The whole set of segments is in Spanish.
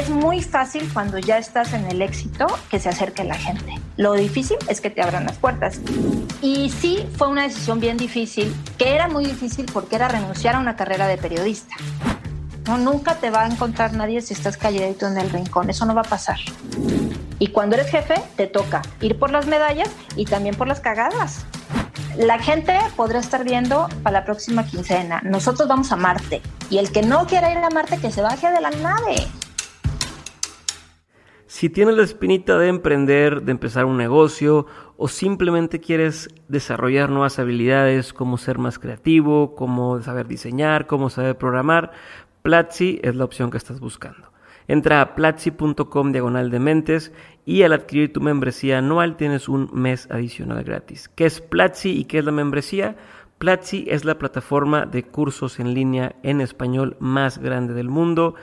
Es muy fácil cuando ya estás en el éxito que se acerque la gente. Lo difícil es que te abran las puertas. Y sí fue una decisión bien difícil, que era muy difícil porque era renunciar a una carrera de periodista. No, nunca te va a encontrar nadie si estás calladito en el rincón, eso no va a pasar. Y cuando eres jefe, te toca ir por las medallas y también por las cagadas. La gente podrá estar viendo para la próxima quincena. Nosotros vamos a Marte. Y el que no quiera ir a Marte, que se baje de la nave. Si tienes la espinita de emprender, de empezar un negocio o simplemente quieres desarrollar nuevas habilidades como ser más creativo, como saber diseñar, como saber programar, Platzi es la opción que estás buscando. Entra a platzi.com diagonal de mentes y al adquirir tu membresía anual tienes un mes adicional gratis. ¿Qué es Platzi y qué es la membresía? Platzi es la plataforma de cursos en línea en español más grande del mundo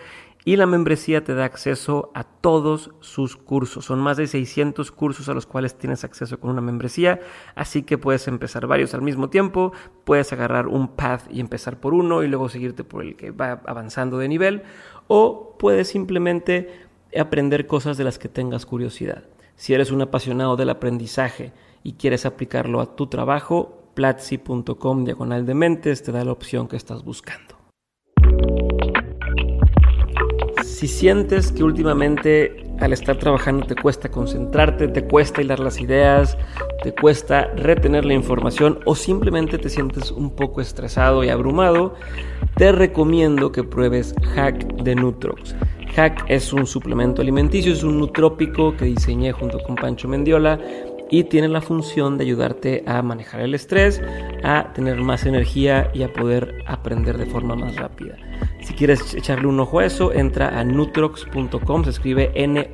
y la membresía te da acceso a todos sus cursos. Son más de 600 cursos a los cuales tienes acceso con una membresía, así que puedes empezar varios al mismo tiempo, puedes agarrar un path y empezar por uno y luego seguirte por el que va avanzando de nivel, o puedes simplemente aprender cosas de las que tengas curiosidad. Si eres un apasionado del aprendizaje y quieres aplicarlo a tu trabajo, platzi.com diagonal de mentes te da la opción que estás buscando. Si sientes que últimamente al estar trabajando te cuesta concentrarte, te cuesta hilar las ideas, te cuesta retener la información o simplemente te sientes un poco estresado y abrumado, te recomiendo que pruebes Hack de Nutrox. Hack es un suplemento alimenticio, es un nutrópico que diseñé junto con Pancho Mendiola y tiene la función de ayudarte a manejar el estrés, a tener más energía y a poder aprender de forma más rápida. Si quieres echarle un ojo a eso, entra a nutrox.com, se escribe N-O-O-T-R-O-X.com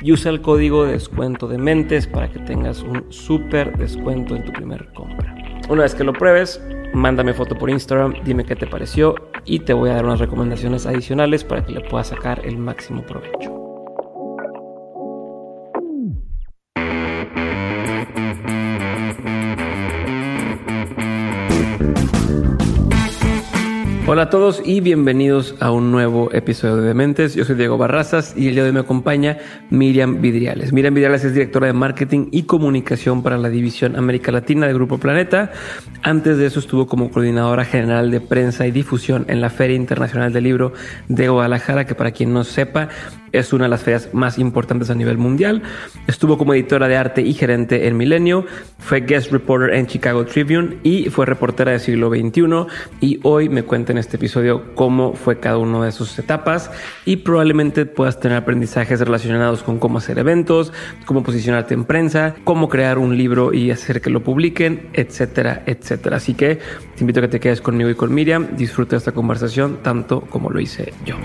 y usa el código de descuento de mentes para que tengas un súper descuento en tu primer compra. Una vez que lo pruebes, mándame foto por Instagram, dime qué te pareció y te voy a dar unas recomendaciones adicionales para que le puedas sacar el máximo provecho. Hola a todos y bienvenidos a un nuevo episodio de Dementes. Yo soy Diego Barrazas y el día de hoy me acompaña Miriam Vidriales. Miriam Vidriales es directora de marketing y comunicación para la división América Latina de Grupo Planeta. Antes de eso estuvo como coordinadora general de prensa y difusión en la Feria Internacional del Libro de Guadalajara, que para quien no sepa es una de las ferias más importantes a nivel mundial. Estuvo como editora de arte y gerente en Milenio, fue guest reporter en Chicago Tribune y fue reportera del siglo XXI. Y hoy me cuenta en este episodio cómo fue cada una de sus etapas y probablemente puedas tener aprendizajes relacionados con cómo hacer eventos, cómo posicionarte en prensa, cómo crear un libro y hacer que lo publiquen, etcétera, etcétera. Así que te invito a que te quedes conmigo y con Miriam. Disfruta esta conversación tanto como lo hice yo.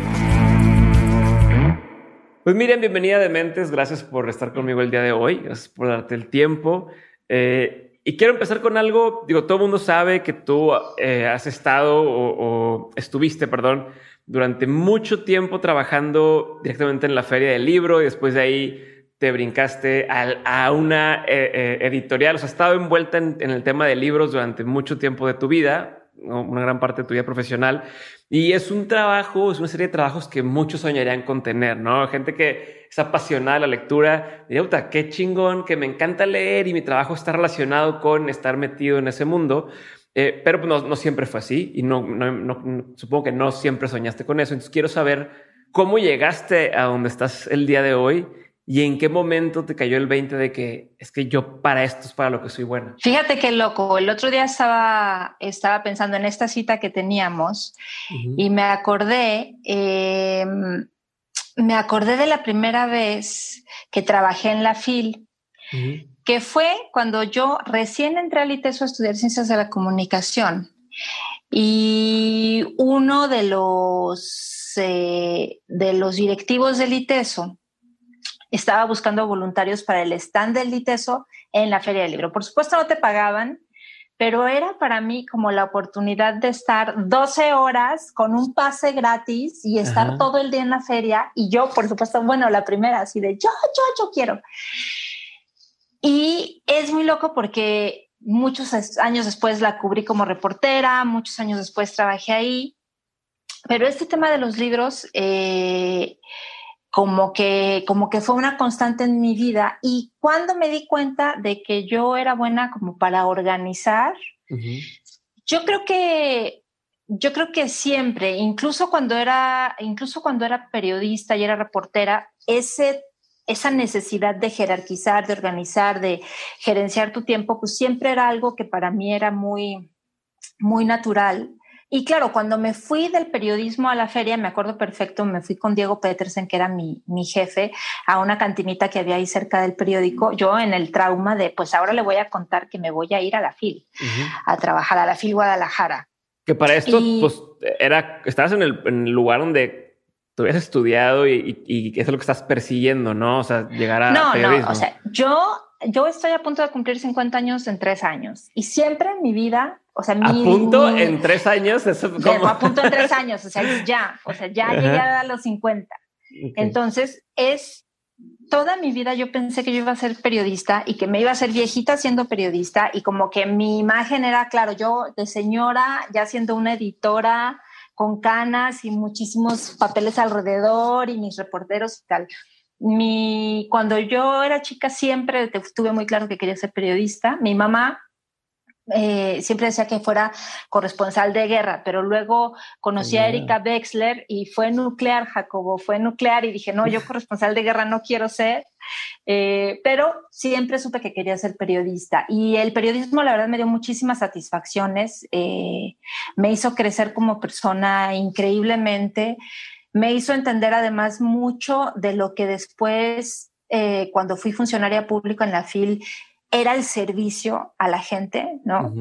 Pues Miriam, bienvenida de Mentes. Gracias por estar conmigo el día de hoy. Gracias por darte el tiempo. Eh, y quiero empezar con algo. Digo, todo el mundo sabe que tú eh, has estado o, estuviste, perdón, durante mucho tiempo trabajando directamente en la feria del libro y después de ahí te brincaste a, una eh, editorial. O sea, has estado envuelta en, en el tema de libros durante mucho tiempo de tu vida, una gran parte de tu vida profesional. Y es un trabajo, es una serie de trabajos que muchos soñarían con tener, ¿no? Gente que es apasionada de la lectura, diría, qué chingón, que me encanta leer y mi trabajo está relacionado con estar metido en ese mundo. Eh, pero no, no, siempre fue así y no, no, supongo que no siempre soñaste con eso. Entonces quiero saber cómo llegaste a donde estás el día de hoy ¿Y en qué momento te cayó el 20 de que es que yo para esto es para lo que soy buena? Fíjate qué loco. El otro día estaba, estaba pensando en esta cita que teníamos y me acordé, em, me acordé de la primera vez que trabajé en la FIL, que fue cuando yo recién entré al ITESO a estudiar Ciencias de la Comunicación. Y uno de los, eh, de los directivos del ITESO estaba buscando voluntarios para el stand del Liteso en la Feria del Libro. Por supuesto no te pagaban, pero era para mí como la oportunidad de estar 12 horas con un pase gratis y estar todo el día en la feria. Y yo, por supuesto, bueno, la primera, así de yo, yo, yo quiero. Y es muy loco porque muchos años después la cubrí como reportera, muchos años después trabajé ahí pero este tema de los libros, eh, como que, como que fue una constante en mi vida. Y cuando me di cuenta de que yo era buena como para organizar, yo creo que, yo creo que siempre, incluso cuando era, incluso cuando era periodista y era reportera, ese esa necesidad de jerarquizar, de organizar, de gerenciar tu tiempo, pues siempre era algo que para mí era muy, muy natural. Y claro, cuando me fui del periodismo a la feria, me acuerdo perfecto, me fui con Diego Petersen, que era mi, mi jefe, a una cantinita que había ahí cerca del periódico, yo en el trauma de, pues ahora le voy a contar que me voy a ir a la FIL, a trabajar a la FIL Guadalajara. Que para esto, pues, era, estabas en el, en el lugar donde tú habías estudiado y, y, es lo que estás persiguiendo, ¿no? O sea, llegar a. No, no, o sea, yo, yo estoy a punto de cumplir 50 años en tres años y siempre en mi vida, o sea, ¿A punto en tres años? Eso, ¿cómo? A punto en tres años, o sea, ya, o sea, ya llegué a los 50. Entonces, es toda mi vida yo pensé que yo iba a ser periodista y que me iba a ser viejita siendo periodista y como que mi imagen era, claro, yo de señora, ya siendo una editora, con canas y muchísimos papeles alrededor y mis reporteros y tal. Mi, cuando yo era chica siempre tuve muy claro que quería ser periodista. Mi mamá eh, siempre decía que fuera corresponsal de guerra, pero luego conocí a Erika Wexler y fue nuclear, Jacobo, fue nuclear y dije, no, yo corresponsal de guerra no quiero ser, eh, pero siempre supe que quería ser periodista y el periodismo la verdad me dio muchísimas satisfacciones, eh, me hizo crecer como persona increíblemente, me hizo entender además mucho de lo que después cuando fui funcionaria pública en la FIL era el servicio a la gente, ¿no?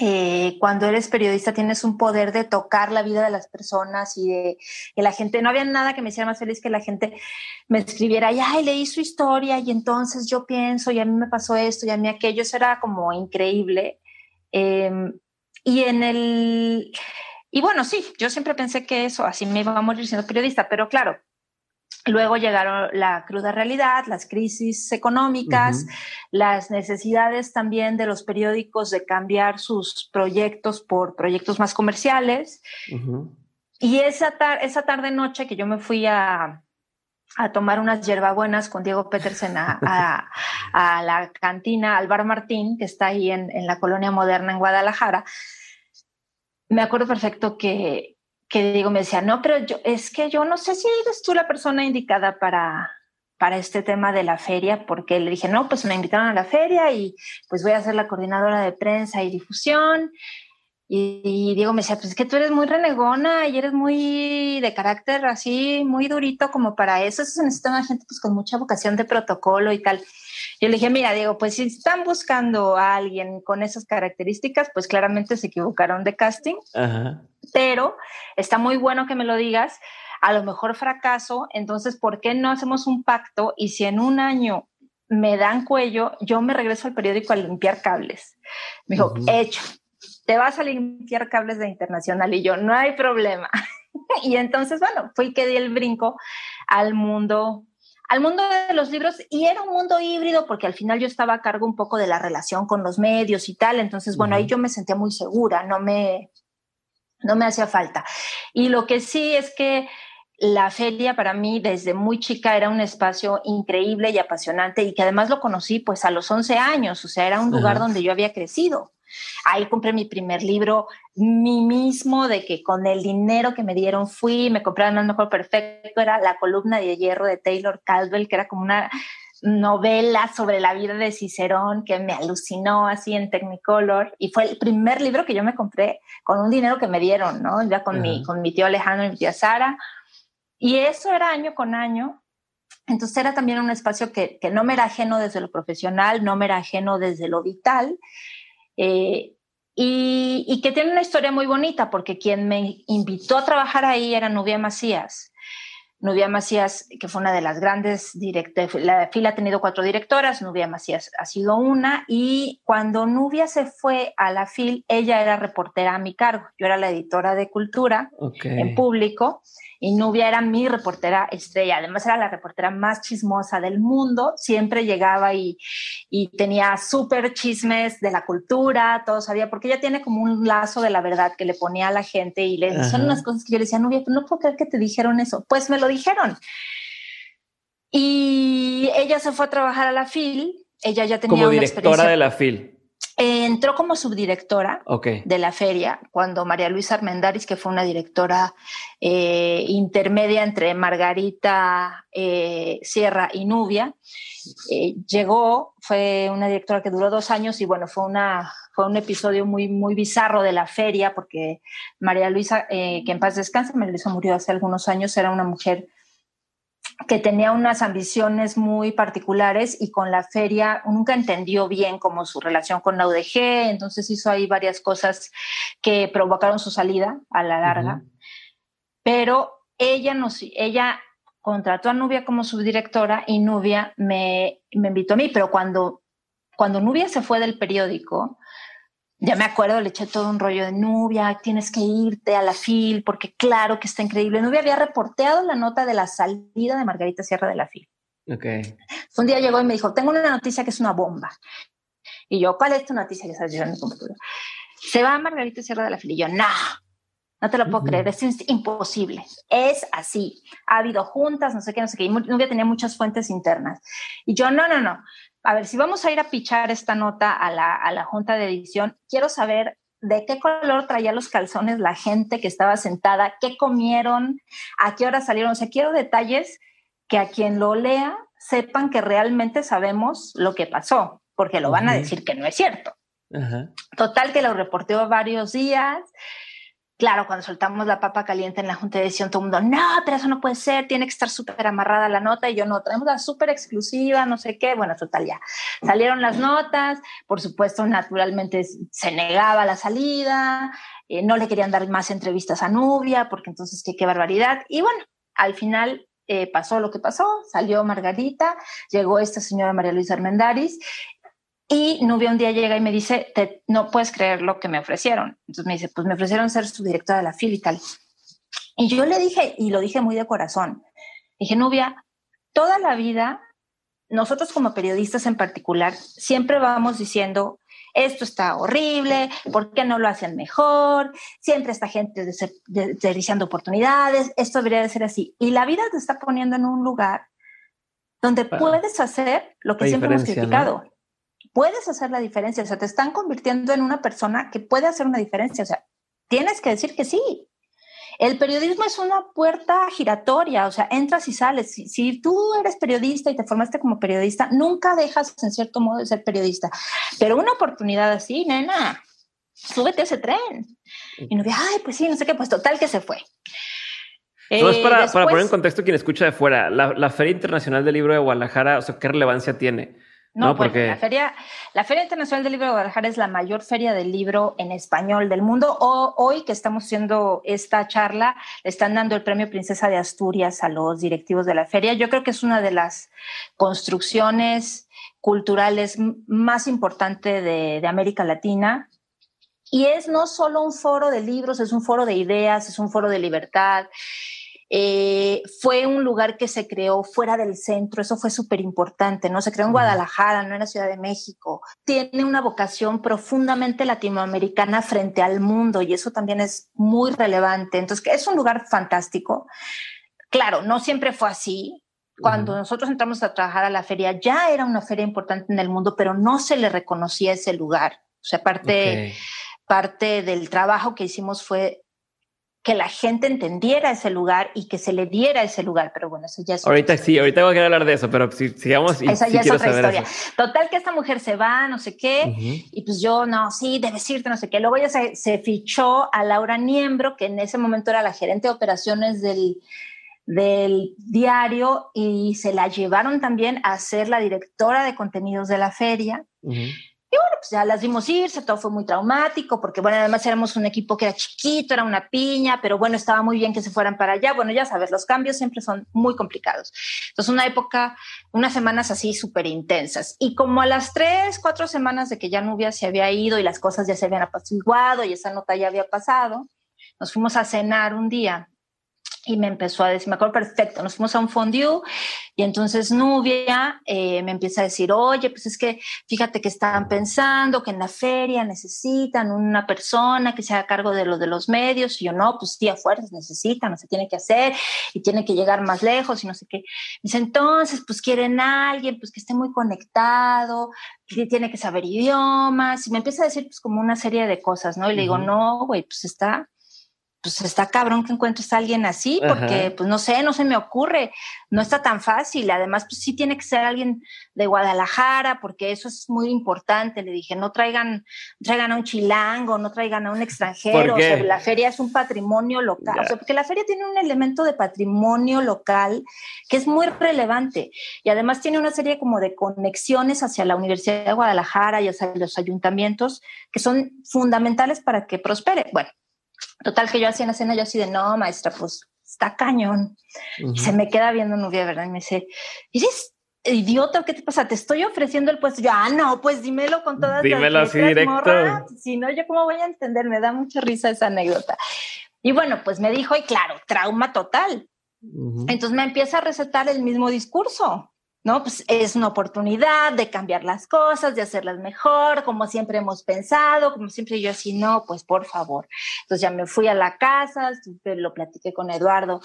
Eh, cuando eres periodista tienes un poder de tocar la vida de las personas y de que la gente, no había nada que me hiciera más feliz que la gente me escribiera, y, ay, leí su historia y entonces yo pienso y a mí me pasó esto y a mí aquello, eso era como increíble. Em, y en el, y bueno, sí, yo siempre pensé que eso, así me iba a morir siendo periodista, pero claro, Luego llegaron la cruda realidad, las crisis económicas, las necesidades también de los periódicos de cambiar sus proyectos por proyectos más comerciales. Y esa, esa tarde-noche que yo me fui a, tomar unas hierbabuenas con Diego Petersen a, la cantina, al bar Martín, que está ahí en, en la colonia moderna en Guadalajara, me acuerdo perfecto que, que digo, me decía, no, pero yo, es que yo no sé si eres tú la persona indicada para, para este tema de la feria, porque le dije, no, pues me invitaron a la feria y pues voy a ser la coordinadora de prensa y difusión. Y, Diego me decía, pues es que tú eres muy renegona y eres muy de carácter así, muy durito como para eso. Eso se necesita una gente pues con mucha vocación de protocolo y tal. Yo le dije, mira, Diego, pues si están buscando a alguien con esas características, pues claramente se equivocaron de casting. Pero está muy bueno que me lo digas. A lo mejor fracaso, entonces, ¿por qué no hacemos un pacto? Y si en un año me dan cuello, yo me regreso al periódico a limpiar cables. Me dijo, hecho, te vas a limpiar cables de internacional y yo, no hay problema. y entonces, bueno, fui que di el brinco al mundo al mundo de los libros y era un mundo híbrido porque al final yo estaba a cargo un poco de la relación con los medios y tal, entonces bueno, ahí yo me sentía muy segura, no me, no me hacía falta. Y lo que sí es que la feria para mí desde muy chica era un espacio increíble y apasionante y que además lo conocí pues a los 11 años, o sea, era un lugar donde yo había crecido. Ahí compré mi primer libro, mí mismo, de que con el dinero que me dieron fui, me compraron el mejor perfecto, era la columna de hierro de Taylor Caldwell, que era como una novela sobre la vida de Cicerón que me alucinó así en Technicolor y fue el primer libro que yo me compré con un dinero que me dieron, ¿no? Ya con, mi, con mi tío Alejandro y mi tía Sara. Y eso era año con año. Entonces era también un espacio que, que no me era ajeno desde lo profesional, no me era ajeno desde lo vital. Eh, y, que tiene una historia muy bonita, porque quien me invitó a trabajar ahí era Nubia Macías. Nubia Macías, que fue una de las grandes directoras, la fila ha tenido cuatro directoras, Nubia Macías ha sido una, y cuando Nubia se fue a la FIL, ella era reportera a mi cargo, yo era la editora de cultura en público, y Nubia era mi reportera estrella, además era la reportera más chismosa del mundo, siempre llegaba y, y tenía súper chismes de la cultura, todo sabía, porque ella tiene como un lazo de la verdad que le ponía a la gente y le son unas cosas que yo le decía, Nubia, no puedo creer que te dijeron eso, pues me lo dijeron. Y ella se fue a trabajar a la FIL, ella ya tenía... Como directora de la FIL entró como subdirectora de la feria cuando María Luisa Armendaris, que fue una directora eh, intermedia entre Margarita eh, Sierra y Nubia, eh, llegó, fue una directora que duró dos años y bueno, fue, una, fue un episodio muy, muy bizarro de la feria porque María Luisa, que en paz descanse, María Luisa murió hace algunos años, era una mujer que tenía unas ambiciones muy particulares y con la feria nunca entendió bien como su relación con la UDG, entonces hizo ahí varias cosas que provocaron su salida a la larga. Pero ella nos, ella contrató a Nubia como subdirectora y Nubia me, me invitó a mí, pero cuando, cuando Nubia se fue del periódico, ya me acuerdo, le eché todo un rollo de Nubia, tienes que irte a la FIL porque claro que está increíble. Nubia había reporteado la nota de la salida de Margarita Sierra de la FIL. Okay. Un día llegó y me dijo, tengo una noticia que es una bomba. Y yo, ¿cuál es tu noticia que estás en mi computadora? Se va Margarita Sierra de la FIL. Y yo, no, no te lo puedo creer, es imposible. Es así. Ha habido juntas, no sé qué, no sé qué. Y Nubia tenía muchas fuentes internas. Y yo, no, no, no a ver, si vamos a ir a pichar esta nota a la, a la junta de edición, quiero saber de qué color traía los calzones la gente que estaba sentada, qué comieron, a qué hora salieron. O sea, quiero detalles que a quien lo lea sepan que realmente sabemos lo que pasó, porque lo van a decir que no es cierto. Total que lo reporteó varios días Claro, cuando soltamos la papa caliente en la junta de edición, todo el mundo, no, pero eso no puede ser, tiene que estar súper amarrada la nota. Y yo no, traemos la súper exclusiva, no sé qué. Bueno, total, ya. Salieron las notas, por supuesto, naturalmente se negaba la salida, eh, no le querían dar más entrevistas a Nubia, porque entonces, qué, barbaridad. Y bueno, al final eh, pasó lo que pasó, salió Margarita, llegó esta señora María Luisa Armendaris y Nubia un día llega y me dice, no puedes creer lo que me ofrecieron. Entonces me dice, pues me ofrecieron ser su directora de la FIL y tal. Y yo le dije, y lo dije muy de corazón, dije, Nubia, toda la vida, nosotros como periodistas en particular, siempre vamos diciendo, esto está horrible, ¿por qué no lo hacen mejor? Siempre esta gente desperdiciando oportunidades, esto debería de ser así. Y la vida te está poniendo en un lugar donde puedes hacer lo que siempre hemos criticado puedes hacer la diferencia, o sea, te están convirtiendo en una persona que puede hacer una diferencia, o sea, tienes que decir que sí. El periodismo es una puerta giratoria, o sea, entras y sales. Si, tú eres periodista y te formaste como periodista, nunca dejas en cierto modo de ser periodista. Pero una oportunidad así, nena, súbete a ese tren. Y no ay, pues sí, no sé qué, pues total que se fue. No, es para, para, poner en contexto quien escucha de fuera, la, la Feria Internacional del Libro de Guadalajara, o sea, ¿qué relevancia tiene? No, porque la feria, la Feria Internacional del Libro de Guadalajara es la mayor feria del libro en español del mundo. O, hoy que estamos haciendo esta charla, le están dando el premio Princesa de Asturias a los directivos de la feria. Yo creo que es una de las construcciones culturales más importantes de, de América Latina. Y es no solo un foro de libros, es un foro de ideas, es un foro de libertad, eh, fue un lugar que se creó fuera del centro, eso fue súper importante, ¿no? Se creó en Guadalajara, no en la Ciudad de México. Tiene una vocación profundamente latinoamericana frente al mundo y eso también es muy relevante. Entonces, es un lugar fantástico. Claro, no siempre fue así. Cuando nosotros entramos a trabajar a la feria, ya era una feria importante en el mundo, pero no se le reconocía ese lugar. O sea, parte, parte del trabajo que hicimos fue que la gente entendiera ese lugar y que se le diera ese lugar. Pero bueno, eso ya es. Ahorita sí, ahorita voy a hablar de eso, pero si sigamos. Esa ya es otra historia. Total, que esta mujer se va, no sé qué, y pues yo, no, sí, debes irte, no sé qué. Luego ya se, se, fichó a Laura Niembro, que en ese momento era la gerente de operaciones del, del diario, y se la llevaron también a ser la directora de contenidos de la feria. Y bueno, pues ya las vimos irse, todo fue muy traumático, porque bueno, además éramos un equipo que era chiquito, era una piña, pero bueno, estaba muy bien que se fueran para allá. Bueno, ya sabes, los cambios siempre son muy complicados. Entonces, una época, unas semanas así súper intensas. Y como a las tres, cuatro semanas de que ya Nubia se había ido y las cosas ya se habían apaciguado y esa nota ya había pasado, nos fuimos a cenar un día y me empezó a decir, me acuerdo perfecto, nos fuimos a un fondue y entonces Nubia eh, me empieza a decir, oye, pues es que fíjate que estaban pensando que en la feria necesitan una persona que se haga cargo de lo de los medios y yo no, pues sí, a fuerzas necesitan, no se tiene que hacer y tiene que llegar más lejos y no sé qué. Dice, entonces, pues quieren a alguien pues que esté muy conectado, que tiene que saber idiomas y me empieza a decir pues como una serie de cosas, ¿no? Y le digo, no, güey, pues está pues está cabrón que encuentres a alguien así, porque pues no sé, no se me ocurre, no está tan fácil. Además, pues sí tiene que ser alguien de Guadalajara, porque eso es muy importante. Le dije, no traigan, traigan a un chilango, no traigan a un extranjero. O sea, la feria es un patrimonio local. O sea, porque la feria tiene un elemento de patrimonio local que es muy relevante. Y además tiene una serie como de conexiones hacia la Universidad de Guadalajara y hacia los ayuntamientos que son fundamentales para que prospere. Bueno, Total que yo hacía la cena, yo así de, no, maestra, pues está cañón. Y se me queda viendo Nubia, ¿verdad? Y me dice, ¿eres idiota? ¿Qué te pasa? Te estoy ofreciendo el puesto. Yo, ah, no, pues dímelo con todas dímelo las así directo. Si no, yo cómo voy a entender, me da mucha risa esa anécdota. Y bueno, pues me dijo, y claro, trauma total. Entonces me empieza a recetar el mismo discurso. ¿No? Pues es una oportunidad de cambiar las cosas, de hacerlas mejor, como siempre hemos pensado, como siempre yo así, no, pues por favor. Entonces ya me fui a la casa, lo platiqué con Eduardo,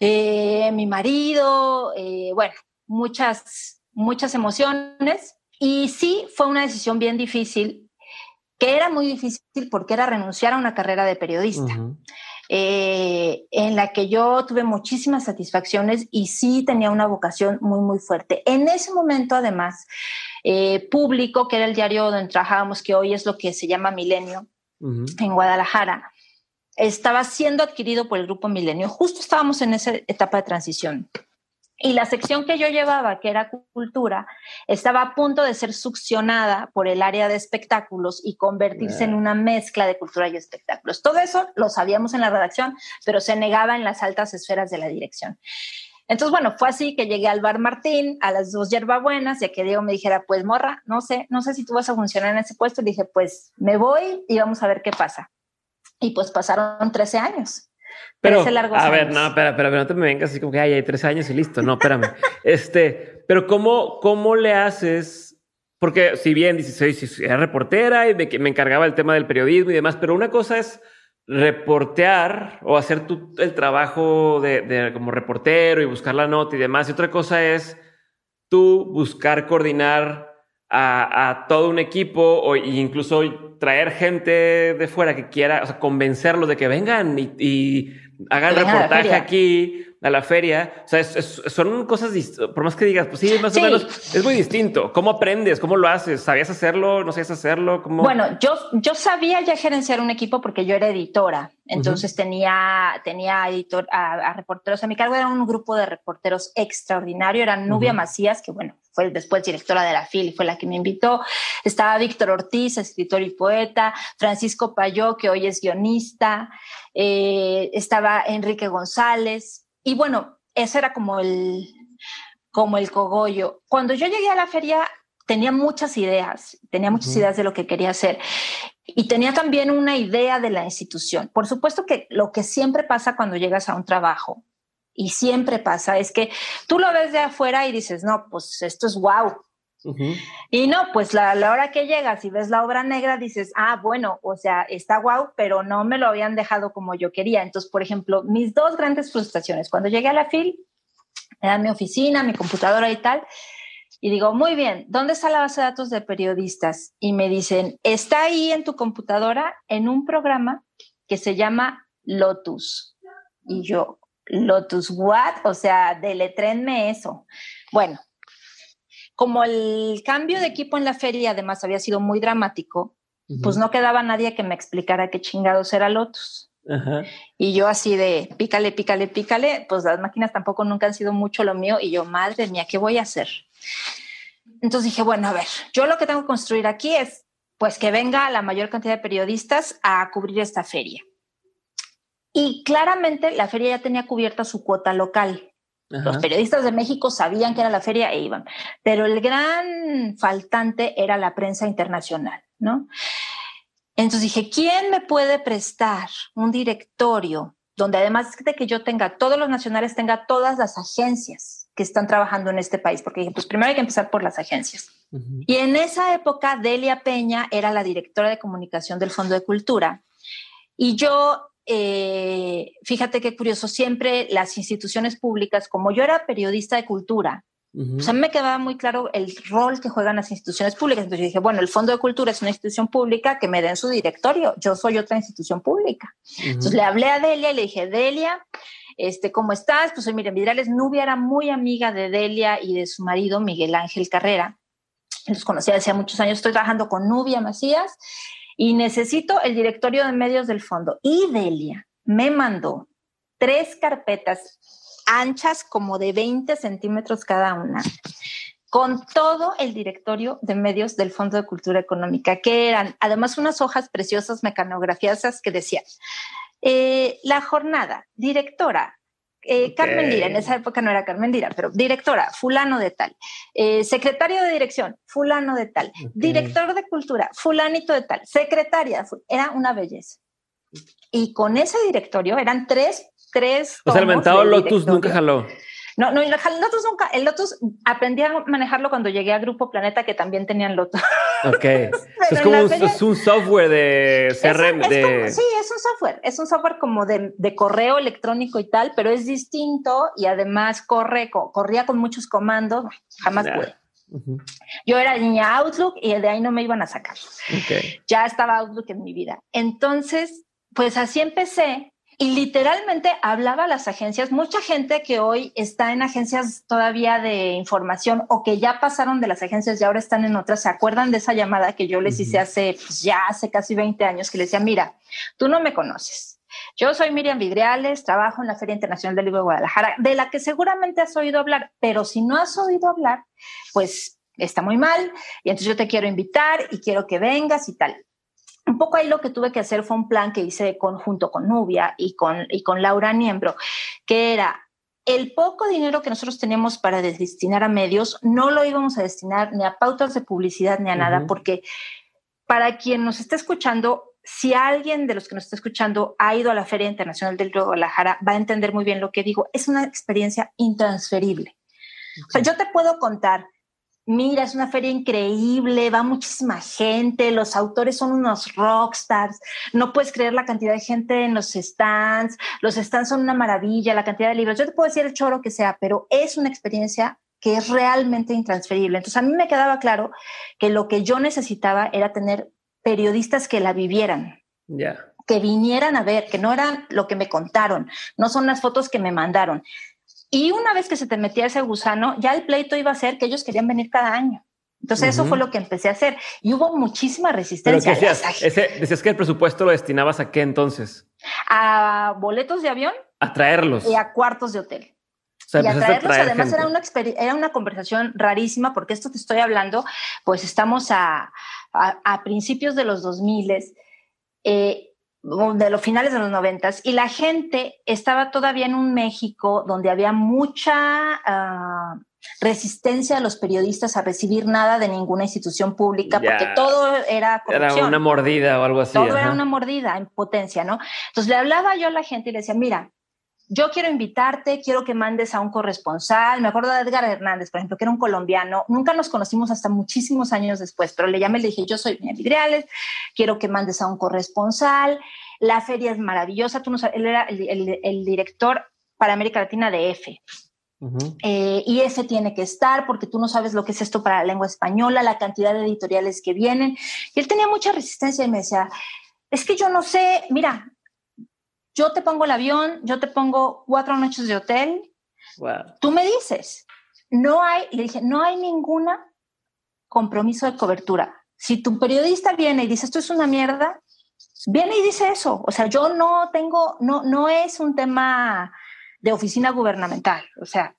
eh, mi marido, eh, bueno, muchas, muchas emociones. Y sí, fue una decisión bien difícil, que era muy difícil porque era renunciar a una carrera de periodista. Eh, en la que yo tuve muchísimas satisfacciones y sí tenía una vocación muy, muy fuerte. En ese momento, además, eh, público, que era el diario donde trabajábamos, que hoy es lo que se llama Milenio, en Guadalajara, estaba siendo adquirido por el grupo Milenio. Justo estábamos en esa etapa de transición. Y la sección que yo llevaba, que era cultura, estaba a punto de ser succionada por el área de espectáculos y convertirse en una mezcla de cultura y espectáculos. Todo eso lo sabíamos en la redacción, pero se negaba en las altas esferas de la dirección. Entonces, bueno, fue así que llegué al bar Martín, a las dos hierbabuenas, ya que Diego me dijera, pues morra, no sé, no sé si tú vas a funcionar en ese puesto. Y dije, pues me voy y vamos a ver qué pasa. Y pues pasaron 13 años. Pero, a ver, no, espera, espera, no te me vengas así como que hay tres años y listo. No, espérame. este, pero ¿cómo, cómo le haces? Porque si bien dices, era reportera y me, me encargaba el tema del periodismo y demás, pero una cosa es reportear o hacer tu, el trabajo de, de, como reportero y buscar la nota y demás. Y otra cosa es tú buscar coordinar a, a todo un equipo o incluso traer gente de fuera que quiera, o sea, convencerlos de que vengan y, y hagan reportaje aquí a la feria. O sea, son cosas, por más que digas, pues sí, más o menos, es muy distinto. ¿Cómo aprendes? ¿Cómo lo haces? ¿Sabías hacerlo? ¿No sabías hacerlo? ¿Cómo? Bueno, yo, yo sabía ya gerenciar un equipo porque yo era editora. Entonces tenía, tenía editor, a, reporteros a mi cargo. Era un grupo de reporteros extraordinario. Era Nubia Macías, que bueno, fue después directora de la FIL y fue la que me invitó. Estaba Víctor Ortiz, escritor y poeta. Francisco Payó, que hoy es guionista. Eh, estaba Enrique González. Y bueno, ese era como el, como el cogollo. Cuando yo llegué a la feria tenía muchas ideas, tenía muchas ideas de lo que quería hacer y tenía también una idea de la institución. Por supuesto que lo que siempre pasa cuando llegas a un trabajo y siempre pasa es que tú lo ves de afuera y dices, no, pues esto es wow, y no, pues la, la, hora que llegas y ves la obra negra, dices, ah, bueno, o sea, está guau, pero no me lo habían dejado como yo quería. Entonces, por ejemplo, mis dos grandes frustraciones, cuando llegué a la FIL, era mi oficina, mi computadora y tal, y digo, muy bien, ¿dónde está la base de datos de periodistas? Y me dicen, está ahí en tu computadora en un programa que se llama Lotus. Y yo, Lotus, ¿what? O sea, deletrenme eso. Bueno, como el cambio de equipo en la feria además había sido muy dramático, pues no quedaba nadie que me explicara qué chingados era Lotus. Y yo así de pícale, pícale, pícale, pues las máquinas tampoco nunca han sido mucho lo mío y yo, madre mía, ¿qué voy a hacer? entonces dije, bueno, a ver, yo lo que tengo que construir aquí es pues que venga la mayor cantidad de periodistas a cubrir esta feria. Y claramente la feria ya tenía cubierta su cuota local. Los periodistas de México sabían que era la feria e iban, pero el gran faltante era la prensa internacional, ¿no? Entonces dije, ¿quién me puede prestar un directorio donde además de que yo tenga todos los nacionales, tenga todas las agencias que están trabajando en este país? Porque dije, pues primero hay que empezar por las agencias. Y en esa época, Delia Peña era la directora de comunicación del Fondo de Cultura. Y yo eh, fíjate qué curioso, siempre las instituciones públicas, como yo era periodista de cultura, pues a mí me quedaba muy claro el rol que juegan las instituciones públicas. Entonces yo dije, bueno, el Fondo de Cultura es una institución pública que me den su directorio. Yo soy otra institución pública. Entonces le hablé a Delia y le dije, Delia, este, ¿cómo estás? Pues Miriam Vidrales. Nubia era muy amiga de Delia y de su marido, Miguel Ángel Carrera. Los conocía hace muchos años. Estoy trabajando con Nubia Macías y necesito el directorio de medios del fondo. Y Delia me mandó tres carpetas anchas como de 20 centímetros cada una, con todo el directorio de medios del Fondo de Cultura Económica, que eran además unas hojas preciosas mecanografiadas que decían, eh, la jornada, directora, eh, Carmen Lira, en esa época no era Carmen Lira, pero directora, fulano de tal, eh, secretario de dirección, fulano de tal, director de cultura, fulanito de tal, secretaria, era una belleza. Y con ese directorio eran tres, tres. O sea, el mentado Lotus nunca jaló. No, no, el Lotus nunca, el Lotus aprendí a manejarlo cuando llegué a Grupo Planeta, que también tenían Lotus. Ok. es como un, es un, software de CRM. sí, es un software. Es un software como de, de, correo electrónico y tal, pero es distinto y además corre, corría con muchos comandos. Jamás pude. Yo era niña Outlook y de ahí no me iban a sacar. Okay. Ya estaba Outlook en mi vida. Entonces, pues así empecé y literalmente hablaba a las agencias, mucha gente que hoy está en agencias todavía de información o que ya pasaron de las agencias y ahora están en otras, se acuerdan de esa llamada que yo les hice hace, pues ya hace casi 20 años, que les decía, mira, tú no me conoces. Yo soy Miriam Vidriales, trabajo en la Feria Internacional del Libro de Guadalajara, de la que seguramente has oído hablar, pero si no has oído hablar, pues está muy mal y entonces yo te quiero invitar y quiero que vengas y tal un poco ahí lo que tuve que hacer fue un plan que hice conjunto con Nubia y con, y con Laura Niembro, que era el poco dinero que nosotros teníamos para destinar a medios, no lo íbamos a destinar ni a pautas de publicidad ni a nada, porque para quien nos está escuchando, si alguien de los que nos está escuchando ha ido a la Feria Internacional del Guadalajara, va a entender muy bien lo que digo. Es una experiencia intransferible. O sea, yo te puedo contar mira, es una feria increíble, va muchísima gente, los autores son unos rockstars, no puedes creer la cantidad de gente en los stands, los stands son una maravilla, la cantidad de libros, yo te puedo decir el choro que sea, pero es una experiencia que es realmente intransferible. Entonces a mí me quedaba claro que lo que yo necesitaba era tener periodistas que la vivieran. Que vinieran a ver, que no eran lo que me contaron, no son las fotos que me mandaron. Y una vez que se te metía ese gusano, ya el pleito iba a ser que ellos querían venir cada año. Entonces eso fue lo que empecé a hacer y hubo muchísima resistencia. decías, que el presupuesto lo destinabas a qué entonces? A boletos de avión. A traerlos. Y a cuartos de hotel. y a traerlos, además era una, era una conversación rarísima porque esto te estoy hablando, pues estamos a, a, principios de los 2000 eh, de los finales de los noventas, y la gente estaba todavía en un México donde había mucha ah, resistencia a los periodistas a recibir nada de ninguna institución pública, porque todo era corrupción. Era una mordida o algo así. Todo era una mordida en potencia, ¿no? Entonces le hablaba yo a la gente y le decía, mira, yo quiero invitarte, quiero que mandes a un corresponsal. Me acuerdo de Edgar Hernández, por ejemplo, que era un colombiano. Nunca nos conocimos hasta muchísimos años después, pero le llamé y le dije, yo soy Bien Vidriales, quiero que mandes a un corresponsal. La feria es maravillosa. Tú no sabes, él era el, director para América Latina de EFE. Eh, y ese tiene que estar porque tú no sabes lo que es esto para la lengua española, la cantidad de editoriales que vienen. Y él tenía mucha resistencia y me decía, es que yo no sé, mira, yo te pongo el avión, yo te pongo cuatro noches de hotel. Tú me dices, no hay, le dije, no hay ninguna compromiso de cobertura. Si tu periodista viene y dice, esto es una mierda, viene y dice eso. O sea, yo no tengo, no, no es un tema de oficina gubernamental. O sea,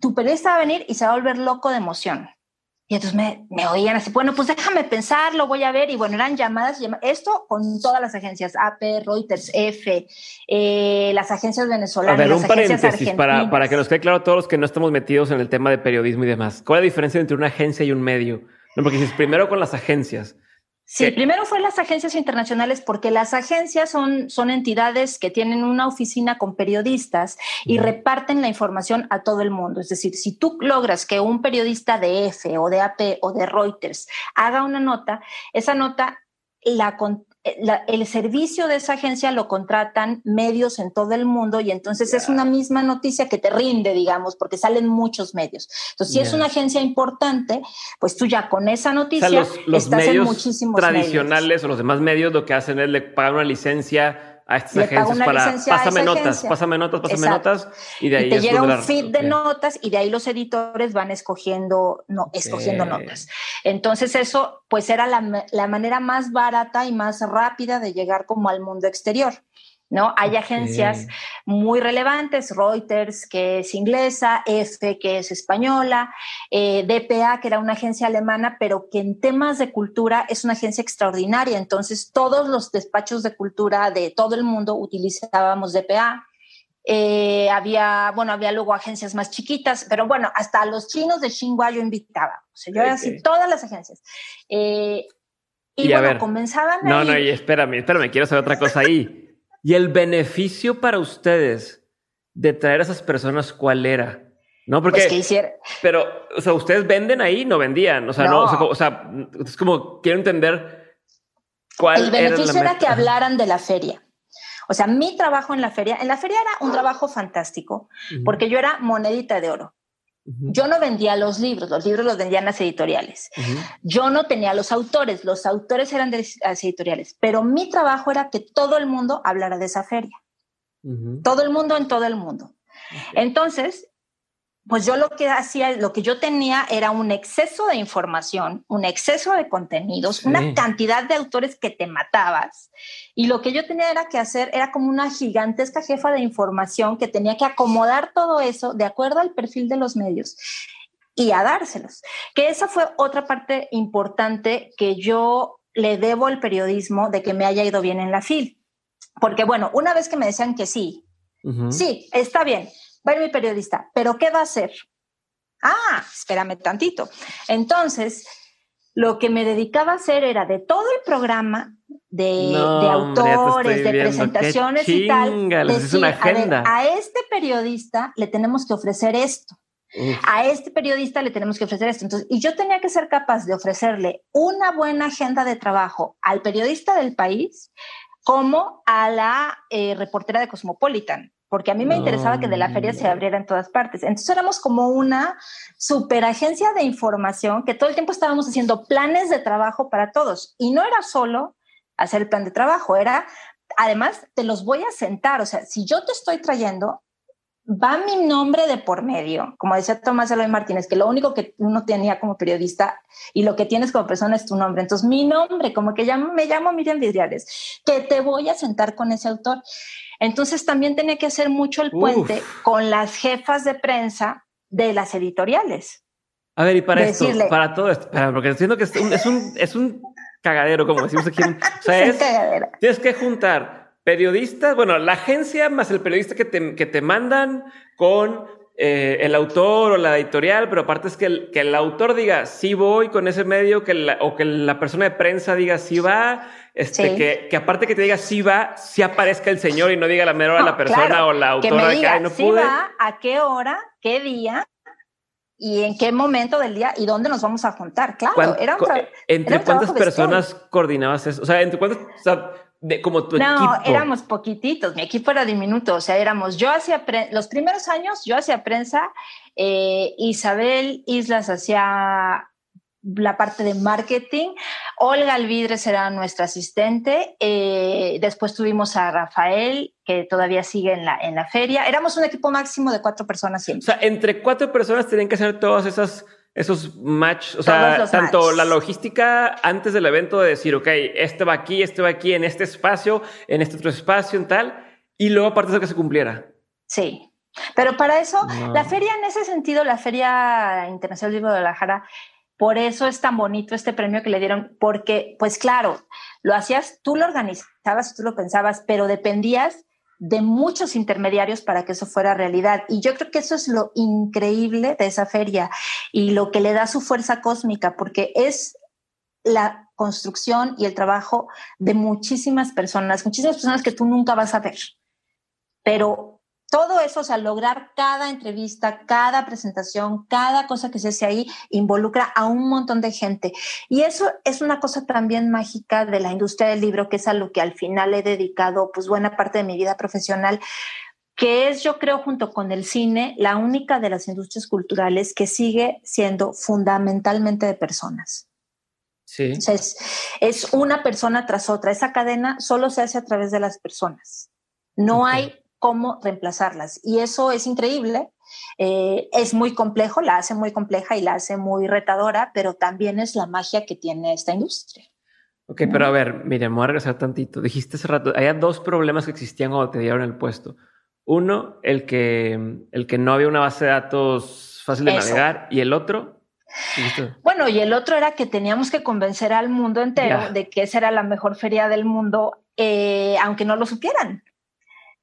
tu periodista va a venir y se va a volver loco de emoción. Y entonces me, me, oían así, bueno, pues déjame pensar, lo voy a ver. Y bueno, eran llamadas, esto con todas las agencias, AP, Reuters, F, eh, las agencias venezolanas. A ver, un paréntesis para, para que nos quede claro a todos los que no estamos metidos en el tema de periodismo y demás. ¿Cuál es la diferencia entre una agencia y un medio? No, porque dices primero con las agencias. Sí, primero fue las agencias internacionales porque las agencias son, son entidades que tienen una oficina con periodistas y reparten la información a todo el mundo. Es decir, si tú logras que un periodista de F o de AP o de Reuters haga una nota, esa nota la, eh, el servicio de esa agencia lo contratan medios en todo el mundo y entonces es una misma noticia que te rinde, digamos, porque salen muchos medios. Entonces, si es una agencia importante, pues tú ya con esa noticia los, estás medios en muchísimos tradicionales o los demás medios lo que hacen es le pagan una licencia a estas agencias para pásame notas, pásame notas, pásame notas y de ahí te llega un feed de notas y de ahí los editores van escogiendo no, escogiendo notas. Entonces eso pues era la, la manera más barata y más rápida de llegar como al mundo exterior. ¿No? Hay agencias muy relevantes, Reuters, que es inglesa, EFE, que es española, eh, DPA, que era una agencia alemana, pero que en temas de cultura es una agencia extraordinaria. Entonces, todos los despachos de cultura de todo el mundo utilizábamos DPA. Eh, había, bueno, había luego agencias más chiquitas, pero bueno, hasta los chinos de Xinhua yo invitaba. O sea, yo era así, todas las agencias. Eh, y, bueno, ver, comenzaban. No, no, y espérame, espérame, quiero saber otra cosa ahí. Y el beneficio para ustedes de traer a esas personas, ¿cuál era? No, porque. Pues, pero, o sea, ustedes venden ahí, no vendían. O sea, no, o, sea, es como quiero entender cuál El beneficio era, que hablaran de la feria. O sea, mi trabajo en la feria, en la feria era un trabajo fantástico, porque yo era monedita de oro. Yo no vendía los libros, los libros los vendían las editoriales. Yo no tenía los autores, los autores eran de las editoriales, pero mi trabajo era que todo el mundo hablara de esa feria. Todo el mundo en todo el mundo. Entonces, pues yo lo que hacía, lo que yo tenía era un exceso de información, un exceso de contenidos, una cantidad de autores que te matabas. Y lo que yo tenía era que hacer, era como una gigantesca jefa de información que tenía que acomodar todo eso de acuerdo al perfil de los medios y a dárselos. Que esa fue otra parte importante que yo le debo al periodismo de que me haya ido bien en la FIL. Porque bueno, una vez que me decían que sí, sí, está bien, va mi periodista, pero ¿qué va a hacer? Ah, espérame tantito. Entonces, lo que me dedicaba a hacer era de todo el programa, de, autores, de presentaciones y tal, decir, una agenda. A, este periodista le tenemos que ofrecer esto. A este periodista le tenemos que ofrecer esto. Entonces, y yo tenía que ser capaz de ofrecerle una buena agenda de trabajo al periodista del país como a la eh, reportera de Cosmopolitan porque a mí me interesaba que de la feria se abriera en todas partes. Entonces éramos como una superagencia de información que todo el tiempo estábamos haciendo planes de trabajo para todos. Y no era solo hacer el plan de trabajo, era, además, te los voy a sentar. O sea, si yo te estoy trayendo, va mi nombre de por medio, como decía Tomás Eloy Martínez, que lo único que uno tenía como periodista y lo que tienes como persona es tu nombre. Entonces, mi nombre, como que ya me llamo Miriam Vidriales, que te voy a sentar con ese autor. Entonces también tenía que hacer mucho el puente con las jefas de prensa de las editoriales. A ver, y para esto, para todo esto, porque entiendo que es un, es un, cagadero, como decimos aquí. O sea, es, tienes que juntar periodistas, bueno, la agencia más el periodista que te, que te mandan con eh, el autor o la editorial, pero aparte es que el, que el autor diga sí voy con ese medio, que o que la persona de prensa diga sí va, este, que, que, aparte que te diga sí va, sí aparezca el señor y no diga la mera hora la persona o la autora que, me no pude. va, a qué hora, qué día y en qué momento del día y dónde nos vamos a juntar. Claro, era un ¿Entre cuántas personas coordinabas eso? O sea, ¿entre cuántas? O sea, de, como tu equipo. No, éramos poquititos. Mi equipo era diminuto. O sea, éramos yo hacía los primeros años, yo hacía prensa. Eh, Isabel Islas hacía la parte de marketing. Olga Alvidres era nuestra asistente. Eh, después tuvimos a Rafael, que todavía sigue en la, en la feria. Éramos un equipo máximo de cuatro personas siempre. O sea, entre cuatro personas tenían que hacer todas esas esos match, o sea, tanto la logística antes del evento de decir, ok, este va aquí, este va aquí, en este espacio, en este otro espacio, en tal, y luego aparte de que se cumpliera. Sí, pero para eso, la feria en ese sentido, la Feria Internacional de Guadalajara, por eso es tan bonito este premio que le dieron, porque, pues claro, lo hacías, tú lo organizabas, tú lo pensabas, pero dependías de muchos intermediarios para que eso fuera realidad. Y yo creo que eso es lo increíble de esa feria y lo que le da su fuerza cósmica, porque es la construcción y el trabajo de muchísimas personas, muchísimas personas que tú nunca vas a ver. Pero todo eso, o sea, lograr cada entrevista, cada presentación, cada cosa que se hace ahí, involucra a un montón de gente. Y eso es una cosa también mágica de la industria del libro, que es a lo que al final he dedicado pues buena parte de mi vida profesional, que es, yo creo, junto con el cine, la única de las industrias culturales que sigue siendo fundamentalmente de personas. Sí. es, es, una persona tras otra. Esa cadena solo se hace a través de las personas. No hay cómo reemplazarlas. Y eso es increíble. Eh, es muy complejo, la hace muy compleja y la hace muy retadora, pero también es la magia que tiene esta industria. Ok, pero a ver, mire, me voy a regresar tantito. Dijiste hace rato, había dos problemas que existían cuando te dieron el puesto. Uno, el que, el que no había una base de datos fácil de navegar y el otro. Bueno, y el otro era que teníamos que convencer al mundo entero de que esa era la mejor feria del mundo, eh, aunque no lo supieran.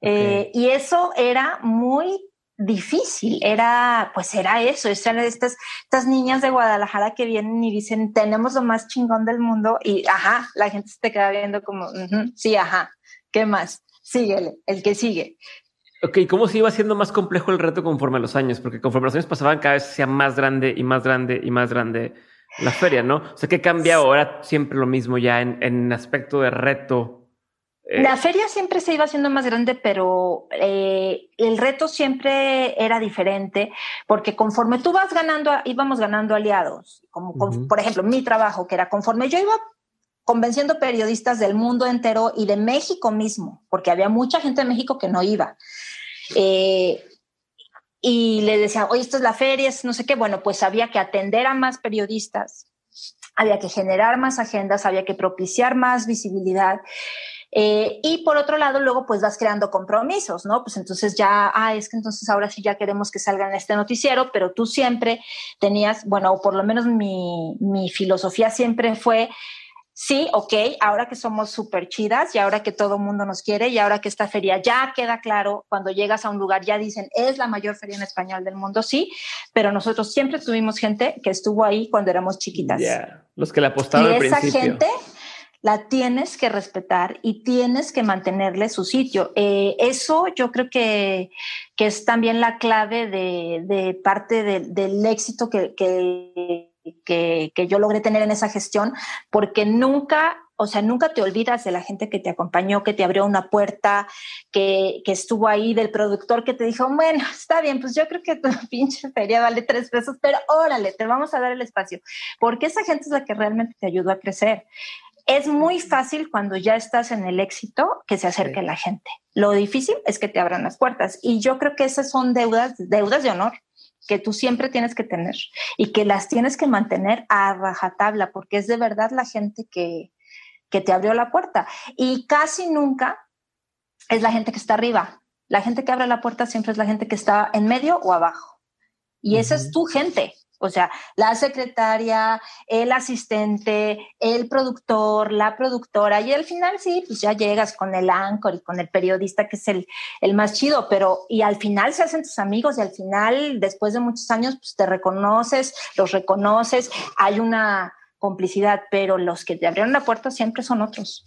Eh, y eso era muy difícil, era, pues era eso, eran estas, estas niñas de Guadalajara que vienen y dicen, tenemos lo más chingón del mundo y, ajá, la gente se te queda viendo como, sí, ajá, ¿qué más? Síguele, el que sigue. Ok, ¿cómo se iba haciendo más complejo el reto conforme a los años? Porque conforme los años pasaban, cada vez se hacía más grande y más grande y más grande la feria, ¿no? O sea, ¿qué cambia ahora? Siempre lo mismo ya en, en aspecto de reto la feria siempre se iba haciendo más grande, pero eh, el reto siempre era diferente, porque conforme tú vas ganando, íbamos ganando aliados, como por ejemplo mi trabajo, que era conforme yo iba convenciendo periodistas del mundo entero y de México mismo, porque había mucha gente de México que no iba. Eh, y le decía, oye, esto es la feria, es no sé qué. Bueno, pues había que atender a más periodistas, había que generar más agendas, había que propiciar más visibilidad. Eh, y por otro lado, luego pues vas creando compromisos, ¿no? Pues entonces ya, ah, es que entonces ahora sí ya queremos que salga en este noticiero, pero tú siempre tenías, bueno, o por lo menos mi, mi filosofía siempre fue, sí, ok, ahora que somos súper chidas y ahora que todo el mundo nos quiere y ahora que esta feria ya queda claro, cuando llegas a un lugar ya dicen, es la mayor feria en español del mundo, sí, pero nosotros siempre tuvimos gente que estuvo ahí cuando éramos chiquitas. Los que la apostaron y al esa gente la tienes que respetar y tienes que mantenerle su sitio. Eh, eso yo creo que, es también la clave de, parte del éxito que, que, yo logré tener en esa gestión, porque nunca, o sea, nunca te olvidas de la gente que te acompañó, que te abrió una puerta, que, estuvo ahí, del productor que te dijo, bueno, está bien, pues yo creo que tu pinche feria vale tres pesos, pero órale, te vamos a dar el espacio, porque esa gente es la que realmente te ayudó a crecer. Es muy fácil cuando ya estás en el éxito que se acerque la gente. Lo difícil es que te abran las puertas. Y yo creo que esas son deudas, deudas de honor que tú siempre tienes que tener y que las tienes que mantener a rajatabla porque es de verdad la gente que, que te abrió la puerta. Y casi nunca es la gente que está arriba. La gente que abre la puerta siempre es la gente que está en medio o abajo. Y esa es tu gente. O sea, la secretaria, el asistente, el productor, la productora, y al final sí, pues ya llegas con el anchor y con el periodista que es el, el más chido, pero y al final se hacen tus amigos y al final, después de muchos años, pues te reconoces, los reconoces, hay una complicidad, pero los que te abrieron la puerta siempre son otros.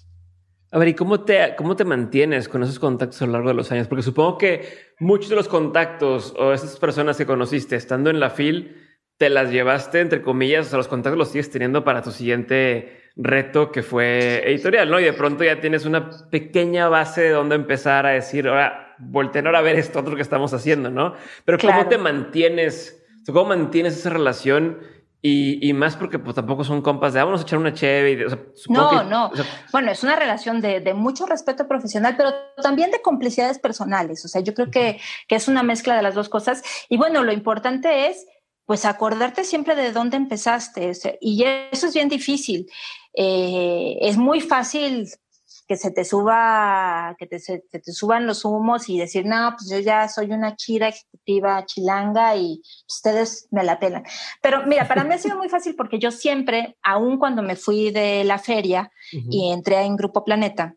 A ver, ¿y cómo te, cómo te mantienes con esos contactos a lo largo de los años? Porque supongo que muchos de los contactos o esas personas que conociste estando en la FIL, te las llevaste, entre comillas, o sea, los contactos los sigues teniendo para tu siguiente reto que fue editorial, ¿no? Y de pronto ya tienes una pequeña base de donde empezar a decir, ahora, volteen ahora a ver esto otro que estamos haciendo, ¿no? Pero ¿cómo te mantienes? ¿Cómo mantienes esa relación? Y, más porque pues tampoco son compas de ah, vamos a echar una cheve. no, no. bueno, es una relación de, de, mucho respeto profesional, pero también de complicidades personales. O sea, yo creo que, que es una mezcla de las dos cosas. Y bueno, lo importante es pues acordarte siempre de dónde empezaste. Y eso es bien difícil. Eh, es muy fácil que se te suba, que te, se, te suban los humos y decir, no, pues yo ya soy una chira ejecutiva chilanga y ustedes me la pelan. Pero mira, para mí ha sido muy fácil porque yo siempre, aun cuando me fui de la feria y entré en Grupo Planeta,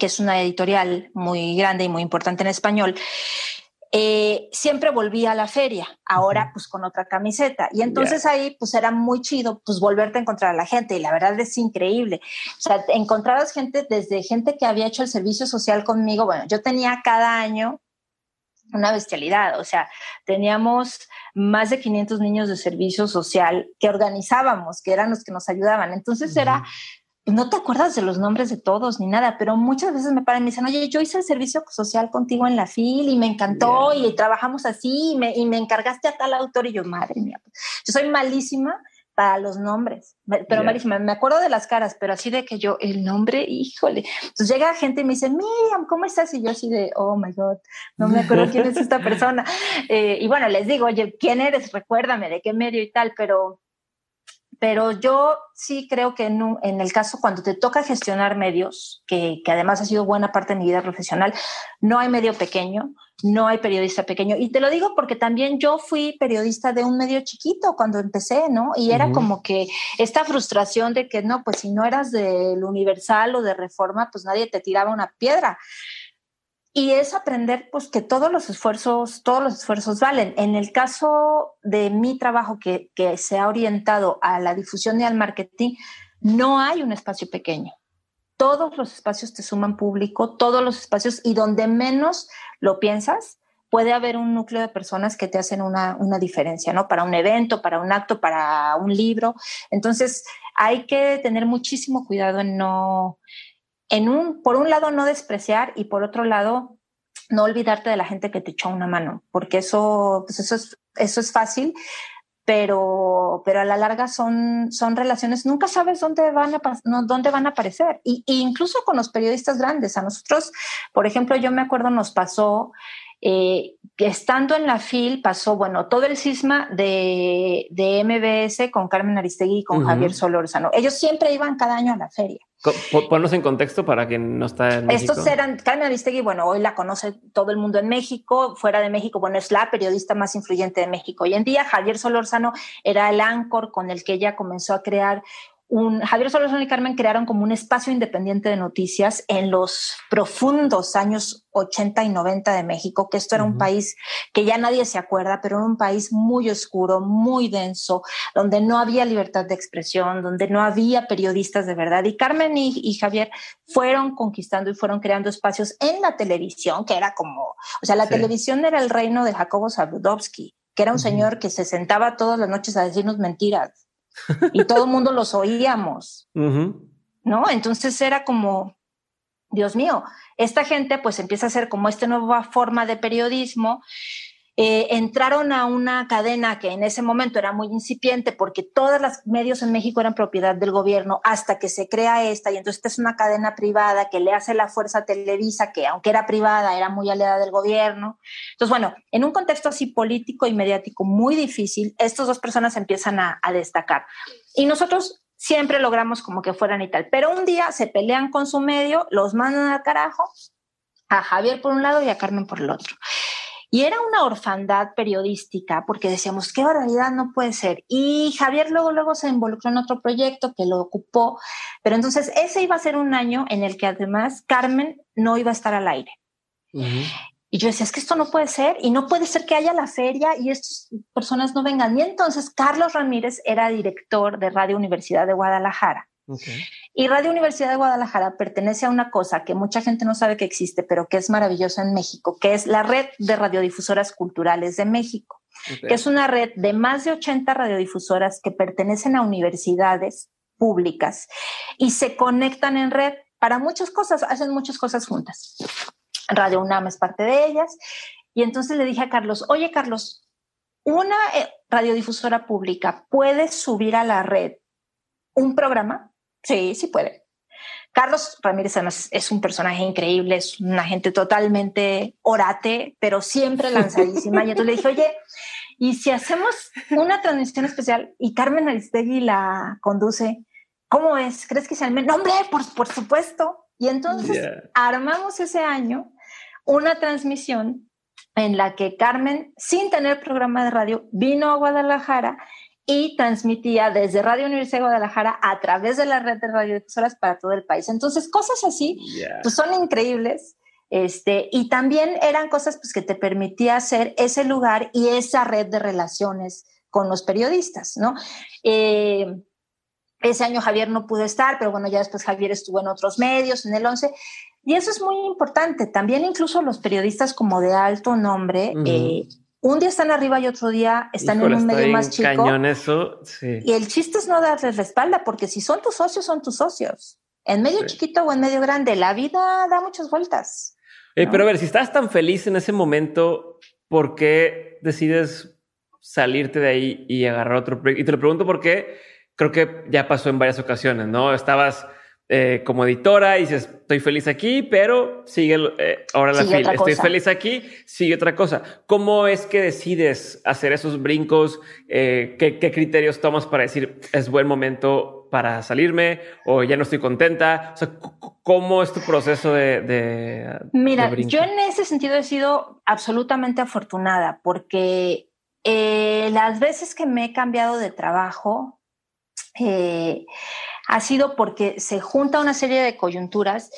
que es una editorial muy grande y muy importante en español, eh, siempre volvía a la feria, ahora pues con otra camiseta. Y entonces ahí pues era muy chido pues volverte a encontrar a la gente y la verdad es increíble. O sea, encontrabas gente desde gente que había hecho el servicio social conmigo. Bueno, yo tenía cada año una bestialidad, o sea, teníamos más de 500 niños de servicio social que organizábamos, que eran los que nos ayudaban. Entonces era no te acuerdas de los nombres de todos ni nada, pero muchas veces me paran y me dicen, oye, yo hice el servicio social contigo en la FIL y me encantó y trabajamos así y me, y me, encargaste a tal autor y yo, madre mía, yo soy malísima para los nombres, pero malísima, me acuerdo de las caras, pero así de que yo, el nombre, híjole. Entonces llega gente y me dice, Miriam, ¿cómo estás? Y yo así de, oh my God, no me acuerdo quién es esta persona. Eh, y bueno, les digo, oye, ¿quién eres? Recuérdame de qué medio y tal, pero pero yo sí creo que en, en, el caso cuando te toca gestionar medios, que, que, además ha sido buena parte de mi vida profesional, no hay medio pequeño, no hay periodista pequeño. Y te lo digo porque también yo fui periodista de un medio chiquito cuando empecé, ¿no? Y era como que esta frustración de que no, pues si no eras del Universal o de Reforma, pues nadie te tiraba una piedra. Y es aprender pues que todos los esfuerzos, todos los esfuerzos valen. En el caso de mi trabajo que, que se ha orientado a la difusión y al marketing, no hay un espacio pequeño. Todos los espacios te suman público, todos los espacios y donde menos lo piensas, puede haber un núcleo de personas que te hacen una, una, diferencia, ¿no? Para un evento, para un acto, para un libro. Entonces, hay que tener muchísimo cuidado en no, en un, por un lado no despreciar y por otro lado no olvidarte de la gente que te echó una mano, porque eso, pues eso es, eso es fácil, pero, pero a la larga son, son relaciones, nunca sabes dónde van a, dónde van a aparecer. Y, incluso con los periodistas grandes, a nosotros, por ejemplo, yo me acuerdo, nos pasó eh, estando en la FIL pasó, bueno, todo el cisma de, de MBS con Carmen Aristegui y con Javier Solórzano. Ellos siempre iban cada año a la feria. Ponnos en contexto para quien no está en México. Estos eran, Carmen Aristegui, bueno, hoy la conoce todo el mundo en México, fuera de México, bueno, es la periodista más influyente de México hoy en día. Javier Solórzano era el ancor con el que ella comenzó a crear Javier Solórzano y Carmen crearon como un espacio independiente de noticias en los profundos años 80 y 90 de México, que esto era un país que ya nadie se acuerda, pero era un país muy oscuro, muy denso, donde no había libertad de expresión, donde no había periodistas de verdad. Y Carmen y, Javier fueron conquistando y fueron creando espacios en la televisión, que era como, o sea, la televisión era el reino de Jacobo Zabudowski, que era un señor que se sentaba todas las noches a decirnos mentiras y todo el mundo los oíamos, ¿no? Entonces era como, Dios mío, esta gente pues empieza a hacer como esta nueva forma de periodismo eh, entraron a una cadena que en ese momento era muy incipiente porque todos los medios en México eran propiedad del gobierno hasta que se crea esta y entonces esta es una cadena privada que le hace la fuerza a Televisa que aunque era privada era muy aliada del gobierno. Entonces bueno, en un contexto así político y mediático muy difícil, estas dos personas empiezan a, a destacar. Y nosotros siempre logramos como que fueran y tal, pero un día se pelean con su medio, los mandan al carajo, a Javier por un lado y a Carmen por el otro. Y era una orfandad periodística porque decíamos, qué barbaridad, no puede ser. Y Javier luego, luego se involucró en otro proyecto que lo ocupó, pero entonces ese iba a ser un año en el que además Carmen no iba a estar al aire. Y yo decía, es que esto no puede ser y no puede ser que haya la feria y estas personas no vengan. Y entonces Carlos Ramírez era director de Radio Universidad de Guadalajara. Y Radio Universidad de Guadalajara pertenece a una cosa que mucha gente no sabe que existe, pero que es maravillosa en México, que es la red de radiodifusoras culturales de México, que es una red de más de 80 radiodifusoras que pertenecen a universidades públicas y se conectan en red para muchas cosas, hacen muchas cosas juntas. Radio UNAM es parte de ellas. Y entonces le dije a Carlos, oye Carlos, una eh, radiodifusora pública puede subir a la red un programa Sí, sí puede. Carlos Ramírez además es un personaje increíble, es una gente totalmente orate, pero siempre lanzadísima. y entonces le dije, oye, ¿y si hacemos una transmisión especial y Carmen Aristegui la conduce? ¿Cómo es? ¿Crees que sea el nombre? Por, por supuesto. Y entonces armamos ese año una transmisión en la que Carmen, sin tener programa de radio, vino a Guadalajara y transmitía desde Radio Universidad de Guadalajara a través de la red de radiodifusoras para todo el país. Entonces, cosas así pues son increíbles. Este, y también eran cosas pues, que te permitía hacer ese lugar y esa red de relaciones con los periodistas, ¿no? Eh, ese año Javier no pudo estar, pero bueno, ya después Javier estuvo en otros medios, en el 11. Y eso es muy importante. También incluso los periodistas como de alto nombre, eh, un día están arriba y otro día están en un medio más chico. Y el chiste es no darles la espalda, porque si son tus socios, son tus socios. En medio chiquito o en medio grande, la vida da muchas vueltas. Eh, pero a ver, si estás tan feliz en ese momento, ¿por qué decides salirte de ahí y agarrar otro proyecto? Y te lo pregunto porque creo que ya pasó en varias ocasiones, ¿no? Estabas eh, como editora y dices, estoy feliz aquí, pero sigue eh, ahora la fila. Estoy feliz aquí, sigue otra cosa. ¿Cómo es que decides hacer esos brincos? Eh, ¿qué, criterios tomas para decir es buen momento para salirme o ya no estoy contenta? O sea, ¿cómo es tu proceso de... Mira, yo en ese sentido he sido absolutamente afortunada porque las veces que me he cambiado de trabajo, eh, ha sido porque se junta una serie de coyunturas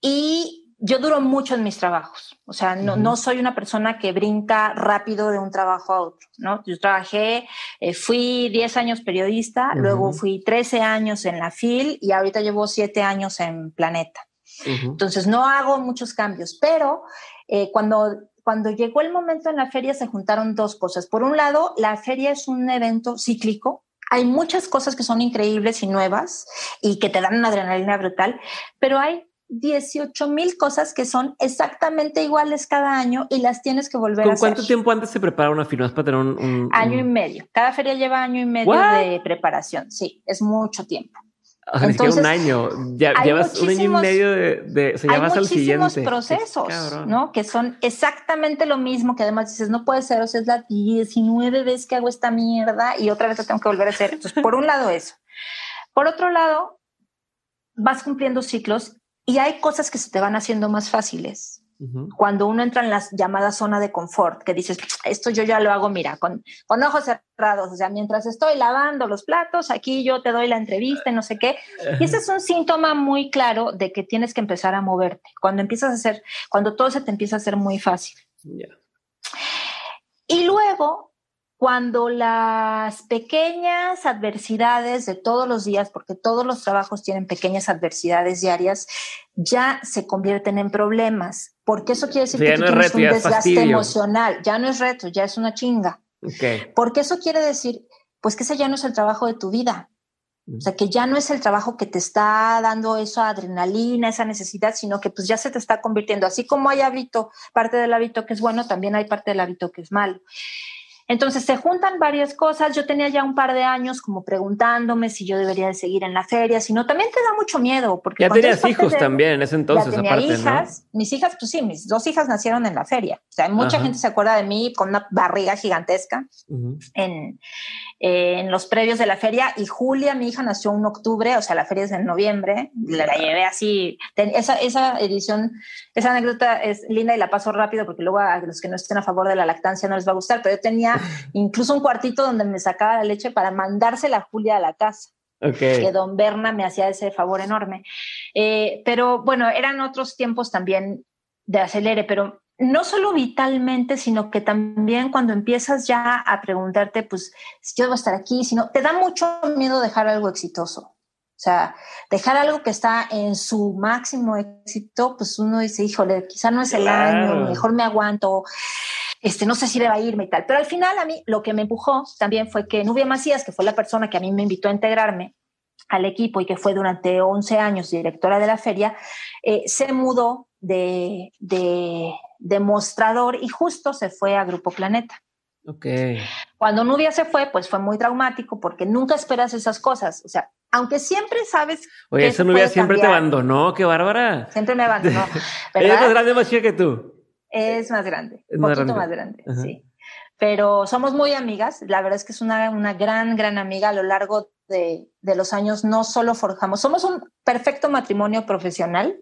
y yo duro mucho en mis trabajos. O sea, no, no soy una persona que brinca rápido de un trabajo a otro, ¿no? Yo trabajé, eh, fui 10 años periodista, luego fui 13 años en la FIL y ahorita llevo 7 años en Planeta. Entonces, no hago muchos cambios, pero eh, cuando cuando llegó el momento en la feria se juntaron dos cosas. Por un lado, la feria es un evento cíclico, hay muchas cosas que son increíbles y nuevas y que te dan una adrenalina brutal, pero hay 18 mil cosas que son exactamente iguales cada año y las tienes que volver a hacer. ¿Cuánto tiempo antes se prepara una firma para tener un, Año y medio. Cada feria lleva año y medio de preparación. Sí, es mucho tiempo. O sea, Entonces, un año. Ya, llevas un año y medio de. se hay muchísimos procesos, ¿no? Que son exactamente lo mismo, que además dices, no puede ser, o sea, es la 19 vez que hago esta mierda y otra vez lo tengo que volver a hacer. Entonces, por un lado, eso. Por otro lado, vas cumpliendo ciclos y hay cosas que se te van haciendo más fáciles. Cuando uno entra en la llamada zona de confort, que dices, esto yo ya lo hago, mira, con, con ojos cerrados, o sea, mientras estoy lavando los platos, aquí yo te doy la entrevista y no sé qué. Y ese es un síntoma muy claro de que tienes que empezar a moverte. Cuando empiezas a hacer, cuando todo se te empieza a hacer muy fácil. Y luego cuando las pequeñas adversidades de todos los días, porque todos los trabajos tienen pequeñas adversidades diarias, ya se convierten en problemas, porque eso quiere decir que tú tienes un desgaste emocional, ya no es reto, ya es una chinga. Porque eso quiere decir, pues que ese ya no es el trabajo de tu vida. O sea, que ya no es el trabajo que te está dando esa adrenalina, esa necesidad, sino que pues ya se te está convirtiendo. Así como hay hábito, parte del hábito que es bueno, también hay parte del hábito que es malo. Entonces se juntan varias cosas. Yo tenía ya un par de años como preguntándome si yo debería de seguir en la feria, si no, también te da mucho miedo. Porque ya tenías hijos también en ese entonces, ya tenía hijas, mis hijas, pues sí, mis dos hijas nacieron en la feria. O sea, mucha gente se acuerda de mí con una barriga gigantesca en, en los previos de la feria y Julia, mi hija, nació en octubre, o sea, la feria es en noviembre, la, la llevé así, esa, esa edición, esa anécdota es linda y la paso rápido porque luego a los que no estén a favor de la lactancia no les va a gustar, pero yo tenía incluso un cuartito donde me sacaba la leche para mandársela a Julia a la casa. Que don Berna me hacía ese favor enorme. Eh, pero bueno, eran otros tiempos también de acelere, pero no solo vitalmente, sino que también cuando empiezas ya a preguntarte, pues, si yo debo estar aquí, sino te da mucho miedo dejar algo exitoso. O sea, dejar algo que está en su máximo éxito, pues uno dice, híjole, quizá no es el año, mejor me aguanto, este, no sé si deba irme y tal. Pero al final a mí lo que me empujó también fue que Nubia Macías, que fue la persona que a mí me invitó a integrarme al equipo y que fue durante 11 años directora de la feria, eh, se mudó de, de, demostrador y justo se fue a Grupo Planeta. Okay. Cuando Nubia se fue, pues fue muy traumático porque nunca esperas esas cosas. O sea, aunque siempre sabes. Oye, esa Nubia siempre te abandonó, qué bárbara. Siempre me abandonó. Ella es más grande, más chica que tú. Es más grande, un poquito más grande, sí. Pero somos muy amigas. La verdad es que es una, una gran, gran amiga a lo largo de, los años no solo forjamos, somos un perfecto matrimonio profesional,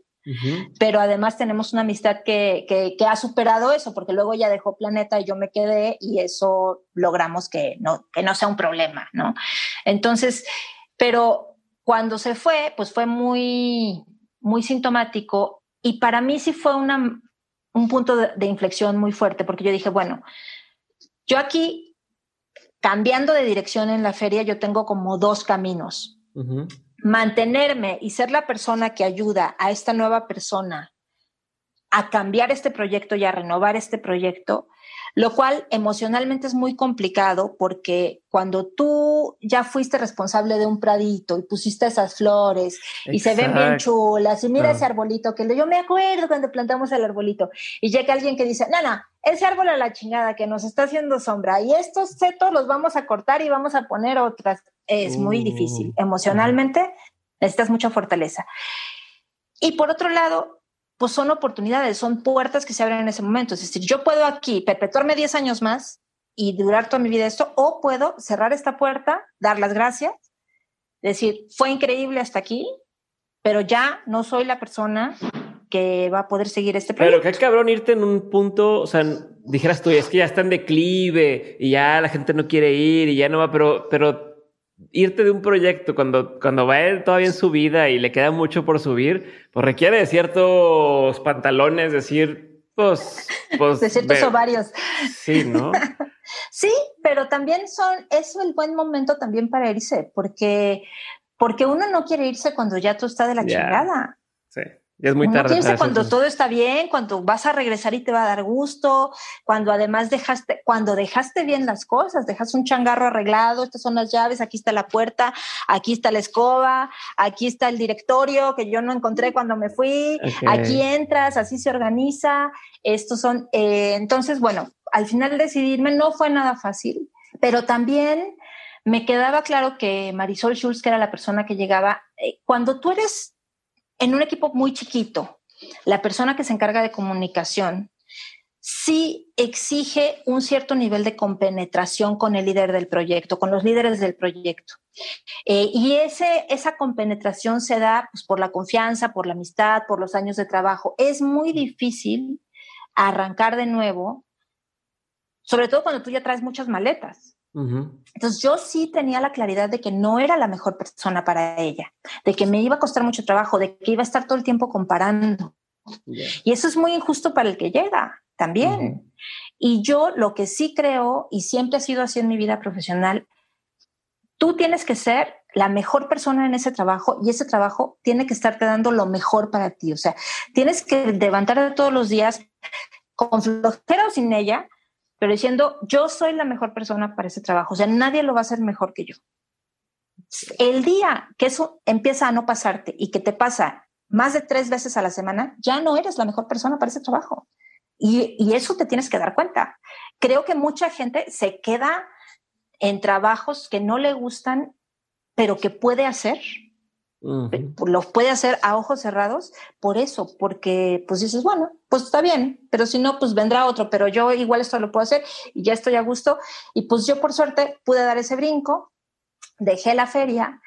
pero además tenemos una amistad que, que, ha superado eso, porque luego ya dejó Planeta y yo me quedé y eso logramos que no, que no sea un problema, ¿no? Entonces, pero cuando se fue, pues fue muy, muy sintomático y para mí sí fue una, un punto de, inflexión muy fuerte, porque yo dije, bueno, yo aquí, cambiando de dirección en la feria, yo tengo como dos caminos. Mantenerme y ser la persona que ayuda a esta nueva persona a cambiar este proyecto y a renovar este proyecto, lo cual emocionalmente es muy complicado porque cuando tú ya fuiste responsable de un pradito y pusiste esas flores y se ven bien chulas y mira ese arbolito que yo me acuerdo cuando plantamos el arbolito y llega alguien que dice, no, no, ese árbol a la chingada que nos está haciendo sombra y estos setos los vamos a cortar y vamos a poner otras, es muy difícil. Uh. Emocionalmente necesitas mucha fortaleza. Y por otro lado, pues son oportunidades, son puertas que se abren en ese momento. Es decir, yo puedo aquí perpetuarme 10 años más y durar toda mi vida esto, o puedo cerrar esta puerta, dar las gracias, decir, fue increíble hasta aquí, pero ya no soy la persona que va a poder seguir este proyecto. Pero qué cabrón irte en un punto, o sea, dijeras tú, es que ya está en declive y ya la gente no quiere ir y ya no va, pero, pero irte de un proyecto cuando, cuando va todavía en su vida y le queda mucho por subir, pues requiere de ciertos pantalones, decir, pues, pues de ciertos ovarios. Sí, ¿no? sí, pero también son, es el buen momento también para irse, porque, porque uno no quiere irse cuando ya tú estás de la chingada. Sí es muy tarde. cuando todo está bien, cuando vas a regresar y te va a dar gusto, cuando además dejaste, cuando dejaste bien las cosas, dejas un changarro arreglado, estas son las llaves, aquí está la puerta, aquí está la escoba, aquí está el directorio que yo no encontré cuando me fui, aquí entras, así se organiza. Estos son, eh, entonces, bueno, al final decidirme no fue nada fácil, pero también me quedaba claro que Marisol Schulz, que era la persona que llegaba, eh, cuando tú eres en un equipo muy chiquito, la persona que se encarga de comunicación sí exige un cierto nivel de compenetración con el líder del proyecto, con los líderes del proyecto. Eh, y ese, esa compenetración se da pues, por la confianza, por la amistad, por los años de trabajo. Es muy difícil arrancar de nuevo, sobre todo cuando tú ya traes muchas maletas. Entonces yo sí tenía la claridad de que no era la mejor persona para ella, de que me iba a costar mucho trabajo, de que iba a estar todo el tiempo comparando. Y eso es muy injusto para el que llega también. Y yo lo que sí creo, y siempre ha sido así en mi vida profesional, tú tienes que ser la mejor persona en ese trabajo y ese trabajo tiene que estarte dando lo mejor para ti. O sea, tienes que levantarte todos los días con flojera o sin ella, pero diciendo, yo soy la mejor persona para ese trabajo, o sea, nadie lo va a hacer mejor que yo. El día que eso empieza a no pasarte y que te pasa más de tres veces a la semana, ya no eres la mejor persona para ese trabajo. Y, y eso te tienes que dar cuenta. Creo que mucha gente se queda en trabajos que no le gustan, pero que puede hacer los puede hacer a ojos cerrados por eso, porque pues dices, bueno, pues está bien, pero si no, pues vendrá otro, pero yo igual esto lo puedo hacer y ya estoy a gusto. Y pues yo por suerte pude dar ese brinco, dejé la feria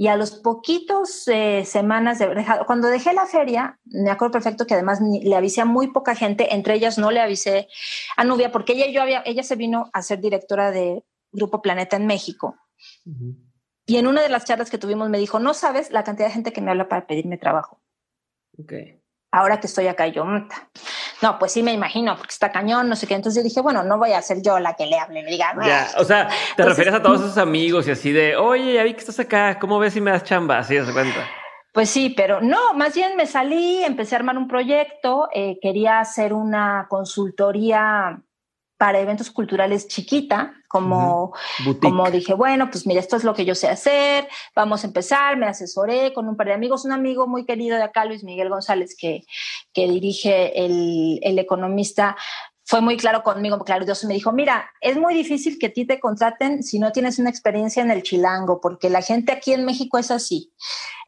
y a los poquitos eh, semanas de dejado, cuando dejé la feria, me acuerdo perfecto que además le avisé a muy poca gente, entre ellas no le avisé a Nubia, porque ella, yo había, ella se vino a ser directora de Grupo Planeta en México. Y en una de las charlas que tuvimos me dijo, no sabes la cantidad de gente que me habla para pedirme trabajo. Ok. Ahora que estoy acá, yo, no, pues sí me imagino, porque está cañón, no sé qué. Entonces yo dije, bueno, no voy a ser yo la que le hable, le diga. Ya, o sea, te refieres a todos esos amigos y así de, oye, ya vi que estás acá, ¿cómo ves si me das chamba? Así se cuenta. Pues sí, pero no, más bien me salí, empecé a armar un proyecto, eh, quería hacer una consultoría para eventos culturales chiquita, como, como dije, bueno, pues mira, esto es lo que yo sé hacer, vamos a empezar, me asesoré con un par de amigos, un amigo muy querido de acá, Luis Miguel González, que, que dirige el, el economista fue muy claro conmigo, claro, Dios me dijo, mira, es muy difícil que a ti te contraten si no tienes una experiencia en el chilango, porque la gente aquí en México es así.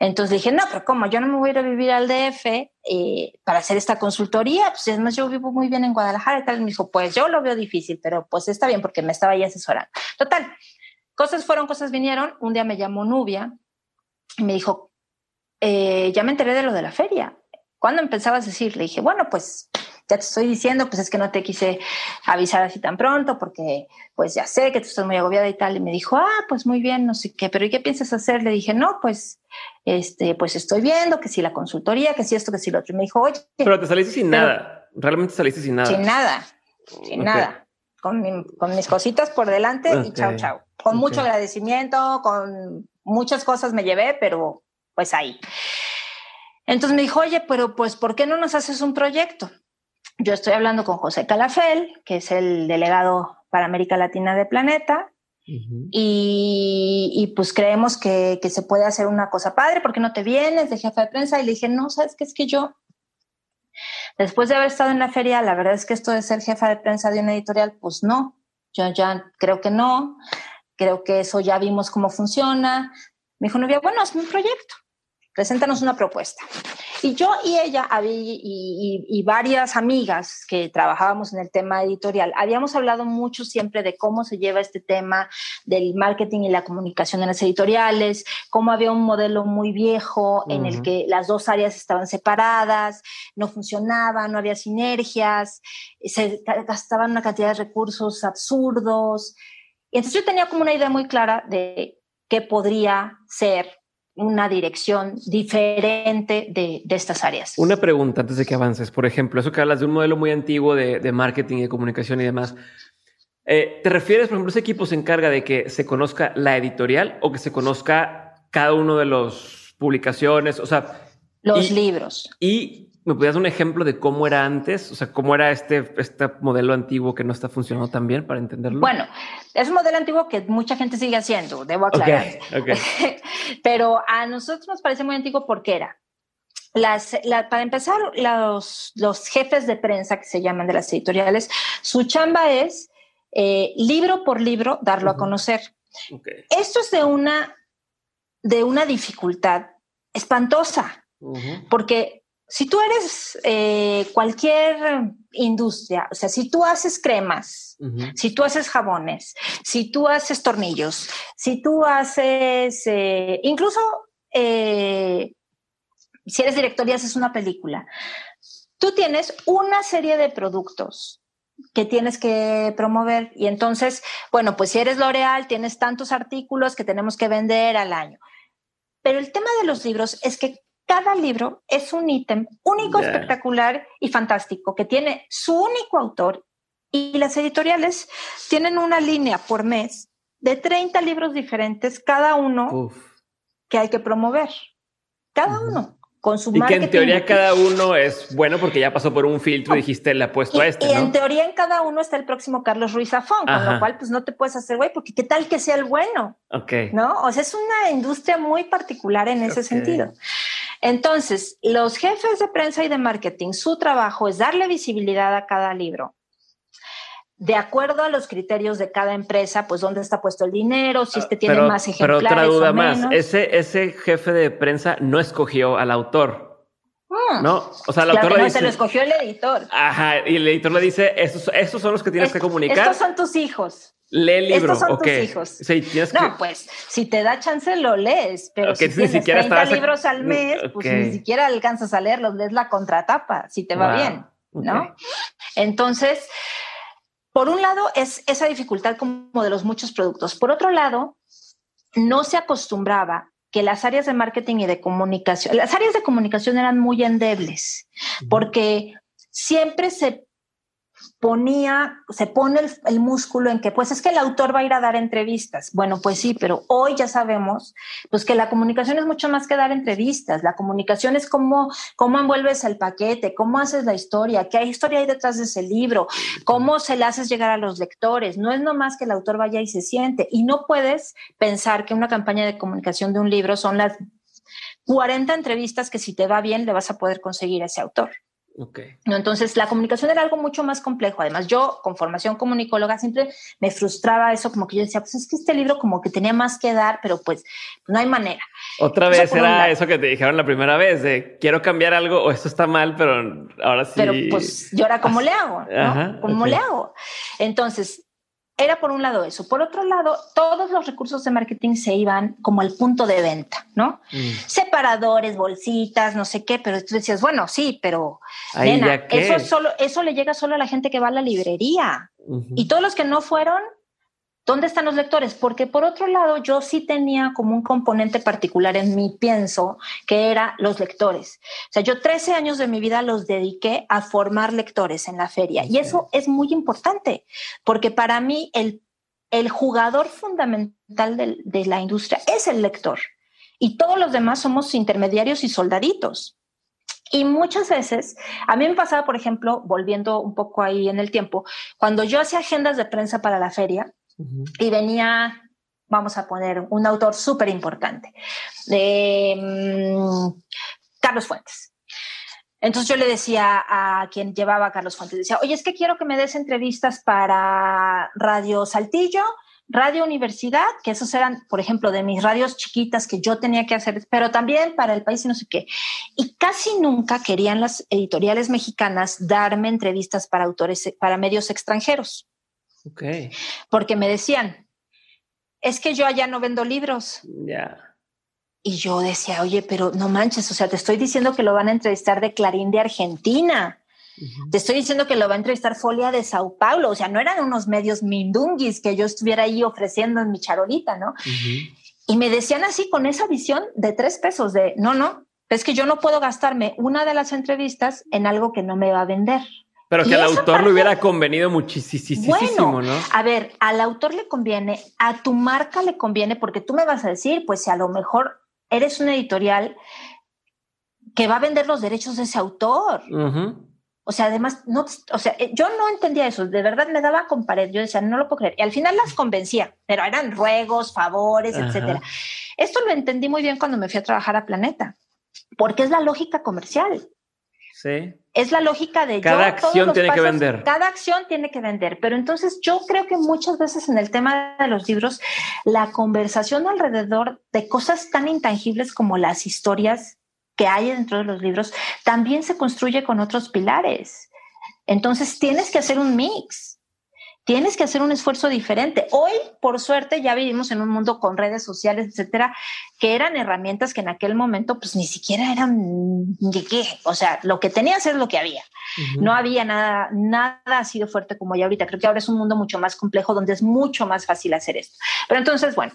Entonces dije, no, pero ¿cómo? Yo no me voy a ir a vivir al DF eh, para hacer esta consultoría, pues es más, yo vivo muy bien en Guadalajara y tal. me dijo, pues yo lo veo difícil, pero pues está bien porque me estaba ahí asesorando. Total, cosas fueron, cosas vinieron. Un día me llamó Nubia y me dijo, eh, ya me enteré de lo de la feria. ¿Cuándo empezabas a decir? Le dije, bueno, pues ya te estoy diciendo, pues es que no te quise avisar así tan pronto porque pues ya sé que tú estás muy agobiada y tal. Y me dijo, ah, pues muy bien, no sé qué, pero ¿y qué piensas hacer? Le dije, no, pues, este, pues estoy viendo que si la consultoría, que si esto, que si lo otro. Y me dijo, oye. Pero te saliste sin nada. Realmente saliste sin nada. Sin nada. Sin nada. Con, con, mis cositas por delante y chao, chao. Con mucho agradecimiento, con muchas cosas me llevé, pero pues ahí. Entonces me dijo, oye, pero pues, ¿por qué no nos haces un proyecto? Yo estoy hablando con José Calafel, que es el delegado para América Latina de Planeta, y, pues creemos que, que, se puede hacer una cosa padre, ¿por qué no te vienes de jefe de prensa? Y le dije, no, sabes qué es que yo, después de haber estado en la feria, la verdad es que esto de ser jefa de prensa de una editorial, pues no, yo ya creo que no, creo que eso ya vimos cómo funciona. Me dijo, Novia, bueno, hazme un proyecto preséntanos una propuesta. Y yo y ella y, y, varias amigas que trabajábamos en el tema editorial, habíamos hablado mucho siempre de cómo se lleva este tema del marketing y la comunicación en las editoriales, cómo había un modelo muy viejo en el que las dos áreas estaban separadas, no funcionaban, no había sinergias, se gastaban una cantidad de recursos absurdos. Y entonces yo tenía como una idea muy clara de qué podría ser una dirección diferente de, estas áreas. Una pregunta antes de que avances. Por ejemplo, eso que hablas de un modelo muy antiguo de, marketing y de comunicación y demás. Eh, ¿Te refieres, por ejemplo, ese equipo se encarga de que se conozca la editorial o que se conozca cada uno de los publicaciones? O sea, los libros. Y ¿Me podías dar un ejemplo de cómo era antes? O sea, cómo era este, este modelo antiguo que no está funcionando tan bien para entenderlo. Bueno, es un modelo antiguo que mucha gente sigue haciendo, debo aclarar. Pero a nosotros nos parece muy antiguo porque era. Las, para empezar, los, los jefes de prensa que se llaman de las editoriales, su chamba es eh, libro por libro darlo a conocer. Esto es de una, de una dificultad espantosa, porque si tú eres eh, cualquier industria, o sea, si tú haces cremas, si tú haces jabones, si tú haces tornillos, si tú haces, eh, incluso eh, si eres director y haces una película, tú tienes una serie de productos que tienes que promover y entonces, bueno, pues si eres L'Oreal, tienes tantos artículos que tenemos que vender al año. Pero el tema de los libros es que cada libro es un ítem único, espectacular y fantástico, que tiene su único autor y las editoriales tienen una línea por mes de 30 libros diferentes, cada uno que hay que promover. Cada uno. Con su y que en teoría cada uno es bueno porque ya pasó por un filtro y dijiste le apuesto a este. Y en teoría en cada uno está el próximo Carlos Ruiz Zafón, con lo cual pues no te puedes hacer güey, porque qué tal que sea el bueno. Ok. ¿No? O sea, es una industria muy particular en ese sentido. Entonces, los jefes de prensa y de marketing, su trabajo es darle visibilidad a cada libro. De acuerdo a los criterios de cada empresa, pues dónde está puesto el dinero, si este tiene más ejemplares. Pero otra duda más, ese, ese jefe de prensa no escogió al autor. Hmm. No, o sea, el autor no, se lo escogió el editor. Ajá, y el editor le dice: Estos, estos son los que tienes que comunicar. Estos son tus hijos. Lee el libro. Estos son tus hijos. Sí, no, pues si te da chance lo lees, pero si tienes 30 libros al mes, pues ni siquiera alcanzas a leerlos, lees la contratapa, si te va bien, ¿no? Entonces, por un lado es esa dificultad como de los muchos productos. Por otro lado, no se acostumbraba que las áreas de marketing y de comunicación, las áreas de comunicación eran muy endebles, porque siempre se ponía, se pone el, músculo en que pues es que el autor va a ir a dar entrevistas. Bueno, pues sí, pero hoy ya sabemos pues que la comunicación es mucho más que dar entrevistas. La comunicación es cómo, cómo envuelves el paquete, cómo haces la historia, qué historia hay detrás de ese libro, cómo se le haces llegar a los lectores. No es nomás que el autor vaya y se siente. Y no puedes pensar que una campaña de comunicación de un libro son las 40 entrevistas que si te va bien le vas a poder conseguir a ese autor. Okay. ¿No? Entonces, la comunicación era algo mucho más complejo. Además, yo, con formación comunicóloga, siempre me frustraba eso, como que yo decía, pues es que este libro como que tenía más que dar, pero pues no hay manera. Otra vez era eso que te dijeron la primera vez, de quiero cambiar algo o esto está mal, pero ahora sí. Pero pues, ¿y ahora cómo le hago? ¿Cómo le hago? Entonces, era por un lado eso. Por otro lado, todos los recursos de marketing se iban como al punto de venta, ¿no? Mm. Separadores, bolsitas, no sé qué, pero tú decías, bueno, sí, pero eso solo, eso le llega solo a la gente que va a la librería. Y todos los que no fueron, ¿Dónde están los lectores? Porque por otro lado, yo sí tenía como un componente particular en mi pienso, que era los lectores. O sea, yo 13 años de mi vida los dediqué a formar lectores en la feria. Y eso es muy importante, porque para mí el, el jugador fundamental de, de la industria es el lector. Y todos los demás somos intermediarios y soldaditos. Y muchas veces, a mí me pasaba, por ejemplo, volviendo un poco ahí en el tiempo, cuando yo hacía agendas de prensa para la feria, y venía, vamos a poner, un autor súper importante, mm, Carlos Fuentes. Entonces yo le decía a quien llevaba a Carlos Fuentes, decía, oye, es que quiero que me des entrevistas para Radio Saltillo, Radio Universidad, que esos eran, por ejemplo, de mis radios chiquitas que yo tenía que hacer, pero también para el país y no sé qué. Y casi nunca querían las editoriales mexicanas darme entrevistas para autores, para medios extranjeros. Porque me decían, es que yo allá no vendo libros. Ya. Y yo decía, oye, pero no manches, o sea, te estoy diciendo que lo van a entrevistar de Clarín de Argentina. Te estoy diciendo que lo va a entrevistar Folia de Sao Paulo. O sea, no eran unos medios mindunguis que yo estuviera ahí ofreciendo en mi charolita, ¿no? Y me decían así con esa visión de tres pesos de, no, no, es que yo no puedo gastarme una de las entrevistas en algo que no me va a vender. Pero que al autor le hubiera convenido muchísimo, bueno, ¿no? A ver, al autor le conviene, a tu marca le conviene, porque tú me vas a decir, pues si a lo mejor eres una editorial que va a vender los derechos de ese autor. O sea, además, no, o sea, eh, yo no entendía eso, de verdad me daba con pared, yo decía, no lo puedo creer. Y al final las convencía, pero eran ruegos, favores, etcétera. Esto lo entendí muy bien cuando me fui a trabajar a Planeta, porque es la lógica comercial. Es la lógica de cada acción tiene que vender. Cada acción tiene que vender. Pero entonces yo creo que muchas veces en el tema de los libros, la conversación alrededor de cosas tan intangibles como las historias que hay dentro de los libros también se construye con otros pilares. Entonces tienes que hacer un mix tienes que hacer un esfuerzo diferente. Hoy, por suerte, ya vivimos en un mundo con redes sociales, etcétera, que eran herramientas que en aquel momento, pues ni siquiera eran de qué. O sea, lo que tenías es lo que había. No había nada, nada ha sido fuerte como ya ahorita. Creo que ahora es un mundo mucho más complejo donde es mucho más fácil hacer esto. Pero entonces, bueno,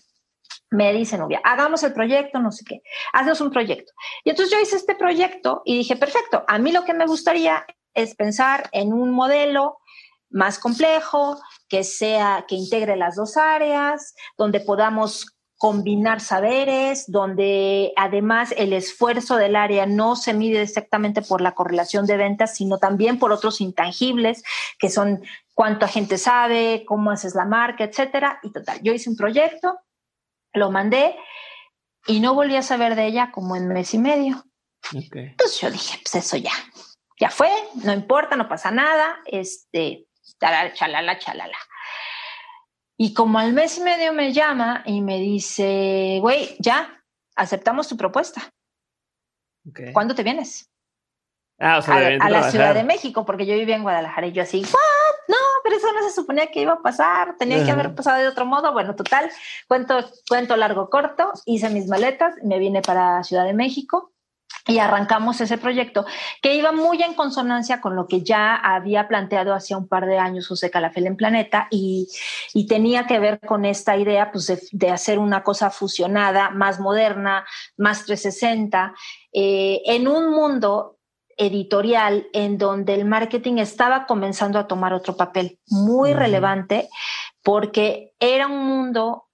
me dice novia, hagamos el proyecto, no sé qué, haznos un proyecto. Y entonces yo hice este proyecto y dije, perfecto, a mí lo que me gustaría es pensar en un modelo más complejo, que sea, que integre las dos áreas, donde podamos combinar saberes, donde además el esfuerzo del área no se mide exactamente por la correlación de ventas, sino también por otros intangibles, que son cuánta gente sabe, cómo haces la marca, etcétera. Y total, yo hice un proyecto, lo mandé y no volví a saber de ella como en mes y medio. Entonces yo dije, pues eso ya, ya fue, no importa, no pasa nada, este, chalala, chalala. Y como al mes y medio me llama y me dice, güey, ya, aceptamos tu propuesta. ¿Cuándo te vienes? Ah, o sea, a, la Ciudad de México, porque yo vivía en Guadalajara y yo así, ¿what? No, pero eso no se suponía que iba a pasar, tenía que haber pasado de otro modo. Bueno, total, cuento, cuento largo, corto, hice mis maletas, me vine para Ciudad de México y arrancamos ese proyecto que iba muy en consonancia con lo que ya había planteado hacía un par de años José Calafel en Planeta y, tenía que ver con esta idea pues, de, hacer una cosa fusionada, más moderna, más 360, eh, en un mundo editorial en donde el marketing estaba comenzando a tomar otro papel muy relevante porque era un mundo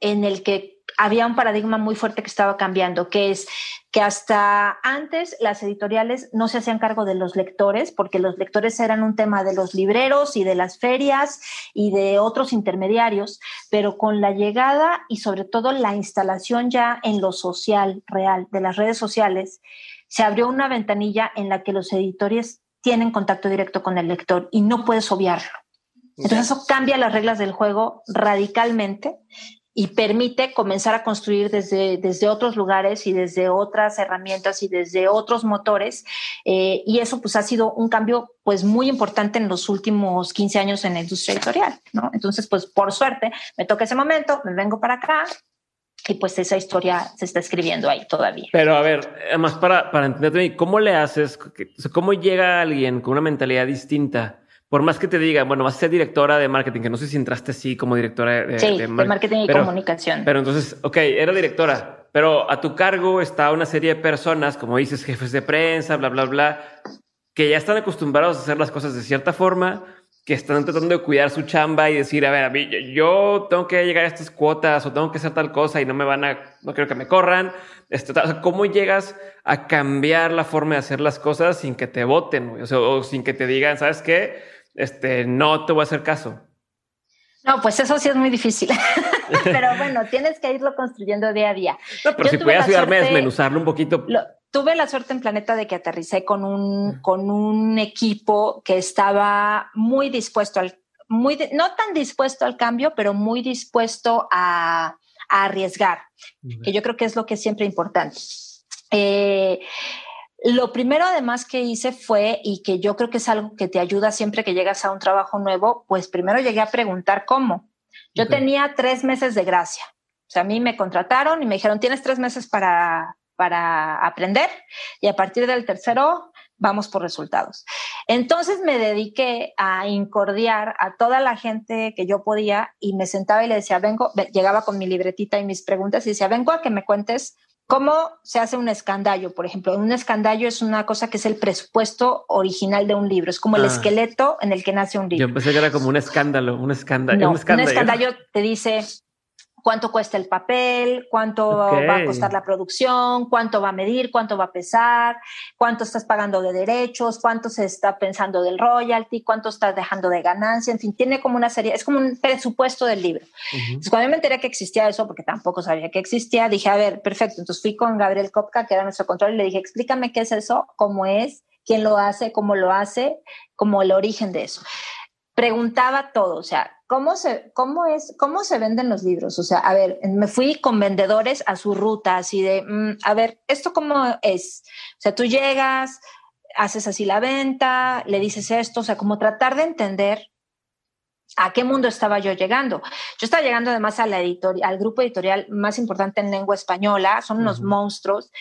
en el que había un paradigma muy fuerte que estaba cambiando, que es que hasta antes las editoriales no se hacían cargo de los lectores, porque los lectores eran un tema de los libreros y de las ferias y de otros intermediarios, pero con la llegada y sobre todo la instalación ya en lo social real de las redes sociales, se abrió una ventanilla en la que los editores tienen contacto directo con el lector y no puedes obviarlo. Entonces eso cambia las reglas del juego radicalmente y permite comenzar a construir desde, desde otros lugares y desde otras herramientas y desde otros motores. Eh, y eso pues ha sido un cambio pues muy importante en los últimos 15 años en la industria editorial, ¿no? Entonces pues por suerte me toca ese momento, me vengo para acá, y pues esa historia se está escribiendo ahí todavía. Pero a ver, además para, para entenderte, ¿cómo le haces? ¿Cómo llega alguien con una mentalidad distinta? Por más que te diga, bueno, vas a ser directora de marketing, que no sé si entraste así como directora de, sí, de, marketing y comunicación. Pero entonces, ok, era directora, pero a tu cargo está una serie de personas, como dices, jefes de prensa, bla, bla, bla, que ya están acostumbrados a hacer las cosas de cierta forma que están tratando de cuidar su chamba y decir, a ver, a mí, yo tengo que llegar a estas cuotas o tengo que hacer tal cosa y no me van a, no quiero que me corran. Este, ¿Cómo llegas a cambiar la forma de hacer las cosas sin que te voten o, sin que te digan, sabes qué, este, no te voy a hacer caso? No, pues eso sí es muy difícil. pero bueno, tienes que irlo construyendo día a día. No, pero si puedes ayudarme a desmenuzarlo un poquito tuve la suerte en Planeta de que aterricé con un, con un equipo que estaba muy dispuesto al, muy, no tan dispuesto al cambio, pero muy dispuesto a, arriesgar, que yo creo que es lo que es siempre importante. Eh, lo primero además que hice fue, y que yo creo que es algo que te ayuda siempre que llegas a un trabajo nuevo, pues primero llegué a preguntar cómo. Yo tenía tres meses de gracia. O sea, a mí me contrataron y me dijeron, tienes tres meses para, para aprender y a partir del tercero vamos por resultados. Entonces me dediqué a incordiar a toda la gente que yo podía y me sentaba y le decía, vengo, llegaba con mi libretita y mis preguntas y decía, vengo a que me cuentes cómo se hace un escandallo, por ejemplo. Un escandallo es una cosa que es el presupuesto original de un libro, es como el ah. esqueleto en el que nace un libro. Yo pensé que era como un escándalo, un escándalo. un escándalo, un escandallo te dice cuánto cuesta el papel, cuánto va a costar la producción, cuánto va a medir, cuánto va a pesar, cuánto estás pagando de derechos, cuánto se está pensando del royalty, cuánto estás dejando de ganancia, en fin, tiene como una serie, es como un presupuesto del libro. Entonces, cuando yo me enteré que existía eso, porque tampoco sabía que existía, dije, a ver, perfecto, entonces fui con Gabriel Kopka, que era nuestro control, y le dije, explícame qué es eso, cómo es, quién lo hace, cómo lo hace, como el origen de eso preguntaba todo, o sea, ¿cómo se, cómo es, cómo se venden los libros? O sea, a ver, me fui con vendedores a su ruta, así de, mm, a ver, ¿esto cómo es? O sea, tú llegas, haces así la venta, le dices esto, o sea, como tratar de entender a qué mundo estaba yo llegando. Yo estaba llegando además a la al grupo editorial más importante en lengua española, son unos monstruos.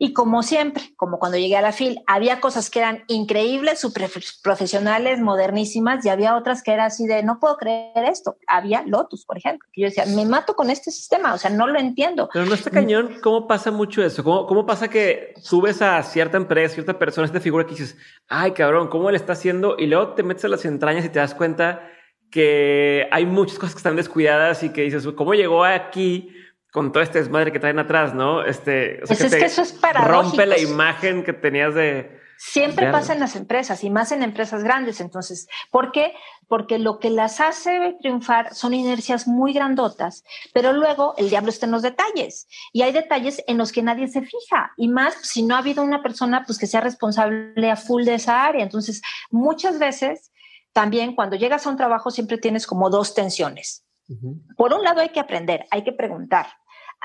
Y como siempre, como cuando llegué a la FIL, había cosas que eran increíbles, super profesionales, modernísimas, y había otras que eran así de, no puedo creer esto. Había Lotus, por ejemplo, que yo decía, me mato con este sistema, o sea, no lo entiendo. Pero no está cañón, ¿cómo pasa mucho eso? ¿Cómo, cómo pasa que subes a cierta empresa, cierta persona, esta figura que dices, ay, cabrón, ¿cómo él está haciendo? Y luego te metes a las entrañas y te das cuenta que hay muchas cosas que están descuidadas y que dices, ¿cómo llegó aquí? Con todo este desmadre que traen atrás, ¿no? Este, pues es que eso es para Rompe la imagen que tenías de. Siempre pasa en las empresas y más en empresas grandes. Entonces, ¿por qué? Porque lo que las hace triunfar son inercias muy grandotas, pero luego el diablo está en los detalles y hay detalles en los que nadie se fija y más si no ha habido una persona pues que sea responsable a full de esa área. Entonces, muchas veces también cuando llegas a un trabajo siempre tienes como dos tensiones por un lado hay que aprender, hay que preguntar,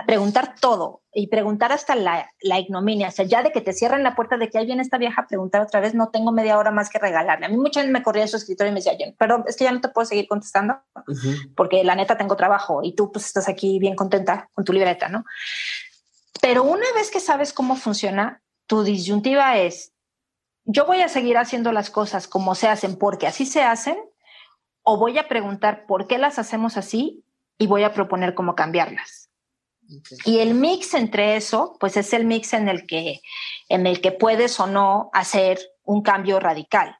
preguntar todo y preguntar hasta la, ignominia, o sea, ya de que te cierran la puerta de que ahí viene esta vieja a preguntar otra vez, no tengo media hora más que regalarle. A mí mucha gente me corría a su escritorio y me decía, perdón, es que ya no te puedo seguir contestando porque la neta tengo trabajo y tú pues estás aquí bien contenta con tu libreta, ¿no? Pero una vez que sabes cómo funciona, tu disyuntiva es, yo voy a seguir haciendo las cosas como se hacen porque así se hacen o voy a preguntar por qué las hacemos así y voy a proponer cómo cambiarlas. Y el mix entre eso, pues es el mix en el que, en el que puedes o no hacer un cambio radical.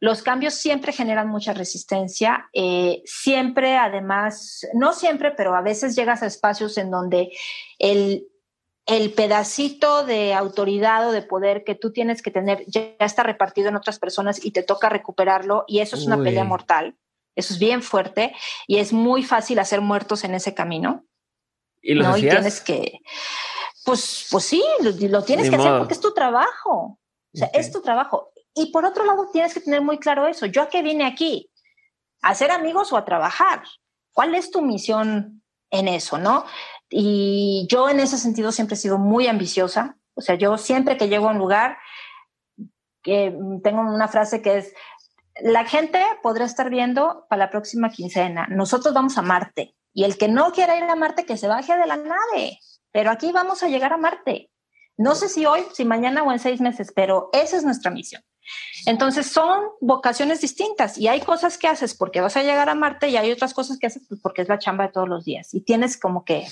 Los cambios siempre generan mucha resistencia, eh, siempre además, no siempre, pero a veces llegas a espacios en donde el, el pedacito de autoridad o de poder que tú tienes que tener ya está repartido en otras personas y te toca recuperarlo y eso es una pelea mortal. Eso es bien fuerte y es muy fácil hacer muertos en ese camino. Y lo tienes que, pues, pues sí, lo, tienes que hacer porque es tu trabajo. O sea, es tu trabajo. Y por otro lado, tienes que tener muy claro eso. ¿Yo a qué vine aquí? ¿A hacer amigos o a trabajar? ¿Cuál es tu misión en eso, ¿no? Y yo en ese sentido siempre he sido muy ambiciosa. O sea, yo siempre que llego a un lugar, que tengo una frase que es, la gente podrá estar viendo para la próxima quincena, nosotros vamos a Marte. Y el que no quiera ir a Marte, que se baje de la nave. Pero aquí vamos a llegar a Marte. No sé si hoy, si mañana o en seis meses, pero esa es nuestra misión. Entonces son vocaciones distintas y hay cosas que haces porque vas a llegar a Marte y hay otras cosas que haces pues, porque es la chamba de todos los días y tienes como que,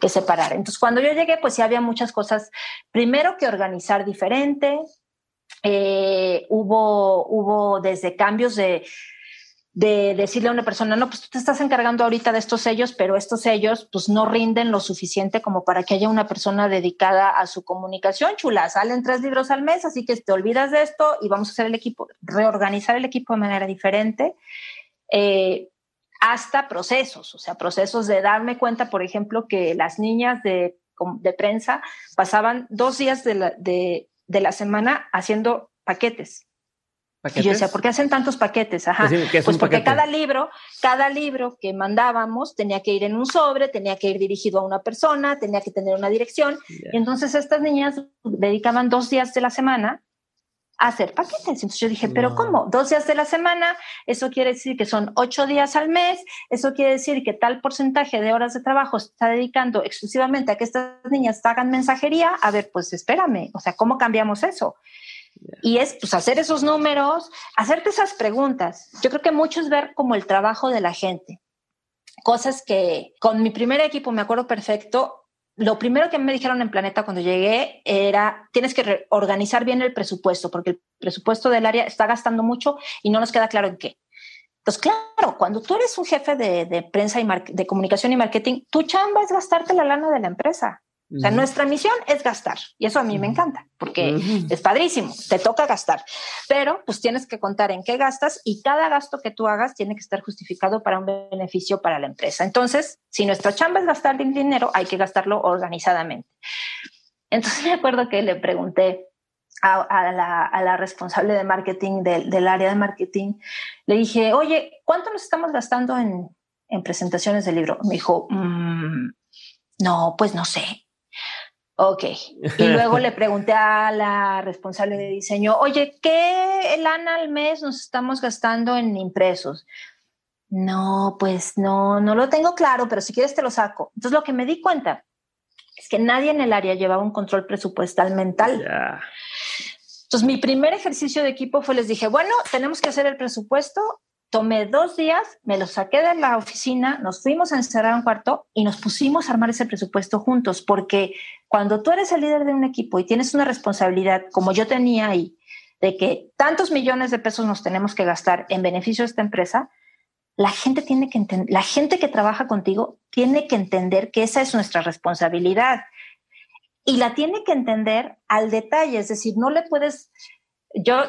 que separar. Entonces cuando yo llegué pues sí había muchas cosas, primero que organizar diferente, eh, hubo, hubo desde cambios de de decirle a una persona, no, pues tú te estás encargando ahorita de estos sellos, pero estos sellos pues no rinden lo suficiente como para que haya una persona dedicada a su comunicación, chula, salen tres libros al mes, así que te olvidas de esto y vamos a hacer el equipo, reorganizar el equipo de manera diferente. Eh, hasta procesos, o sea, procesos de darme cuenta, por ejemplo, que las niñas de, de prensa pasaban dos días de la, de, de la semana haciendo paquetes y yo decía, ¿por qué hacen tantos paquetes? Ajá. pues porque cada libro, cada libro que mandábamos tenía que ir en un sobre, tenía que ir dirigido a una persona, tenía que tener una dirección. Y entonces estas niñas dedicaban dos días de la semana hacer paquetes. Entonces yo dije, ¿pero cómo? Dos días de la semana, eso quiere decir que son ocho días al mes, eso quiere decir que tal porcentaje de horas de trabajo se está dedicando exclusivamente a que estas niñas hagan mensajería. A ver, pues espérame, o sea, ¿cómo cambiamos eso? Y es pues hacer esos números, hacerte esas preguntas. Yo creo que mucho es ver como el trabajo de la gente. Cosas que con mi primer equipo me acuerdo perfecto. Lo primero que me dijeron en Planeta cuando llegué era, tienes que organizar bien el presupuesto, porque el presupuesto del área está gastando mucho y no nos queda claro en qué. Entonces, claro, cuando tú eres un jefe de, prensa y de comunicación y marketing, tu chamba es gastarte la lana de la empresa. O sea, nuestra misión es gastar y eso a mí me encanta porque es padrísimo, te toca gastar, pero pues tienes que contar en qué gastas y cada gasto que tú hagas tiene que estar justificado para un beneficio para la empresa. Entonces, si nuestra chamba es gastar dinero, hay que gastarlo organizadamente. Entonces me acuerdo que le pregunté a, la, responsable de marketing del, área de marketing, le dije, oye, ¿cuánto nos estamos gastando en, presentaciones del libro? Me dijo, mm, no, pues no sé. Ok. Y luego le pregunté a la responsable de diseño, oye, ¿qué lana al mes nos estamos gastando en impresos? No, pues no, no lo tengo claro, pero si quieres te lo saco. Entonces lo que me di cuenta es que nadie en el área llevaba un control presupuestal mental. Entonces mi primer ejercicio de equipo fue, les dije, bueno, tenemos que hacer el presupuesto tomé dos días, me lo saqué de la oficina, nos fuimos a encerrar un cuarto y nos pusimos a armar ese presupuesto juntos, porque cuando tú eres el líder de un equipo y tienes una responsabilidad como yo tenía ahí, de que tantos millones de pesos nos tenemos que gastar en beneficio de esta empresa, la gente tiene que entender, la gente que trabaja contigo tiene que entender que esa es nuestra responsabilidad y la tiene que entender al detalle, es decir, no le puedes, yo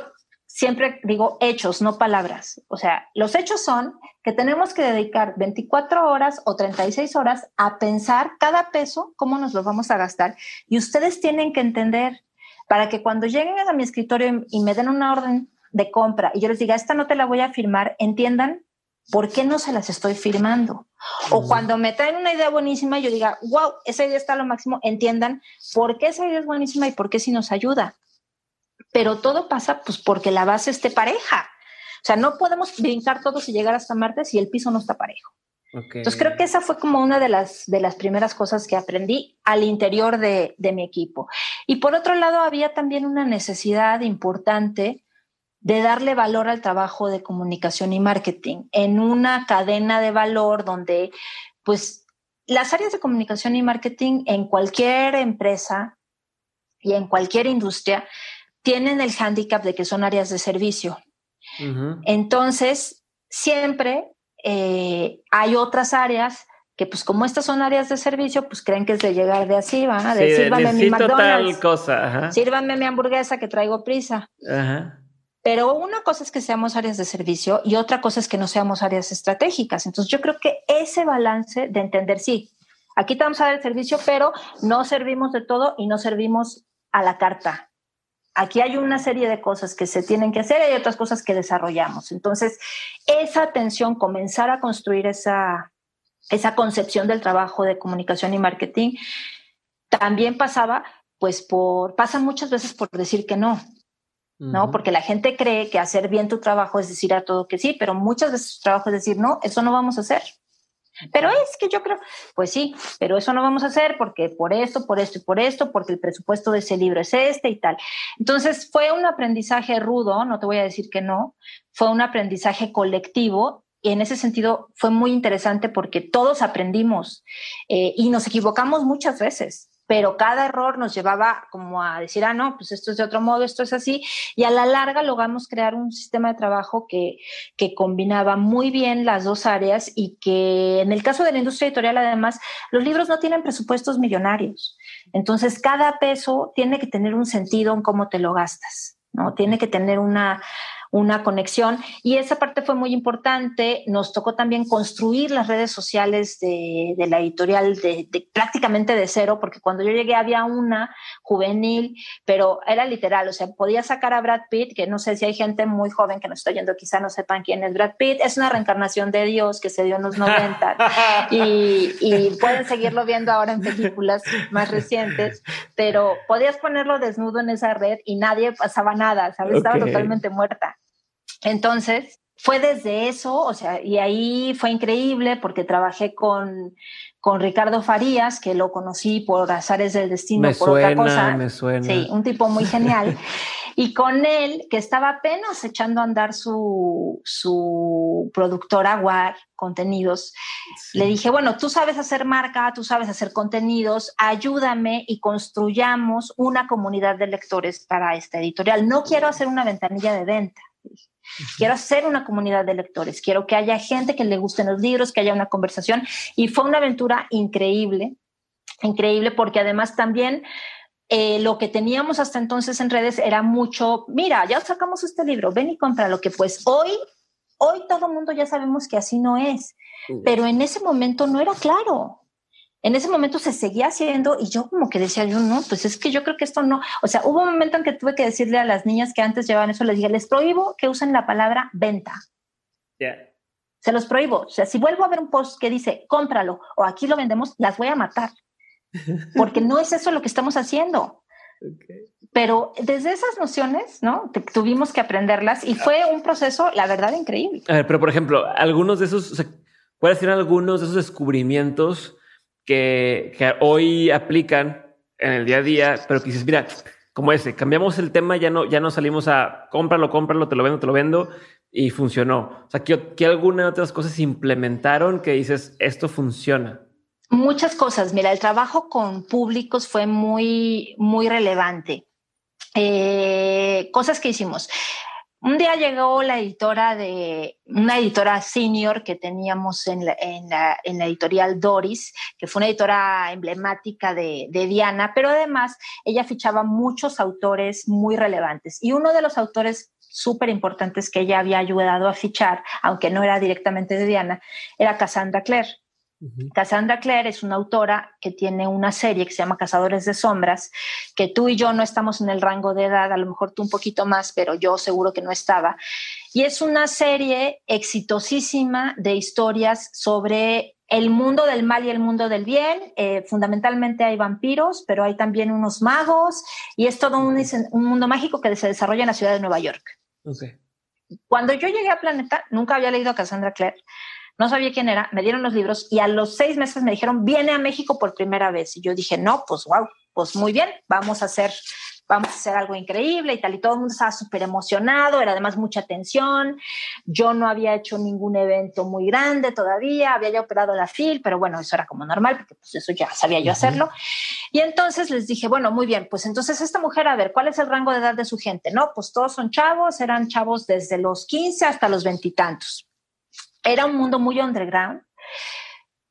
siempre digo hechos, no palabras. O sea, los hechos son que tenemos que dedicar 24 horas o 36 horas a pensar cada peso, cómo nos lo vamos a gastar. Y ustedes tienen que entender para que cuando lleguen a mi escritorio y me den una orden de compra y yo les diga, esta no te la voy a firmar, entiendan por qué no se las estoy firmando. O cuando me traen una idea buenísima, yo diga, wow, esa idea está a lo máximo, entiendan por qué esa idea es buenísima y por qué sí nos ayuda pero todo pasa pues porque la base esté pareja. O sea, no podemos brincar todos y llegar hasta Marte si el piso no está parejo. Entonces creo que esa fue como una de las, de las primeras cosas que aprendí al interior de, de mi equipo. Y por otro lado, había también una necesidad importante de darle valor al trabajo de comunicación y marketing en una cadena de valor donde, pues, las áreas de comunicación y marketing en cualquier empresa y en cualquier industria tienen el hándicap de que son áreas de servicio. Entonces, siempre eh, hay otras áreas que pues como estas son áreas de servicio, pues creen que es de llegar de así, van a decir, sírvame mi McDonald's, cosa. sírvame mi hamburguesa que traigo prisa. Pero una cosa es que seamos áreas de servicio y otra cosa es que no seamos áreas estratégicas. Entonces yo creo que ese balance de entender, sí, aquí te vamos a dar el servicio, pero no servimos de todo y no servimos a la carta aquí hay una serie de cosas que se tienen que hacer y hay otras cosas que desarrollamos. Entonces, esa atención, comenzar a construir esa, esa concepción del trabajo de comunicación y marketing, también pasaba, pues por, pasa muchas veces por decir que no, ¿no? Porque la gente cree que hacer bien tu trabajo es decir a todo que sí, pero muchas veces tu trabajo es decir, no, eso no vamos a hacer. Pero es que yo creo, pues sí, pero eso no vamos a hacer porque por esto, por esto y por esto, porque el presupuesto de ese libro es este y tal. Entonces fue un aprendizaje rudo, no te voy a decir que no, fue un aprendizaje colectivo y en ese sentido fue muy interesante porque todos aprendimos eh, y nos equivocamos muchas veces pero cada error nos llevaba como a decir, ah, no, pues esto es de otro modo, esto es así, y a la larga logramos crear un sistema de trabajo que, que combinaba muy bien las dos áreas y que en el caso de la industria editorial, además, los libros no tienen presupuestos millonarios. Entonces, cada peso tiene que tener un sentido en cómo te lo gastas, ¿no? Tiene que tener una una conexión y esa parte fue muy importante. Nos tocó también construir las redes sociales de, la editorial de, prácticamente de cero, porque cuando yo llegué había una juvenil, pero era literal, o sea, podía sacar a Brad Pitt, que no sé si hay gente muy joven que nos está oyendo, quizá no sepan quién es Brad Pitt, es una reencarnación de Dios que se dio en los 90 y, y pueden seguirlo viendo ahora en películas más recientes, pero podías ponerlo desnudo en esa red y nadie pasaba nada, ¿sabes? Estaba totalmente muerta. Entonces, fue desde eso, o sea, y ahí fue increíble porque trabajé con, con Ricardo Farías, que lo conocí por azares del destino, por otra cosa. Me suena. Sí, un tipo muy genial. y con él, que estaba apenas echando a andar su, su productora WAR contenidos, le dije, bueno, tú sabes hacer marca, tú sabes hacer contenidos, ayúdame y construyamos una comunidad de lectores para esta editorial. No quiero hacer una ventanilla de venta Quiero hacer una comunidad de lectores, quiero que haya gente que le gusten los libros, que haya una conversación. Y fue una aventura increíble, increíble porque además también eh, lo que teníamos hasta entonces en redes era mucho, mira, ya sacamos este libro, ven y compra lo que pues hoy, hoy todo el mundo ya sabemos que así no es, pero en ese momento no era claro en ese momento se seguía haciendo y yo como que decía yo, no, pues es que yo creo que esto no, o sea, hubo un momento en que tuve que decirle a las niñas que antes llevaban eso, les dije, les prohíbo que usen la palabra venta. Se los prohíbo. O sea, si vuelvo a ver un post que dice, cómpralo o aquí lo vendemos, las voy a matar. Porque no es eso lo que estamos haciendo. Pero desde esas nociones, ¿no? tuvimos que aprenderlas y fue un proceso, la verdad, increíble. A ver, pero por ejemplo, algunos de esos, o sea, ¿cuáles ser algunos de esos descubrimientos que, hoy aplican en el día a día, pero que dices, mira, como ese, cambiamos el tema, ya no, ya no salimos a cómpralo, cómpralo, te lo vendo, te lo vendo y funcionó. O sea, ¿qué, alguna otras cosas implementaron que dices, esto funciona? Muchas cosas. Mira, el trabajo con públicos fue muy, muy relevante. Eh, cosas que hicimos. Un día llegó la editora de una editora senior que teníamos en la, editorial Doris, que fue una editora emblemática de, de, Diana, pero además ella fichaba muchos autores muy relevantes. Y uno de los autores súper importantes que ella había ayudado a fichar, aunque no era directamente de Diana, era Cassandra Clare. Cassandra Clare es una autora que tiene una serie que se llama Cazadores de Sombras, que tú y yo no estamos en el rango de edad, a lo mejor tú un poquito más, pero yo seguro que no estaba. Y es una serie exitosísima de historias sobre el mundo del mal y el mundo del bien. Eh, fundamentalmente hay vampiros, pero hay también unos magos y es todo un, mundo mágico que se desarrolla en la ciudad de Nueva York. Cuando yo llegué a Planeta, nunca había leído a Cassandra Clare no sabía quién era, me dieron los libros y a los seis meses me dijeron, viene a México por primera vez. Y yo dije, no, pues wow, pues muy bien, vamos a hacer, vamos a hacer algo increíble y tal. Y todo el mundo estaba súper emocionado, era además mucha tensión. Yo no había hecho ningún evento muy grande todavía, había ya operado la FIL, pero bueno, eso era como normal, porque pues eso ya sabía yo hacerlo. Y entonces les dije, bueno, muy bien, pues entonces esta mujer, a ver, ¿cuál es el rango de edad de su gente? No, pues todos son chavos, eran chavos desde los 15 hasta los veintitantos era un mundo muy underground,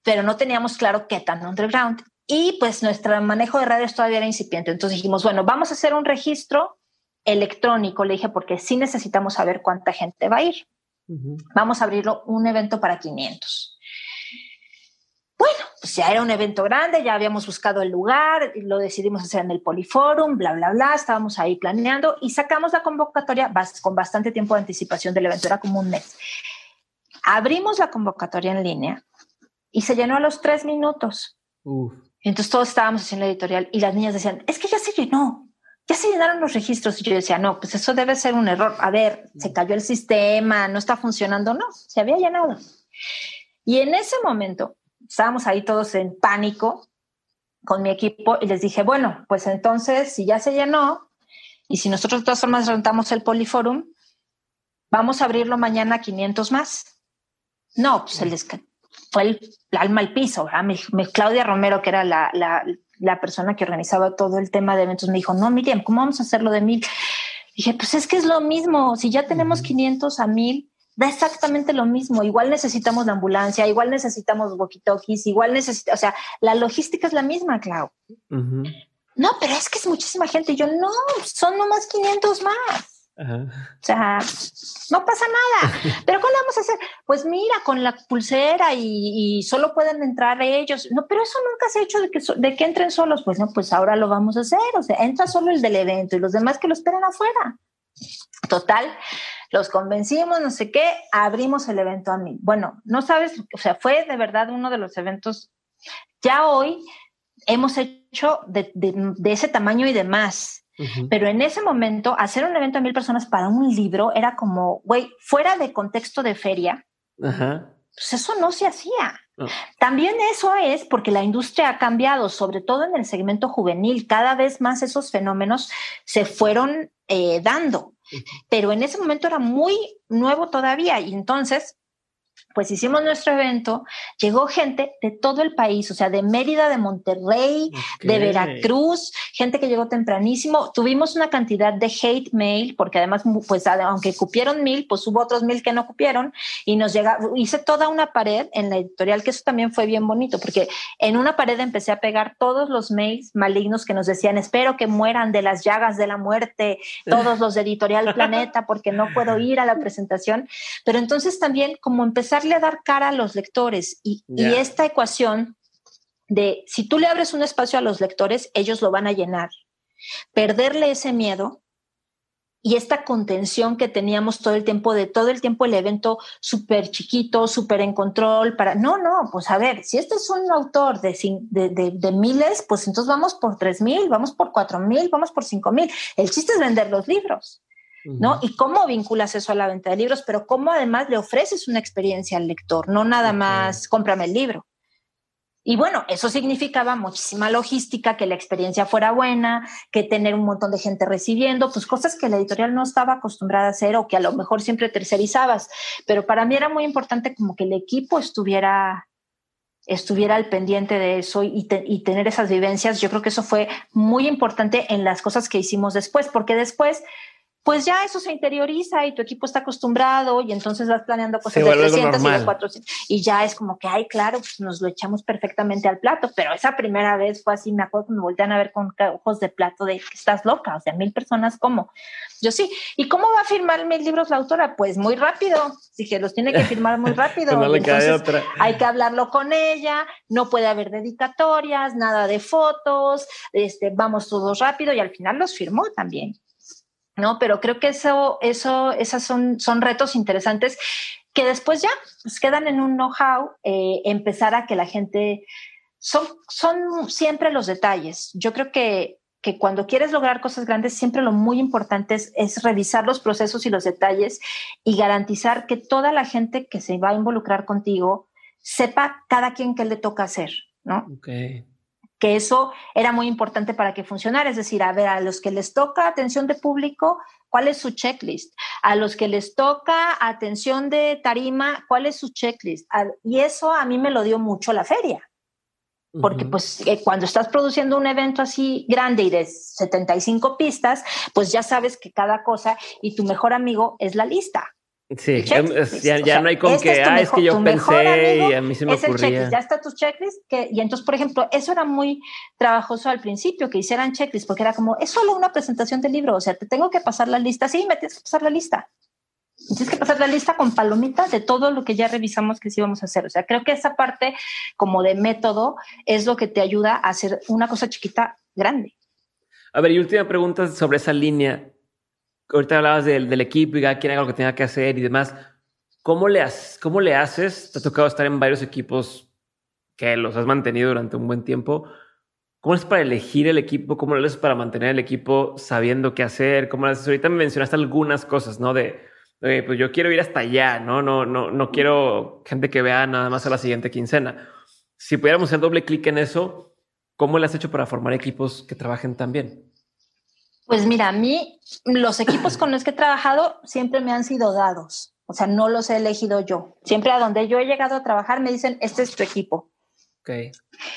pero no teníamos claro qué tan underground. Y pues nuestro manejo de redes todavía era incipiente. Entonces dijimos, bueno, vamos a hacer un registro electrónico, le dije, porque sí necesitamos saber cuánta gente va a ir. Vamos a abrirlo un evento para 500. Bueno, pues ya era un evento grande, ya habíamos buscado el lugar, lo decidimos hacer en el Poliforum, bla, bla, bla, estábamos ahí planeando y sacamos la convocatoria con bastante tiempo de anticipación del evento, era como un mes. Abrimos la convocatoria en línea y se llenó a los tres minutos. Entonces todos estábamos haciendo la editorial y las niñas decían, es que ya se llenó, ya se llenaron los registros. Y yo decía, no, pues eso debe ser un error. A ver, se cayó el sistema, no está funcionando. No, se había llenado. Y en ese momento estábamos ahí todos en pánico con mi equipo y les dije, bueno, pues entonces si ya se llenó y si nosotros de todas formas rentamos el Poliforum, vamos a abrirlo mañana a 500 más. No, pues se les fue el, alma al piso. ¿verdad? Claudia Romero, que era la, la, la, persona que organizaba todo el tema de eventos, me dijo, no, Miriam, ¿cómo vamos a hacerlo de mil? Dije, pues es que es lo mismo. Si ya tenemos 500 a mil, da exactamente lo mismo. Igual necesitamos la ambulancia, igual necesitamos walkie-talkies, igual necesitamos, o sea, la logística es la misma, Clau. No, pero es que es muchísima gente. yo, no, son nomás 500 más. O sea, no pasa nada. Pero ¿cómo vamos a hacer? Pues mira, con la pulsera y, solo pueden entrar ellos. No, pero eso nunca se ha hecho de que, de que entren solos. Pues no, pues ahora lo vamos a hacer. O sea, entra solo el del evento y los demás que lo esperen afuera. Total, los convencimos, no sé qué, abrimos el evento a mí. Bueno, no sabes, o sea, fue de verdad uno de los eventos. Ya hoy hemos hecho de, ese tamaño y demás. Pero en ese momento, hacer un evento a mil personas para un libro era como, güey, fuera de contexto de feria, pues eso no se hacía. También eso es porque la industria ha cambiado, sobre todo en el segmento juvenil. Cada vez más esos fenómenos se fueron eh, dando. Pero en ese momento era muy nuevo todavía y entonces pues hicimos nuestro evento, llegó gente de todo el país, o sea, de Mérida, de Monterrey, de Veracruz, gente que llegó tempranísimo. Tuvimos una cantidad de hate mail, porque además, pues aunque cupieron mil, pues hubo otros mil que no cupieron y nos llega, hice toda una pared en la editorial, que eso también fue bien bonito, porque en una pared empecé a pegar todos los mails malignos que nos decían, espero que mueran de las llagas de la muerte, todos los de Editorial Planeta, porque no puedo ir a la presentación. Pero entonces también como empezar a dar cara a los lectores y, esta ecuación de si tú le abres un espacio a los lectores, ellos lo van a llenar. Perderle ese miedo y esta contención que teníamos todo el tiempo, de todo el tiempo el evento súper chiquito, súper en control, para, no, no, pues a ver, si este es un autor de, de, de, miles, pues entonces vamos por tres mil, vamos por cuatro mil, vamos por cinco mil. El chiste es vender los libros. ¿No? Y cómo vinculas eso a la venta de libros, pero cómo además le ofreces una experiencia al lector, no nada más cómprame el libro. Y bueno, eso significaba muchísima logística, que la experiencia fuera buena, que tener un montón de gente recibiendo, pues cosas que la editorial no estaba acostumbrada a hacer o que a lo mejor siempre tercerizabas. Pero para mí era muy importante como que el equipo estuviera estuviera al pendiente de eso y, y, tener esas vivencias. Yo creo que eso fue muy importante en las cosas que hicimos después, porque después pues ya eso se interioriza y tu equipo está acostumbrado y entonces vas planeando cosas de 300 y de 400 y ya es como que, ay, claro, pues nos lo echamos perfectamente al plato, pero esa primera vez fue así, me acuerdo que me voltean a ver con ojos de plato de que estás loca, o sea, mil personas, ¿cómo? Yo sí, ¿y cómo va a firmar mil libros la autora? Pues muy rápido, dije, los tiene que firmar muy rápido, entonces hay que hablarlo con ella, no puede haber dedicatorias, nada de fotos, este, vamos todos rápido y al final los firmó también. ¿No? Pero creo que eso, eso, esas son, son retos interesantes que después ya pues, quedan en un know-how, eh, empezar a que la gente, son, son siempre los detalles. Yo creo que, que cuando quieres lograr cosas grandes, siempre lo muy importante es, es, revisar los procesos y los detalles y garantizar que toda la gente que se va a involucrar contigo sepa cada quien qué le toca hacer, ¿no? Okay que eso era muy importante para que funcionara. Es decir, a ver, a los que les toca atención de público, ¿cuál es su checklist? A los que les toca atención de tarima, ¿cuál es su checklist? y eso a mí me lo dio mucho la feria. Porque pues eh, cuando estás produciendo un evento así grande y de 75 pistas, pues ya sabes que cada cosa y tu mejor amigo es la lista. Sí, ya, no hay con este que, ah, es que yo pensé y a mí se me ocurría. ya está tu checklist. Que, y entonces, por ejemplo, eso era muy trabajoso al principio, que hicieran checklist, porque era como, es solo una presentación del libro, o sea, te tengo que pasar la lista. Sí, me tienes que pasar la lista. Tienes que pasar la lista con palomitas de todo lo que ya revisamos que sí vamos a hacer. O sea, creo que esa parte como de método es lo que te ayuda a hacer una cosa chiquita grande. A ver, y última pregunta sobre esa línea ahorita hablabas del, del equipo y cada quien haga lo que tenga que hacer y demás. ¿Cómo le, ¿Cómo le haces? Te ha tocado estar en varios equipos que los has mantenido durante un buen tiempo. ¿Cómo es para elegir el equipo? ¿Cómo lo es para mantener el equipo sabiendo qué hacer? ¿Cómo lo haces? Ahorita me mencionaste algunas cosas, ¿no? De, pues yo quiero ir hasta allá, ¿no? No, no, no quiero gente que vea nada más a la siguiente quincena. Si pudiéramos hacer doble clic en eso, ¿cómo le has hecho para formar equipos que trabajen tan bien? Pues mira, a mí los equipos con los que he trabajado siempre me han sido dados. O sea, no los he elegido yo. Siempre a donde yo he llegado a trabajar me dicen, este es tu equipo. Okay.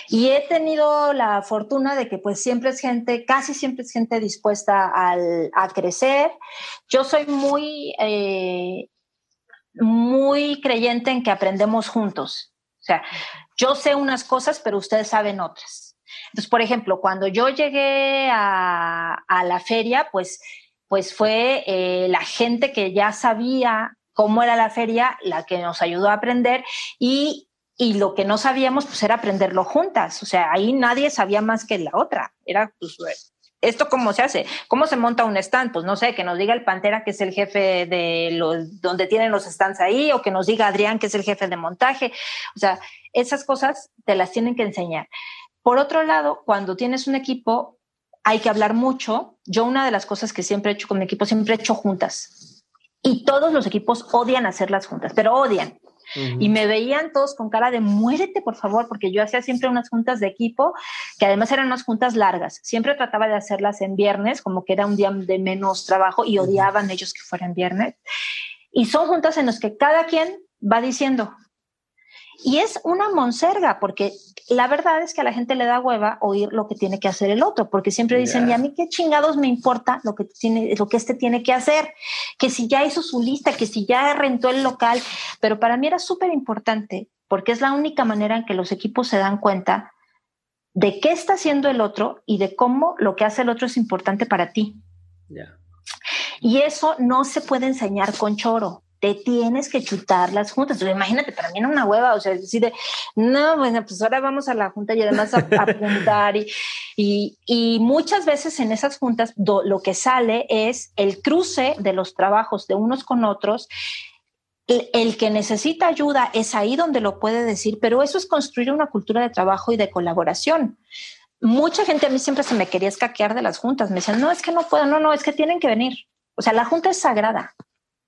Y he tenido la fortuna de que pues siempre es gente, casi siempre es gente dispuesta a crecer. Yo soy muy, eh, muy creyente en que aprendemos juntos. O sea, yo sé unas cosas, pero ustedes saben otras. Entonces, por ejemplo, cuando yo llegué a, la feria, pues, pues fue eh, la gente que ya sabía cómo era la feria la que nos ayudó a aprender y, lo que no sabíamos pues era aprenderlo juntas. O sea, ahí nadie sabía más que la otra. Era pues esto cómo se hace, cómo se monta un stand, pues no sé, que nos diga el Pantera que es el jefe de los donde tienen los stands ahí o que nos diga Adrián que es el jefe de montaje. O sea, esas cosas te las tienen que enseñar. Por otro lado, cuando tienes un equipo, hay que hablar mucho. Yo una de las cosas que siempre he hecho con mi equipo, siempre he hecho juntas. Y todos los equipos odian hacerlas juntas, pero odian. Y me veían todos con cara de muérete, por favor, porque yo hacía siempre unas juntas de equipo, que además eran unas juntas largas. Siempre trataba de hacerlas en viernes, como que era un día de menos trabajo y odiaban ellos que fueran viernes. Y son juntas en las que cada quien va diciendo, y es una monserga, porque la verdad es que a la gente le da hueva oír lo que tiene que hacer el otro, porque siempre dicen, y a mí qué chingados me importa lo que tiene, lo que este tiene que hacer, que si ya hizo su lista, que si ya rentó el local, pero para mí era súper importante, porque es la única manera en que los equipos se dan cuenta de qué está haciendo el otro y de cómo lo que hace el otro es importante para ti. Y eso no se puede enseñar con choro te tienes que chutar las juntas. imagínate, para mí era una hueva, o sea, decir de, no, bueno, pues ahora vamos a la junta y además a, apuntar y, y, muchas veces en esas juntas lo que sale es el cruce de los trabajos de unos con otros. El, el que necesita ayuda es ahí donde lo puede decir, pero eso es construir una cultura de trabajo y de colaboración mucha gente a mí siempre se me quería escaquear de las juntas. Me decían, no, es que no puedo, no, no, es que tienen que venir. O sea, la junta es sagrada.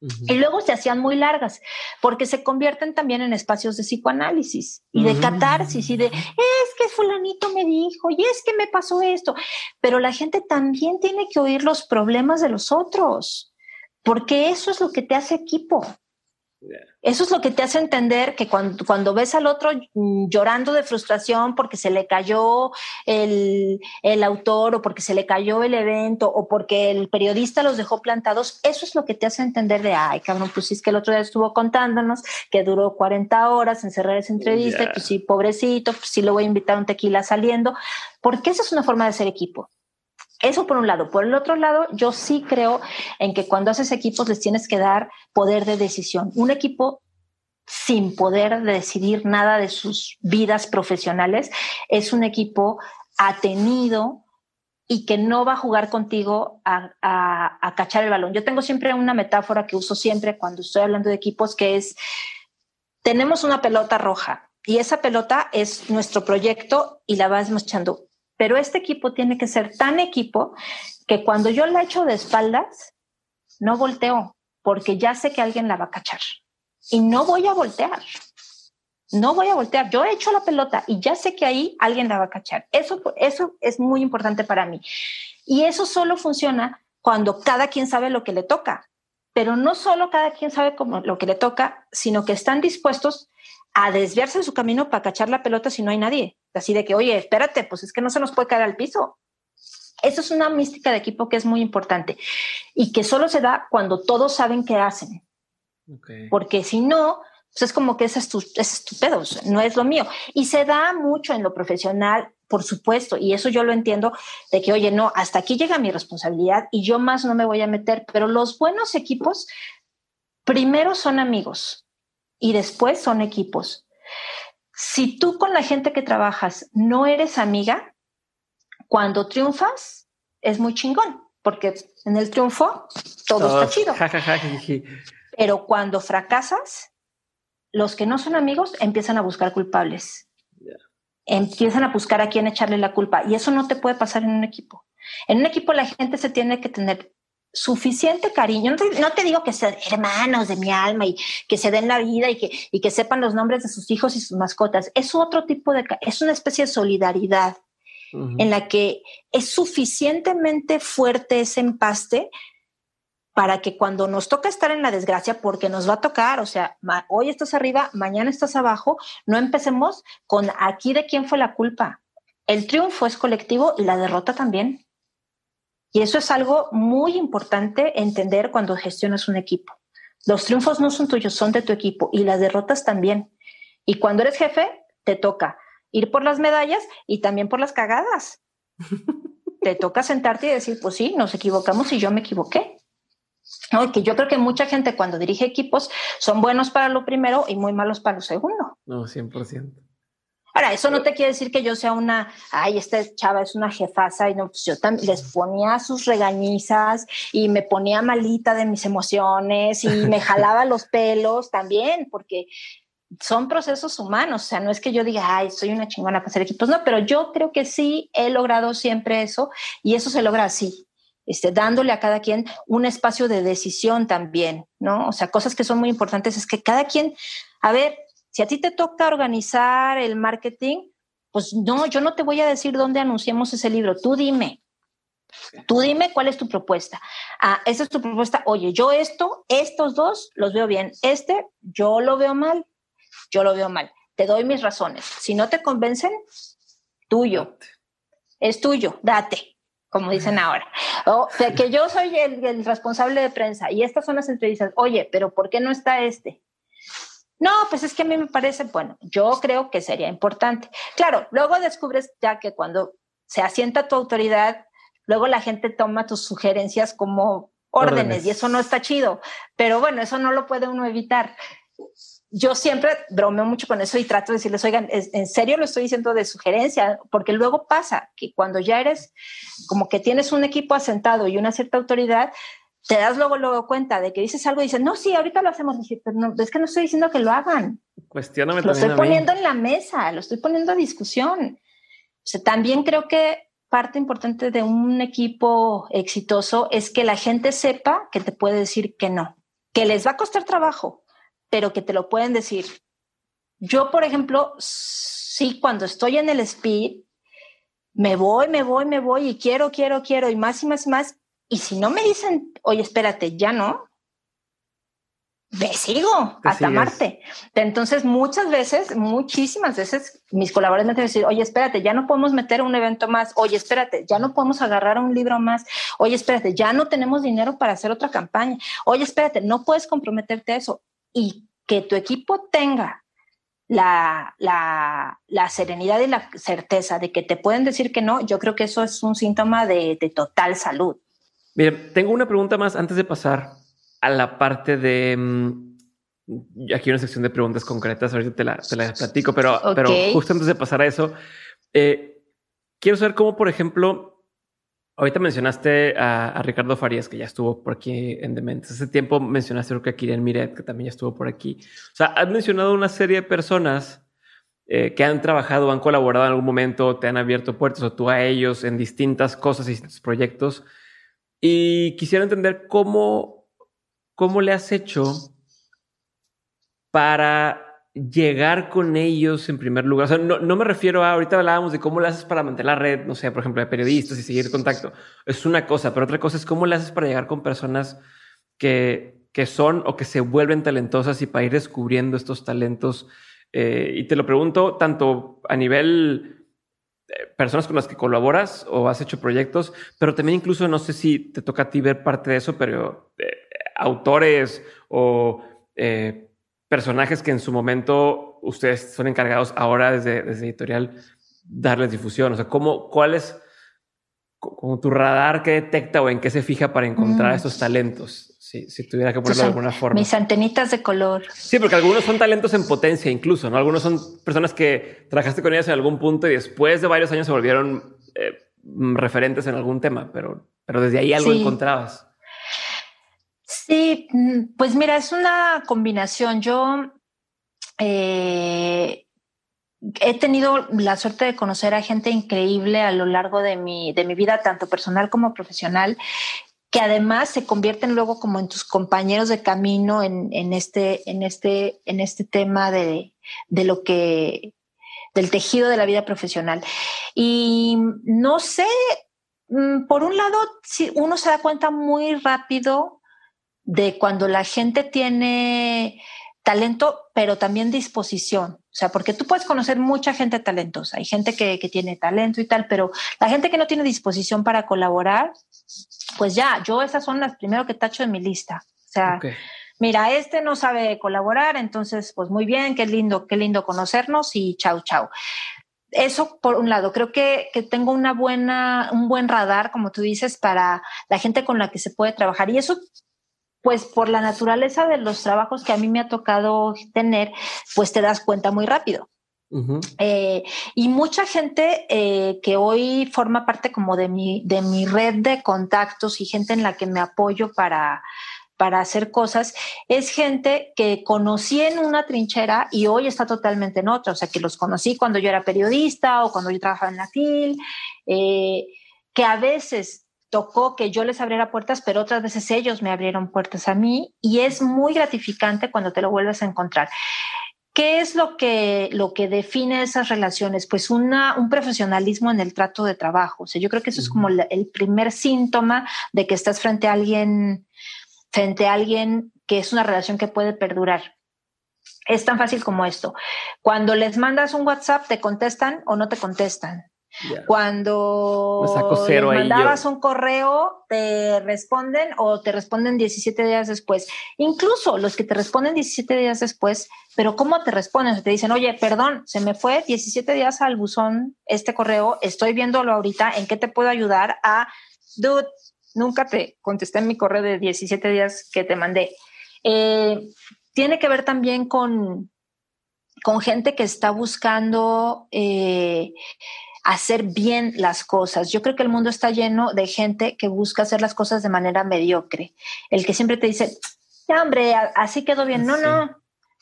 Y luego se hacían muy largas, porque se convierten también en espacios de psicoanálisis y de catarsis y de, es que fulanito me dijo y es que me pasó esto. Pero la gente también tiene que oír los problemas de los otros, porque eso es lo que te hace equipo. Eso es lo que te hace entender que cuando, cuando ves al otro llorando de frustración porque se le cayó el, el, autor o porque se le cayó el evento o porque el periodista los dejó plantados, eso es lo que te hace entender de, ay, cabrón, pues sí es que el otro día estuvo contándonos que duró 40 horas en cerrar esa entrevista, pues sí, pobrecito, pues sí lo voy a invitar a un tequila saliendo, porque esa es una forma de ser equipo. Eso por un lado. Por el otro lado, yo sí creo en que cuando haces equipos les tienes que dar poder de decisión. Un equipo sin poder decidir nada de sus vidas profesionales es un equipo atenido y que no va a jugar contigo a, cachar el balón. Yo tengo siempre una metáfora que uso siempre cuando estoy hablando de equipos que es, tenemos una pelota roja y esa pelota es nuestro proyecto y la vamos echando pero este equipo tiene que ser tan equipo que cuando yo la echo de espaldas, no volteo, porque ya sé que alguien la va a cachar. Y no voy a voltear. No voy a voltear. Yo he hecho la pelota y ya sé que ahí alguien la va a cachar. Eso, eso es muy importante para mí. Y eso solo funciona cuando cada quien sabe lo que le toca. Pero no solo cada quien sabe cómo, lo que le toca, sino que están dispuestos a desviarse de su camino para cachar la pelota si no hay nadie. Así de que, oye, espérate, pues es que no se nos puede caer al piso. Eso es una mística de equipo que es muy importante y que solo se da cuando todos saben qué hacen. Porque si no, pues es como que es, estupendo, no es lo mío. Y se da mucho en lo profesional, por supuesto, y eso yo lo entiendo, de que, oye, no, hasta aquí llega mi responsabilidad y yo más no me voy a meter, pero los buenos equipos primero son amigos, y después son equipos. Si tú con la gente que trabajas no eres amiga, cuando triunfas es muy chingón, porque en el triunfo todo está chido. Pero cuando fracasas, los que no son amigos empiezan a buscar culpables. empiezan a buscar a quién echarle la culpa y eso no te puede pasar en un equipo. En un equipo la gente se tiene que tener suficiente cariño. No te, digo que sean hermanos de mi alma y que se den la vida y que, y que sepan los nombres de sus hijos y sus mascotas. Es otro tipo de, es una especie de solidaridad en la que es suficientemente fuerte ese empaste para que cuando nos toca estar en la desgracia, porque nos va a tocar, o sea, hoy estás arriba, mañana estás abajo, no empecemos con aquí de quién fue la culpa. El triunfo es colectivo y la derrota también. Y eso es algo muy importante entender cuando gestionas un equipo. Los triunfos no son tuyos, son de tu equipo y las derrotas también. Y cuando eres jefe, te toca ir por las medallas y también por las cagadas. te toca sentarte y decir, pues sí, nos equivocamos y yo me equivoqué. No, que yo creo que mucha gente cuando dirige equipos son buenos para lo primero y muy malos para lo segundo. No, 100%. Ahora, eso no te quiere decir que yo sea una, ay, esta chava es una jefaza y no, pues yo también les ponía sus regañizas y me ponía malita de mis emociones y me jalaba los pelos también, porque son procesos humanos, o sea, no es que yo diga, ay, soy una chingona para hacer equipos, no, pero yo creo que sí he logrado siempre eso y eso se logra así, este, dándole a cada quien un espacio de decisión también, ¿no? O sea, cosas que son muy importantes es que cada quien, a ver, si a ti te toca organizar el marketing, pues no, yo no te voy a decir dónde anunciamos ese libro, tú dime. Tú dime cuál es tu propuesta. Ah, esa es tu propuesta. Oye, yo esto, estos dos los veo bien. Este, yo lo veo mal. Yo lo veo mal. Te doy mis razones. Si no te convencen, tuyo. Es tuyo, date, como dicen ahora. O sea, que yo soy el, el responsable de prensa y estas son las entrevistas. Oye, pero ¿por qué no está este? No, pues es que a mí me parece, bueno, yo creo que sería importante. Claro, luego descubres ya que cuando se asienta tu autoridad, luego la gente toma tus sugerencias como órdenes, y eso no está chido. Pero bueno, eso no lo puede uno evitar. Yo siempre bromeo mucho con eso y trato de decirles, oigan, en serio lo estoy diciendo de sugerencia, porque luego pasa que cuando ya eres como que tienes un equipo asentado y una cierta autoridad, te das luego, luego cuenta de que dices algo y dices, no, sí, ahorita lo hacemos. pero no, es que no estoy diciendo que lo hagan. Cuestióname Lo estoy poniendo en la mesa, lo estoy poniendo a discusión. O sea, también creo que parte importante de un equipo exitoso es que la gente sepa que te puede decir que no, que les va a costar trabajo, pero que te lo pueden decir. Yo, por ejemplo, sí, cuando estoy en el speed, me voy, me voy, me voy y quiero, quiero, quiero y más y más y más y si no me dicen, oye, espérate, ya no, me sigo hasta Marte. Entonces, muchas veces, muchísimas veces, mis colaboradores me dicen, oye, espérate, ya no podemos meter un evento más. Oye, espérate, ya no podemos agarrar un libro más. Oye, espérate, ya no tenemos dinero para hacer otra campaña. Oye, espérate, no puedes comprometerte a eso. Y que tu equipo tenga la, la, la, serenidad y la certeza de que te pueden decir que no, yo creo que eso es un síntoma de, de total salud. Bien, tengo una pregunta más antes de pasar a la parte de... Mm, aquí una sección de preguntas concretas, ahorita te la, te la platico, pero, pero justo antes de pasar a eso, eh, quiero saber cómo, por ejemplo, ahorita mencionaste a, Ricardo Farías, que ya estuvo por aquí en Dementes. Hace tiempo mencionaste creo que a Kirian Miret, que también ya estuvo por aquí. O sea, has mencionado una serie de personas eh, que han trabajado, han colaborado en algún momento, te han abierto puertas o tú a ellos en distintas cosas y distintos proyectos. Y quisiera entender cómo, cómo le has hecho para llegar con ellos en primer lugar. O sea, no, no, me refiero a, ahorita hablábamos de cómo le haces para mantener la red, no sé, por ejemplo, de periodistas y seguir contacto. Es una cosa, pero otra cosa es cómo le haces para llegar con personas que, que son o que se vuelven talentosas y para ir descubriendo estos talentos. Eh, y te lo pregunto tanto a nivel personas con las que colaboras o has hecho proyectos, pero también incluso no sé si te toca a ti ver parte de eso, pero eh, autores o eh, personajes que en su momento ustedes son encargados ahora desde, desde editorial darles difusión. O sea, ¿cómo, cuál es como tu radar que detecta o en qué se fija para encontrar mm. estos talentos? Si, tuviera que ponerlo de alguna forma. Mis antenitas de color. Sí, porque algunos son talentos en potencia incluso, ¿no? Algunos son personas que trabajaste con ellas en algún punto y después de varios años se volvieron eh, referentes en algún tema, pero, pero desde ahí algo encontrabas. Sí, mm, pues mira, es una combinación. Yo, eh, he tenido la suerte de conocer a gente increíble a lo largo de mi, de mi vida, tanto personal como profesional, que además se convierten luego como en tus compañeros de camino en, este, en este, en este tema de, de lo que, del tejido de la vida profesional. Y no sé, mm, por un lado, uno se da cuenta muy rápido de cuando la gente tiene talento, pero también disposición. O sea, porque tú puedes conocer mucha gente talentosa. Hay gente que, que, tiene talento y tal, pero la gente que no tiene disposición para colaborar, pues ya, yo esas son las primero que tacho de mi lista. O sea, mira, este no sabe colaborar, entonces, pues muy bien, qué lindo, qué lindo conocernos y chau, chau. Eso por un lado, creo que, que tengo una buena, un buen radar, como tú dices, para la gente con la que se puede trabajar. Y eso pues por la naturaleza de los trabajos que a mí me ha tocado tener, pues te das cuenta muy rápido. Eh, y mucha gente eh, que hoy forma parte como de mi, de mi red de contactos y gente en la que me apoyo para, para hacer cosas, es gente que conocí en una trinchera y hoy está totalmente en otra. O sea, que los conocí cuando yo era periodista o cuando yo trabajaba en la FIL, eh, que a veces tocó que yo les abriera puertas, pero otras veces ellos me abrieron puertas a mí y es muy gratificante cuando te lo vuelves a encontrar. ¿Qué es lo que, lo que define esas relaciones? Pues una, un profesionalismo en el trato de trabajo. O sea, yo creo que eso es como el primer síntoma de que estás frente a alguien, frente a alguien que es una relación que puede perdurar. Es tan fácil como esto. Cuando les mandas un WhatsApp, te contestan o no te contestan. Cuando mandabas un correo, te responden o te responden 17 días después. Incluso los que te responden 17 días después, pero ¿cómo te responden? Te dicen, oye, perdón, se me fue 17 días al buzón este correo, estoy viéndolo ahorita, ¿en qué te puedo ayudar? A, dude, nunca te contesté en mi correo de 17 días que te mandé. Eh, tiene que ver también con, con gente que está buscando... Eh, hacer bien las cosas. Yo creo que el mundo está lleno de gente que busca hacer las cosas de manera mediocre. El que siempre te dice, ya hombre, así quedó bien. No, no,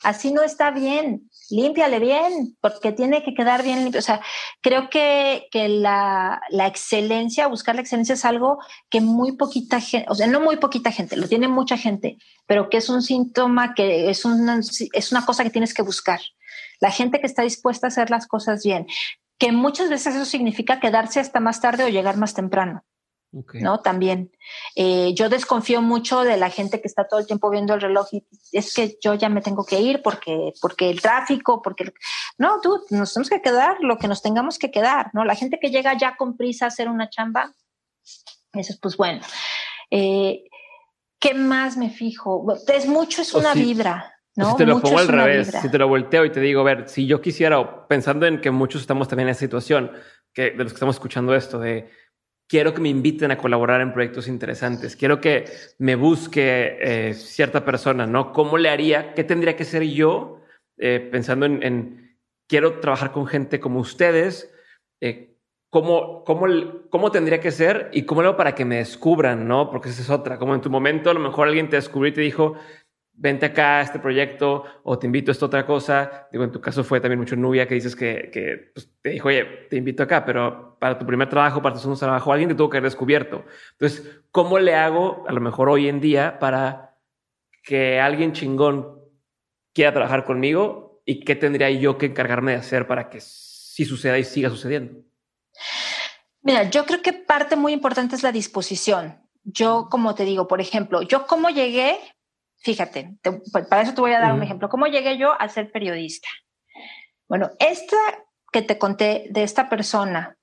así no está bien. Límpiale bien, porque tiene que quedar bien limpio. O sea, creo que, que la, la, excelencia, buscar la excelencia es algo que muy poquita gente, o sea, no muy poquita gente, lo tiene mucha gente, pero que es un síntoma, que es una, es una cosa que tienes que buscar. La gente que está dispuesta a hacer las cosas bien que muchas veces eso significa quedarse hasta más tarde o llegar más temprano. ¿No? También. Eh, yo desconfío mucho de la gente que está todo el tiempo viendo el reloj y es que yo ya me tengo que ir porque, porque el tráfico, porque... No, tú, nos tenemos que quedar lo que nos tengamos que quedar, ¿no? La gente que llega ya con prisa a hacer una chamba, eso es pues bueno. Eh, ¿Qué más me fijo? Es mucho, es una vibra. Si te lo pongo al revés, si te lo volteo y te digo, a ver, si yo quisiera, pensando en que muchos estamos también en esa situación, que de los que estamos escuchando esto, de quiero que me inviten a colaborar en proyectos interesantes, quiero que me busque eh, cierta persona, ¿no? ¿Cómo le haría? ¿Qué tendría que ser yo? Eh, pensando en, quiero trabajar con gente como ustedes, eh, ¿cómo, cómo, cómo tendría que ser y cómo lo hago para que me descubran, ¿no? Porque esa es otra, como en tu momento a lo mejor alguien te descubrió y te dijo, vente acá a este proyecto o te invito a esta otra cosa. Digo, en tu caso fue también mucho Nubia que dices que, pues, te dijo, oye, te invito acá, pero para tu primer trabajo, para tu segundo trabajo, alguien te tuvo que haber descubierto. Entonces, ¿cómo le hago a lo mejor hoy en día para que alguien chingón quiera trabajar conmigo y qué tendría yo que encargarme de hacer para que sí suceda y siga sucediendo? Mira, yo creo que parte muy importante es la disposición. Yo, como te digo, por ejemplo, yo cómo llegué Fíjate, pues, para eso te voy a dar un ejemplo. ¿Cómo llegué yo a ser periodista? Bueno, esta que te conté de esta persona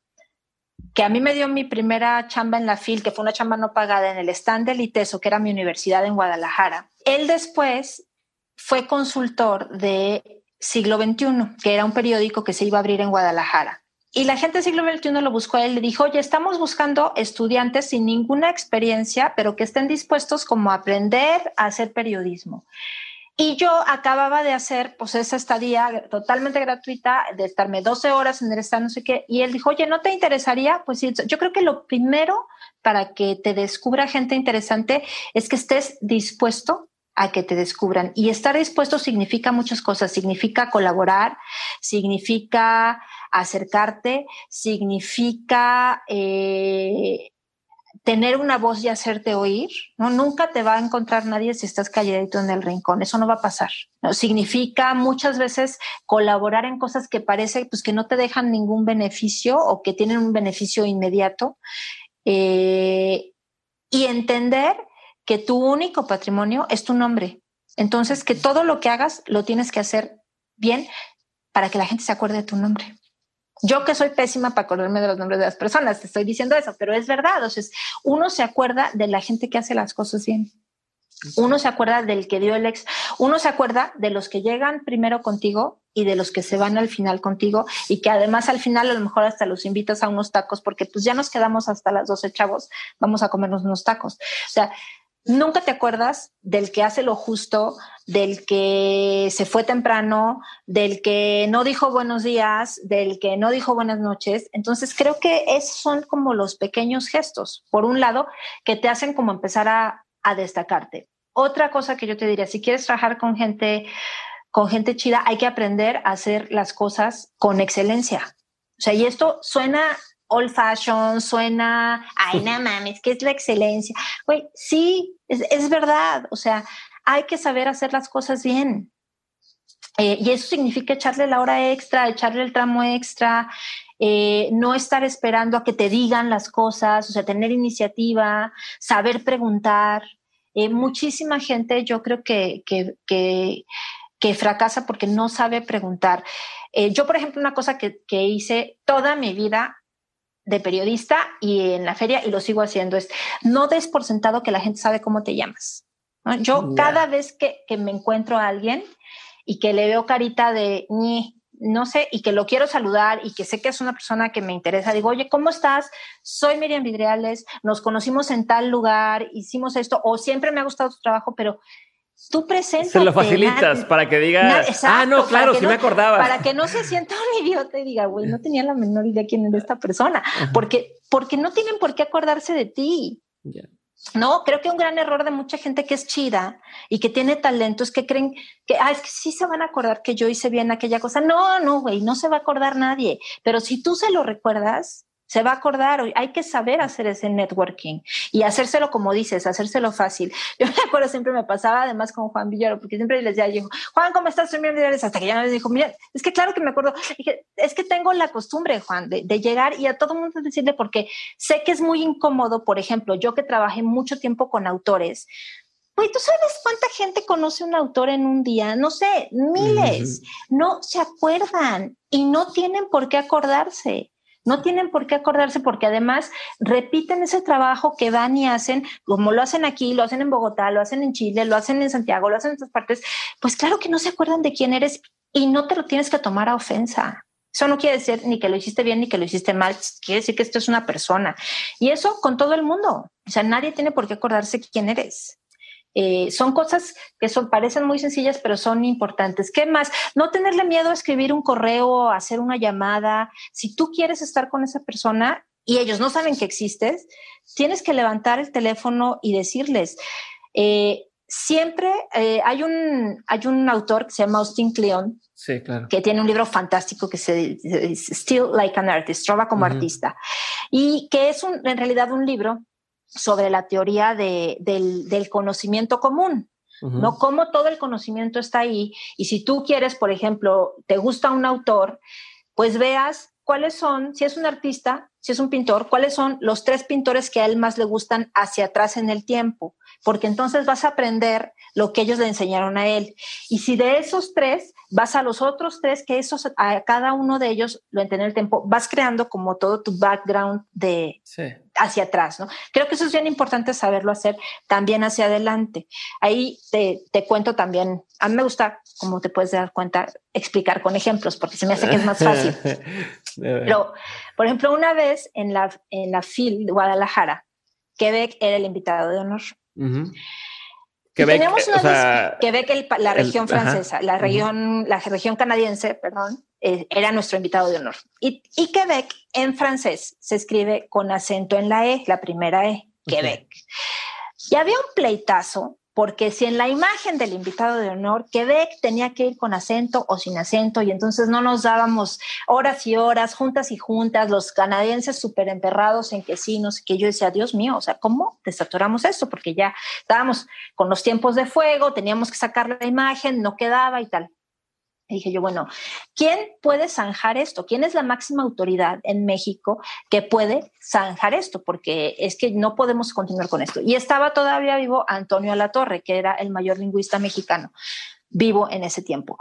que a mí me dio mi primera chamba en la FIL, que fue una chamba no pagada en el stand del ITESO, que era mi universidad en Guadalajara. Él después fue consultor de Siglo XXI, que era un periódico que se iba a abrir en Guadalajara. Y la gente del siglo XXI lo buscó a él, le dijo, oye, estamos buscando estudiantes sin ninguna experiencia, pero que estén dispuestos como a aprender a hacer periodismo. Y yo acababa de hacer pues esa estadía totalmente gratuita, de estarme 12 horas en el stand, no sé qué, y él dijo, oye, ¿no te interesaría? Pues yo creo que lo primero para que te descubra gente interesante es que estés dispuesto a que te descubran. Y estar dispuesto significa muchas cosas. Significa colaborar, significa acercarte, significa eh, tener una voz y hacerte oír. ¿no? Nunca te va a encontrar nadie si estás calladito en el rincón. Eso no va a pasar. ¿no? Significa muchas veces colaborar en cosas que parece pues, que no te dejan ningún beneficio o que tienen un beneficio inmediato. Eh, y entender que tu único patrimonio es tu nombre. Entonces, que todo lo que hagas lo tienes que hacer bien para que la gente se acuerde de tu nombre. Yo que soy pésima para acordarme de los nombres de las personas, te estoy diciendo eso, pero es verdad. Entonces, uno se acuerda de la gente que hace las cosas bien. Uno se acuerda del que dio el ex, uno se acuerda de los que llegan primero contigo y de los que se van al final contigo y que además al final a lo mejor hasta los invitas a unos tacos porque pues ya nos quedamos hasta las 12 chavos, vamos a comernos unos tacos. O sea, nunca te acuerdas del que hace lo justo, del que se fue temprano, del que no dijo buenos días, del que no dijo buenas noches. Entonces creo que esos son como los pequeños gestos, por un lado, que te hacen como empezar a, destacarte. Otra cosa que yo te diría, si quieres trabajar con gente, con gente chida, hay que aprender a hacer las cosas con excelencia. O sea, y esto suena old fashion, suena, ay, no mames, ¿qué es la excelencia? Güey, sí, es, verdad. O sea, hay que saber hacer las cosas bien. Eh, y eso significa echarle la hora extra, echarle el tramo extra, eh, no estar esperando a que te digan las cosas, o sea, tener iniciativa, saber preguntar. Eh, muchísima gente yo creo que, que, que, que, fracasa porque no sabe preguntar. yo, por ejemplo, una cosa que, que hice toda mi vida de periodista y en la feria, y lo sigo haciendo, es no des por sentado que la gente sabe cómo te llamas. Yo cada vez que, que, me encuentro a alguien y que le veo carita de ni, no sé, y que lo quiero saludar y que sé que es una persona que me interesa, digo, oye, ¿cómo estás? Soy Miriam Vidriales, nos conocimos en tal lugar, hicimos esto, o siempre me ha gustado tu trabajo, pero tú presentas. Se lo facilitas para que diga, ah, no, claro, si me acordaba. Para que no se sienta un idiota y diga, güey, no tenía la menor idea quién era esta persona, porque, porque no tienen por qué acordarse de ti. No, creo que un gran error de mucha gente que es chida y que tiene talento es que creen que, ah, es que sí se van a acordar que yo hice bien aquella cosa. No, no, güey, no se va a acordar nadie. Pero si tú se lo recuerdas, se va a acordar, hay que saber hacer ese networking y hacérselo como dices, hacérselo fácil. Yo me acuerdo, siempre me pasaba además con Juan Villaro, porque siempre les decía, Juan, ¿cómo estás? Soy hasta que ya me dijo, mira, es que claro que me acuerdo, es que tengo la costumbre, Juan, de, de llegar y a todo mundo decirle, porque sé que es muy incómodo, por ejemplo, yo que trabajé mucho tiempo con autores, Güey, ¿tú sabes cuánta gente conoce un autor en un día? No sé, miles. No se acuerdan y no tienen por qué acordarse. No tienen por qué acordarse porque además repiten ese trabajo que van y hacen, como lo hacen aquí, lo hacen en Bogotá, lo hacen en Chile, lo hacen en Santiago, lo hacen en otras partes. Pues claro que no se acuerdan de quién eres y no te lo tienes que tomar a ofensa. Eso no quiere decir ni que lo hiciste bien ni que lo hiciste mal, quiere decir que esto es una persona. Y eso con todo el mundo. O sea, nadie tiene por qué acordarse quién eres. Eh, son cosas que son, parecen muy sencillas, pero son importantes. ¿Qué más? No tenerle miedo a escribir un correo, a hacer una llamada. Si tú quieres estar con esa persona y ellos no saben que existes, tienes que levantar el teléfono y decirles. Eh, siempre eh, hay, un, hay un autor que se llama Austin Kleon, que tiene un libro fantástico que se Still Like an Artist, Trova como artista, y que es un, en realidad un libro sobre la teoría de, del, del, conocimiento común. ¿no? Cómo todo el conocimiento está ahí. Y si tú quieres, por ejemplo, te gusta un autor, pues veas cuáles son, si es un artista, si es un pintor, cuáles son los tres pintores que a él más le gustan hacia atrás en el tiempo, porque entonces vas a aprender lo que ellos le enseñaron a él. Y si de esos tres vas a los otros tres, que esos, a cada uno de ellos lo entiende el tiempo, vas creando como todo tu background de hacia atrás, ¿no? Creo que eso es bien importante saberlo hacer también hacia adelante. Ahí te, te cuento también, a mí me gusta, como te puedes dar cuenta, explicar con ejemplos, porque se me hace que es más fácil. Pero, por ejemplo, una vez en la, en la FIL de Guadalajara, Quebec era el invitado de honor. Quebec, tenemos una Quebec, la región francesa, la región, la región canadiense, perdón, eh, era nuestro invitado de honor. Y, y, Quebec en francés se escribe con acento en la E, la primera E, Quebec. Y había un pleitazo porque si en la imagen del invitado de honor Quebec tenía que ir con acento o sin acento y entonces no nos dábamos horas y horas, juntas y juntas, los canadienses súper emperrados en que sí, no sé qué, yo decía, Dios mío, o sea, ¿cómo desaturamos esto? Porque ya estábamos con los tiempos de fuego, teníamos que sacar la imagen, no quedaba y tal. Y dije yo, bueno, ¿quién puede zanjar esto? ¿Quién es la máxima autoridad en México que puede zanjar esto? Porque es que no podemos continuar con esto. Y estaba todavía vivo Antonio Alatorre, que era el mayor lingüista mexicano vivo en ese tiempo.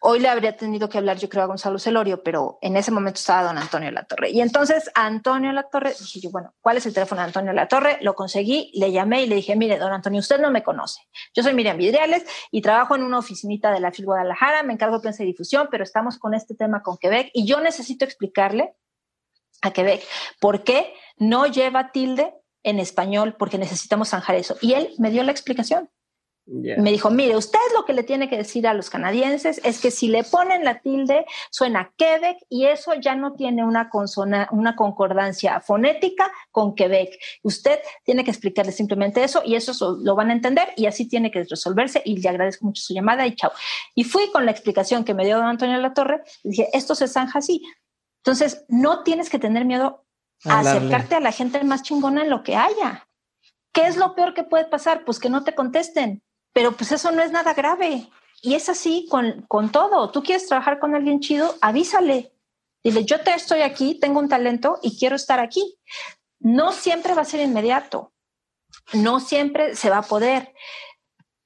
Hoy le habría tenido que hablar, yo creo, a Gonzalo Celorio, pero en ese momento estaba don Antonio Latorre. Y entonces Antonio Latorre, dije yo, bueno, ¿cuál es el teléfono de Antonio Latorre? Lo conseguí, le llamé y le dije, mire, don Antonio, usted no me conoce. Yo soy Miriam Vidriales y trabajo en una oficinita de la FIL Guadalajara, me encargo de prensa y difusión, pero estamos con este tema con Quebec y yo necesito explicarle a Quebec por qué no lleva tilde en español, porque necesitamos zanjar eso. Y él me dio la explicación. Me dijo, mire, usted lo que le tiene que decir a los canadienses es que si le ponen la tilde suena Quebec y eso ya no tiene una, consona, una concordancia fonética con Quebec. Usted tiene que explicarle simplemente eso y eso lo van a entender y así tiene que resolverse y le agradezco mucho su llamada y chao. Y fui con la explicación que me dio don Antonio Latorre y dije, esto se zanja así. Entonces, no tienes que tener miedo a acercarte a la gente más chingona en lo que haya. ¿Qué es lo peor que puede pasar? Pues que no te contesten pero pues eso no es nada grave. Y es así con, con todo. Tú quieres trabajar con alguien chido, avísale. Dile, yo te estoy aquí, tengo un talento y quiero estar aquí. No siempre va a ser inmediato. No siempre se va a poder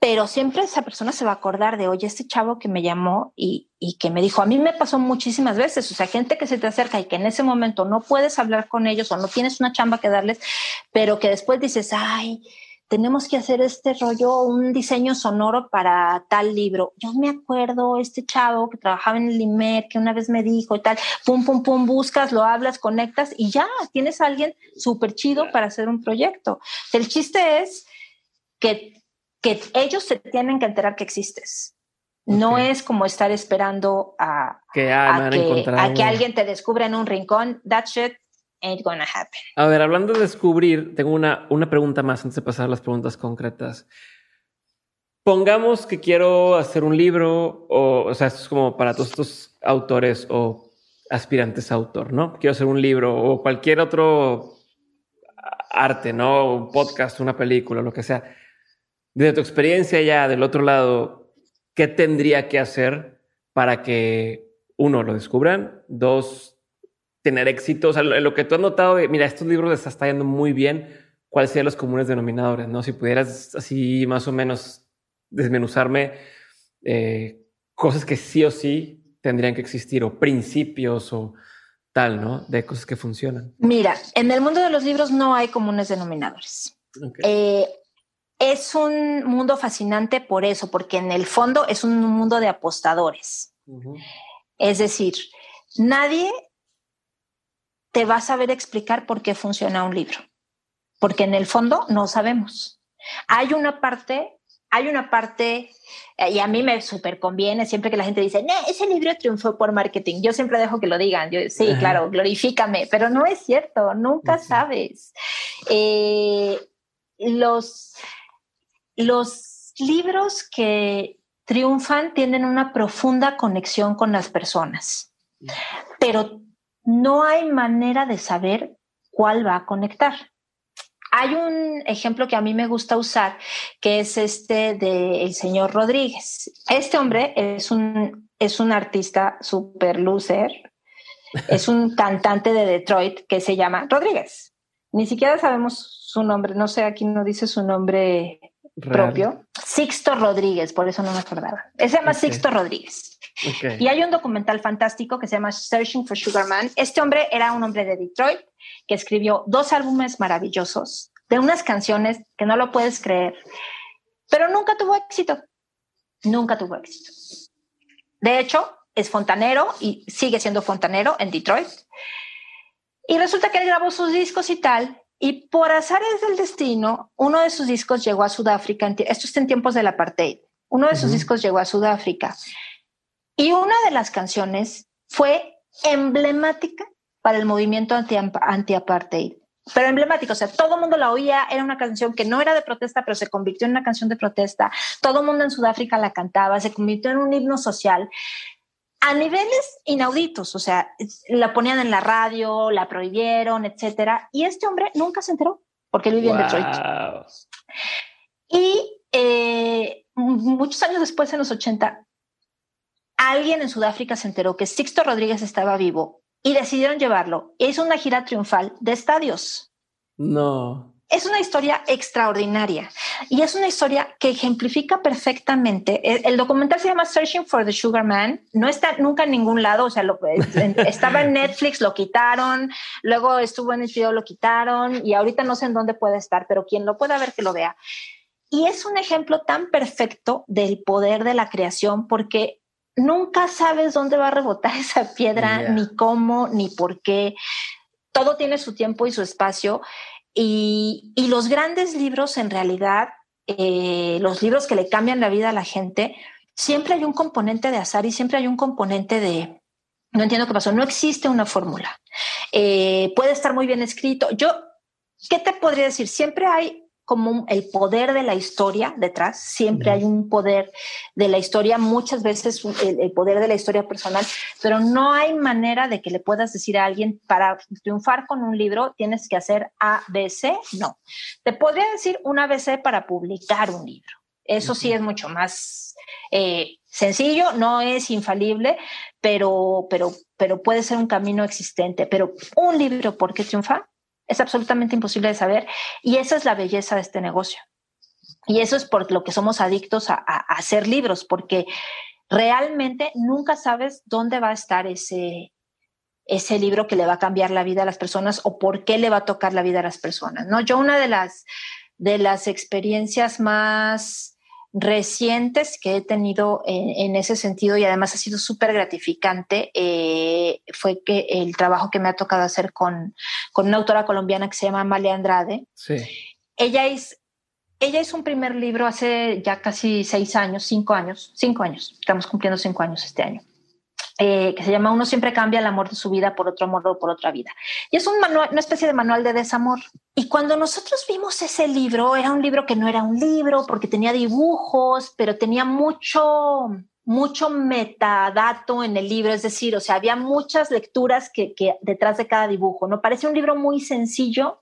pero siempre esa persona se va a acordar de, oye, este chavo que me llamó y, y, que me dijo, a mí me pasó muchísimas veces, o sea, gente que se te acerca y que en ese momento no puedes hablar con ellos o no tienes una chamba que darles, pero que después dices, ay, tenemos que hacer este rollo, un diseño sonoro para tal libro. Yo me acuerdo este chavo que trabajaba en el IMER, que una vez me dijo y tal, pum, pum, pum, buscas, lo hablas, conectas y ya tienes a alguien súper chido para hacer un proyecto. El chiste es que, que ellos se tienen que enterar que existes. No es como estar esperando a, que, ah, a, que, a que alguien te descubra en un rincón. That shit ain't gonna happen. A ver, hablando de descubrir, tengo una, una pregunta más antes de pasar a las preguntas concretas. Pongamos que quiero hacer un libro, o, o sea, esto es como para todos estos autores o aspirantes a autor, ¿no? Quiero hacer un libro o cualquier otro arte, ¿no? Un podcast, una película, lo que sea. Desde tu experiencia ya del otro lado, ¿qué tendría que hacer para que uno lo descubran, dos tener éxito? O sea, lo, que tú has notado, mira, estos libros les está yendo muy bien. ¿Cuáles serían los comunes denominadores? No, si pudieras así más o menos desmenuzarme eh, cosas que sí o sí tendrían que existir o principios o tal, ¿no? De cosas que funcionan. Mira, en el mundo de los libros no hay comunes denominadores. Eh, es un mundo fascinante por eso, porque en el fondo es un mundo de apostadores. Es decir, nadie te va a saber explicar por qué funciona un libro, porque en el fondo no sabemos. Hay una parte, hay una parte, eh, y a mí me súper conviene siempre que la gente dice, no, ese libro triunfó por marketing. Yo siempre dejo que lo digan. Yo, sí, claro, glorifícame, pero no es cierto, nunca sabes. Eh, los, los libros que triunfan tienen una profunda conexión con las personas, pero no hay manera de saber cuál va a conectar. Hay un ejemplo que a mí me gusta usar, que es este del señor Rodríguez. Este hombre es un, es un artista super loser, es un cantante de Detroit que se llama Rodríguez. Ni siquiera sabemos su nombre, no sé, aquí no dice su nombre propio. Sixto Rodríguez, por eso no me acordaba. se llama Sixto Rodríguez. Y hay un documental fantástico que se llama Searching for Sugar Man. Este hombre era un hombre de Detroit que escribió dos álbumes maravillosos de unas canciones que no lo puedes creer, pero nunca tuvo éxito. Nunca tuvo éxito. De hecho, es fontanero y sigue siendo fontanero en Detroit. Y resulta que él grabó sus discos y tal, y por azares del destino, uno de sus discos llegó a Sudáfrica. Esto está en tiempos del apartheid. Uno de sus discos llegó a Sudáfrica y una de las canciones fue emblemática para el movimiento anti-apartheid. pero emblemática, o sea, todo el mundo la oía, era una canción que no era de protesta, pero se convirtió en una canción de protesta, todo el mundo en Sudáfrica la cantaba, se convirtió en un himno social a niveles inauditos, o sea, la ponían en la radio, la prohibieron, etcétera, y este hombre nunca se enteró porque él vivía en Detroit. Y eh, muchos años después, en los 80, alguien en Sudáfrica se enteró que Sixto Rodríguez estaba vivo y decidieron llevarlo. Es una gira triunfal de estadios. No. Es una historia extraordinaria y es una historia que ejemplifica perfectamente. El, documental se llama Searching for the Sugar Man. No está nunca en ningún lado. O sea, lo, estaba en Netflix, lo quitaron. Luego estuvo en el video, lo quitaron y ahorita no sé en dónde puede estar, pero quien lo pueda ver, que lo vea. Y es un ejemplo tan perfecto del poder de la creación porque nunca sabes dónde va a rebotar esa piedra, ni cómo, ni por qué. Todo tiene su tiempo y su espacio. Y, los grandes libros, en realidad, eh, los libros que le cambian la vida a la gente, siempre hay un componente de azar y siempre hay un componente de, no entiendo qué pasó, no existe una fórmula. Eh, puede estar muy bien escrito. Yo, ¿qué te podría decir? Siempre hay como el poder de la historia detrás, siempre hay un poder de la historia, muchas veces el, poder de la historia personal, pero no hay manera de que le puedas decir a alguien, para triunfar con un libro tienes que hacer A, B, C, no. Te podría decir un ABC para publicar un libro. Eso sí es mucho más eh, sencillo, no es infalible, pero, pero, pero puede ser un camino existente. Pero un libro, ¿por qué triunfa? Es absolutamente imposible de saber y esa es la belleza de este negocio. Y eso es por lo que somos adictos a, hacer libros, porque realmente nunca sabes dónde va a estar ese, ese libro que le va a cambiar la vida a las personas o por qué le va a tocar la vida a las personas. ¿no? Yo una de las, de las experiencias más recientes que he tenido en, ese sentido y además ha sido súper gratificante eh, fue que el trabajo que me ha tocado hacer con, con una autora colombiana que se llama Amalia Andrade. Sí. Ella es ella hizo un primer libro hace ya casi seis años, cinco años, cinco años, estamos cumpliendo cinco años este año. Eh, que se llama Uno siempre cambia el amor de su vida por otro amor o por otra vida. Y es un manual, una especie de manual de desamor. Y cuando nosotros vimos ese libro, era un libro que no era un libro porque tenía dibujos, pero tenía mucho, mucho metadato en el libro, es decir, o sea, había muchas lecturas que, que detrás de cada dibujo, ¿no? Parece un libro muy sencillo,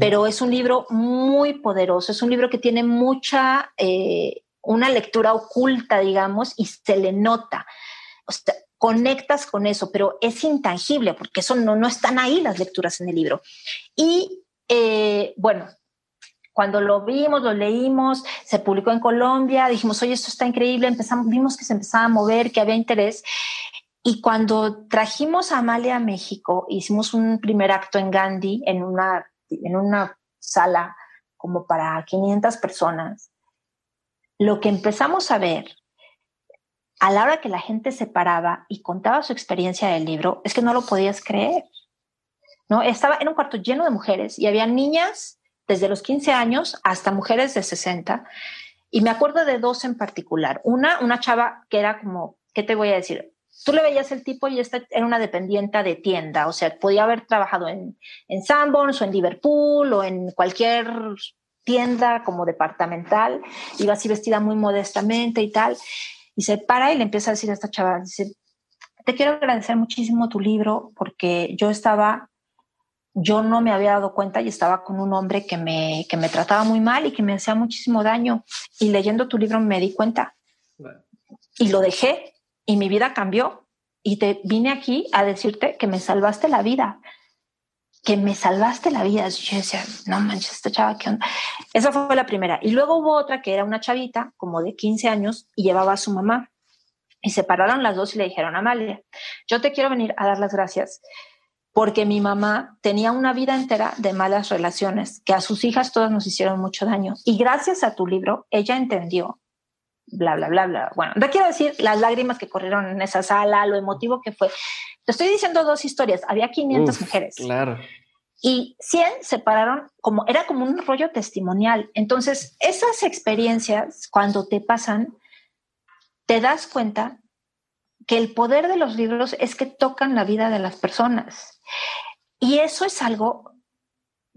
pero es un libro muy poderoso, es un libro que tiene mucha, eh, una lectura oculta, digamos, y se le nota. O sea, conectas con eso, pero es intangible porque eso no, no están ahí las lecturas en el libro. Y eh, bueno, cuando lo vimos, lo leímos, se publicó en Colombia, dijimos, oye, esto está increíble, empezamos, vimos que se empezaba a mover, que había interés. Y cuando trajimos a Amalia a México, hicimos un primer acto en Gandhi, en una, en una sala como para 500 personas, lo que empezamos a ver a la hora que la gente se paraba y contaba su experiencia del libro, es que no lo podías creer. ¿no? Estaba en un cuarto lleno de mujeres y había niñas desde los 15 años hasta mujeres de 60. Y me acuerdo de dos en particular. Una, una chava que era como, ¿qué te voy a decir? Tú le veías el tipo y esta era una dependienta de tienda, o sea, podía haber trabajado en, en Sanborns o en Liverpool o en cualquier tienda como departamental, iba así vestida muy modestamente y tal y se para y le empieza a decir a esta chava, te quiero agradecer muchísimo tu libro porque yo estaba, yo no me había dado cuenta y estaba con un hombre que me, que me trataba muy mal y que me hacía muchísimo daño. Y leyendo tu libro me di cuenta y lo dejé y mi vida cambió. Y te vine aquí a decirte que me salvaste la vida que me salvaste la vida. Yo decía, no manches, esta chava, ¿qué onda? Esa fue la primera. Y luego hubo otra que era una chavita, como de 15 años, y llevaba a su mamá. Y se pararon las dos y le dijeron, Amalia, yo te quiero venir a dar las gracias porque mi mamá tenía una vida entera de malas relaciones, que a sus hijas todas nos hicieron mucho daño. Y gracias a tu libro, ella entendió, bla, bla, bla, bla. Bueno, no quiero decir las lágrimas que corrieron en esa sala, lo emotivo que fue. Te estoy diciendo dos historias. Había 500 mujeres. Claro. Y 100 se pararon como, era como un rollo testimonial. Entonces, esas experiencias, cuando te pasan, te das cuenta que el poder de los libros es que tocan la vida de las personas. Y eso es algo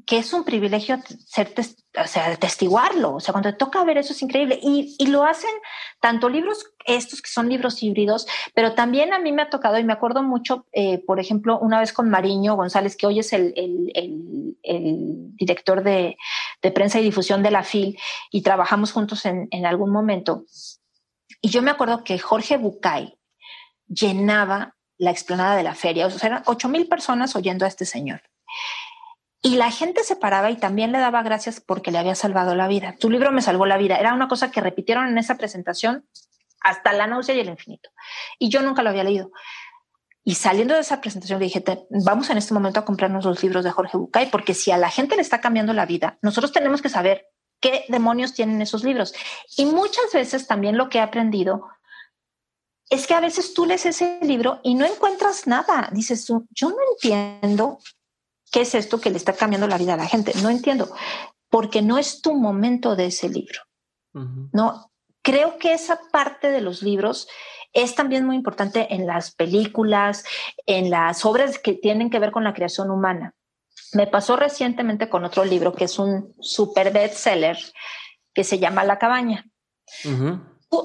que es un privilegio ser, o sea, testiguarlo. O sea, cuando te toca ver eso es increíble. Y, y, lo hacen tanto libros, estos que son libros híbridos, pero también a mí me ha tocado, y me acuerdo mucho, eh, por ejemplo, una vez con Mariño González, que hoy es el, el, el, director de, de, prensa y difusión de la FIL, y trabajamos juntos en, en algún momento. Y yo me acuerdo que Jorge Bucay llenaba la explanada de la feria. O sea, eran ocho mil personas oyendo a este señor. Y la gente se paraba y también le daba gracias porque le había salvado la vida. Tu libro me salvó la vida. Era una cosa que repitieron en esa presentación hasta la náusea y el infinito. Y yo nunca lo había leído. Y saliendo de esa presentación dije, vamos en este momento a comprarnos los libros de Jorge Bucay, porque si a la gente le está cambiando la vida, nosotros tenemos que saber qué demonios tienen esos libros. Y muchas veces también lo que he aprendido es que a veces tú lees ese libro y no encuentras nada. Dices tú, yo no entiendo qué es esto que le está cambiando la vida a la gente. No entiendo, porque no es tu momento de ese libro. No, creo que esa parte de los libros es también muy importante en las películas, en las obras que tienen que ver con la creación humana. Me pasó recientemente con otro libro que es un super bestseller que se llama La cabaña.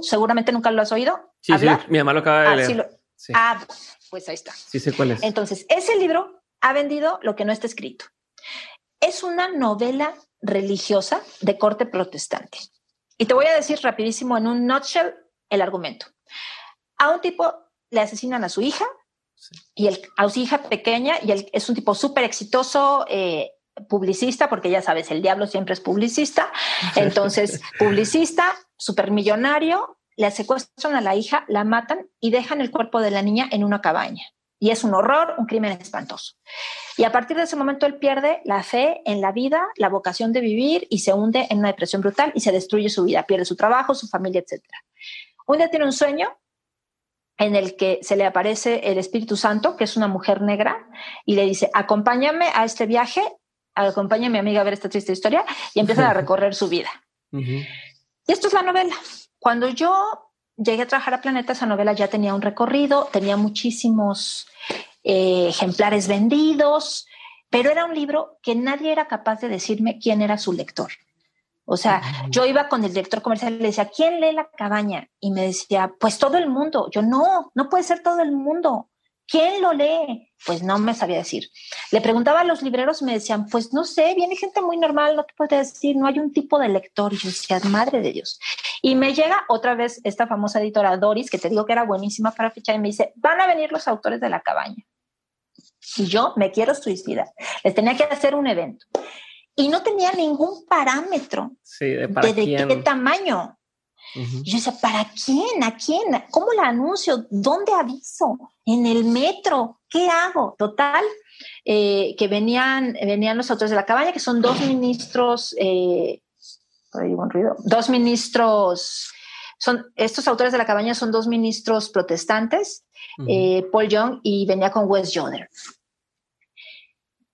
seguramente nunca lo has oído. Sí, sí, mi mamá lo acaba de ah, leer. Ah, pues ahí está. Sí sé cuál es. Entonces, ese libro ha vendido lo que no está escrito. Es una novela religiosa de corte protestante. Y te voy a decir rapidísimo en un nutshell el argumento. A un tipo le asesinan a su hija y el, a su hija pequeña y es un tipo súper exitoso, eh, publicista, porque ya sabes, el diablo siempre es publicista. Entonces, publicista, supermillonario, le secuestran a la hija, la matan y dejan el cuerpo de la niña en una cabaña. Y es un horror, un crimen espantoso. Y a partir de ese momento él pierde la fe en la vida, la vocación de vivir y se hunde en una depresión brutal y se destruye su vida, pierde su trabajo, su familia, etc. Un día tiene un sueño en el que se le aparece el Espíritu Santo, que es una mujer negra, y le dice, acompáñame a este viaje, acompáñame a mi amiga a ver esta triste historia, y empieza a recorrer su vida. Y esto es la novela. Cuando yo llegué a trabajar a Planeta, esa novela ya tenía un recorrido, tenía muchísimos eh, ejemplares vendidos, pero era un libro que nadie era capaz de decirme quién era su lector. O sea, yo iba con el director comercial y le decía, ¿quién lee la cabaña? Y me decía, pues todo el mundo. Yo no, no puede ser todo el mundo. ¿Quién lo lee? Pues no me sabía decir. Le preguntaba a los libreros y me decían, pues no sé, viene gente muy normal, no te puede decir, no hay un tipo de lector. Y yo decía, madre de Dios. Y me llega otra vez esta famosa editora Doris, que te digo que era buenísima para fichar, y me dice, van a venir los autores de la cabaña. Y yo me quiero suicidar. Les tenía que hacer un evento. Y no tenía ningún parámetro de, qué tamaño. Yo decía, ¿para quién? ¿A quién? ¿Cómo la anuncio? ¿Dónde aviso? ¿En el metro? ¿Qué hago? Total, eh, que venían, venían los autores de la cabaña, que son dos ministros, eh, ruido, dos ministros, son, estos autores de la cabaña son dos ministros protestantes, eh, Paul Young y venía con Wes Joder.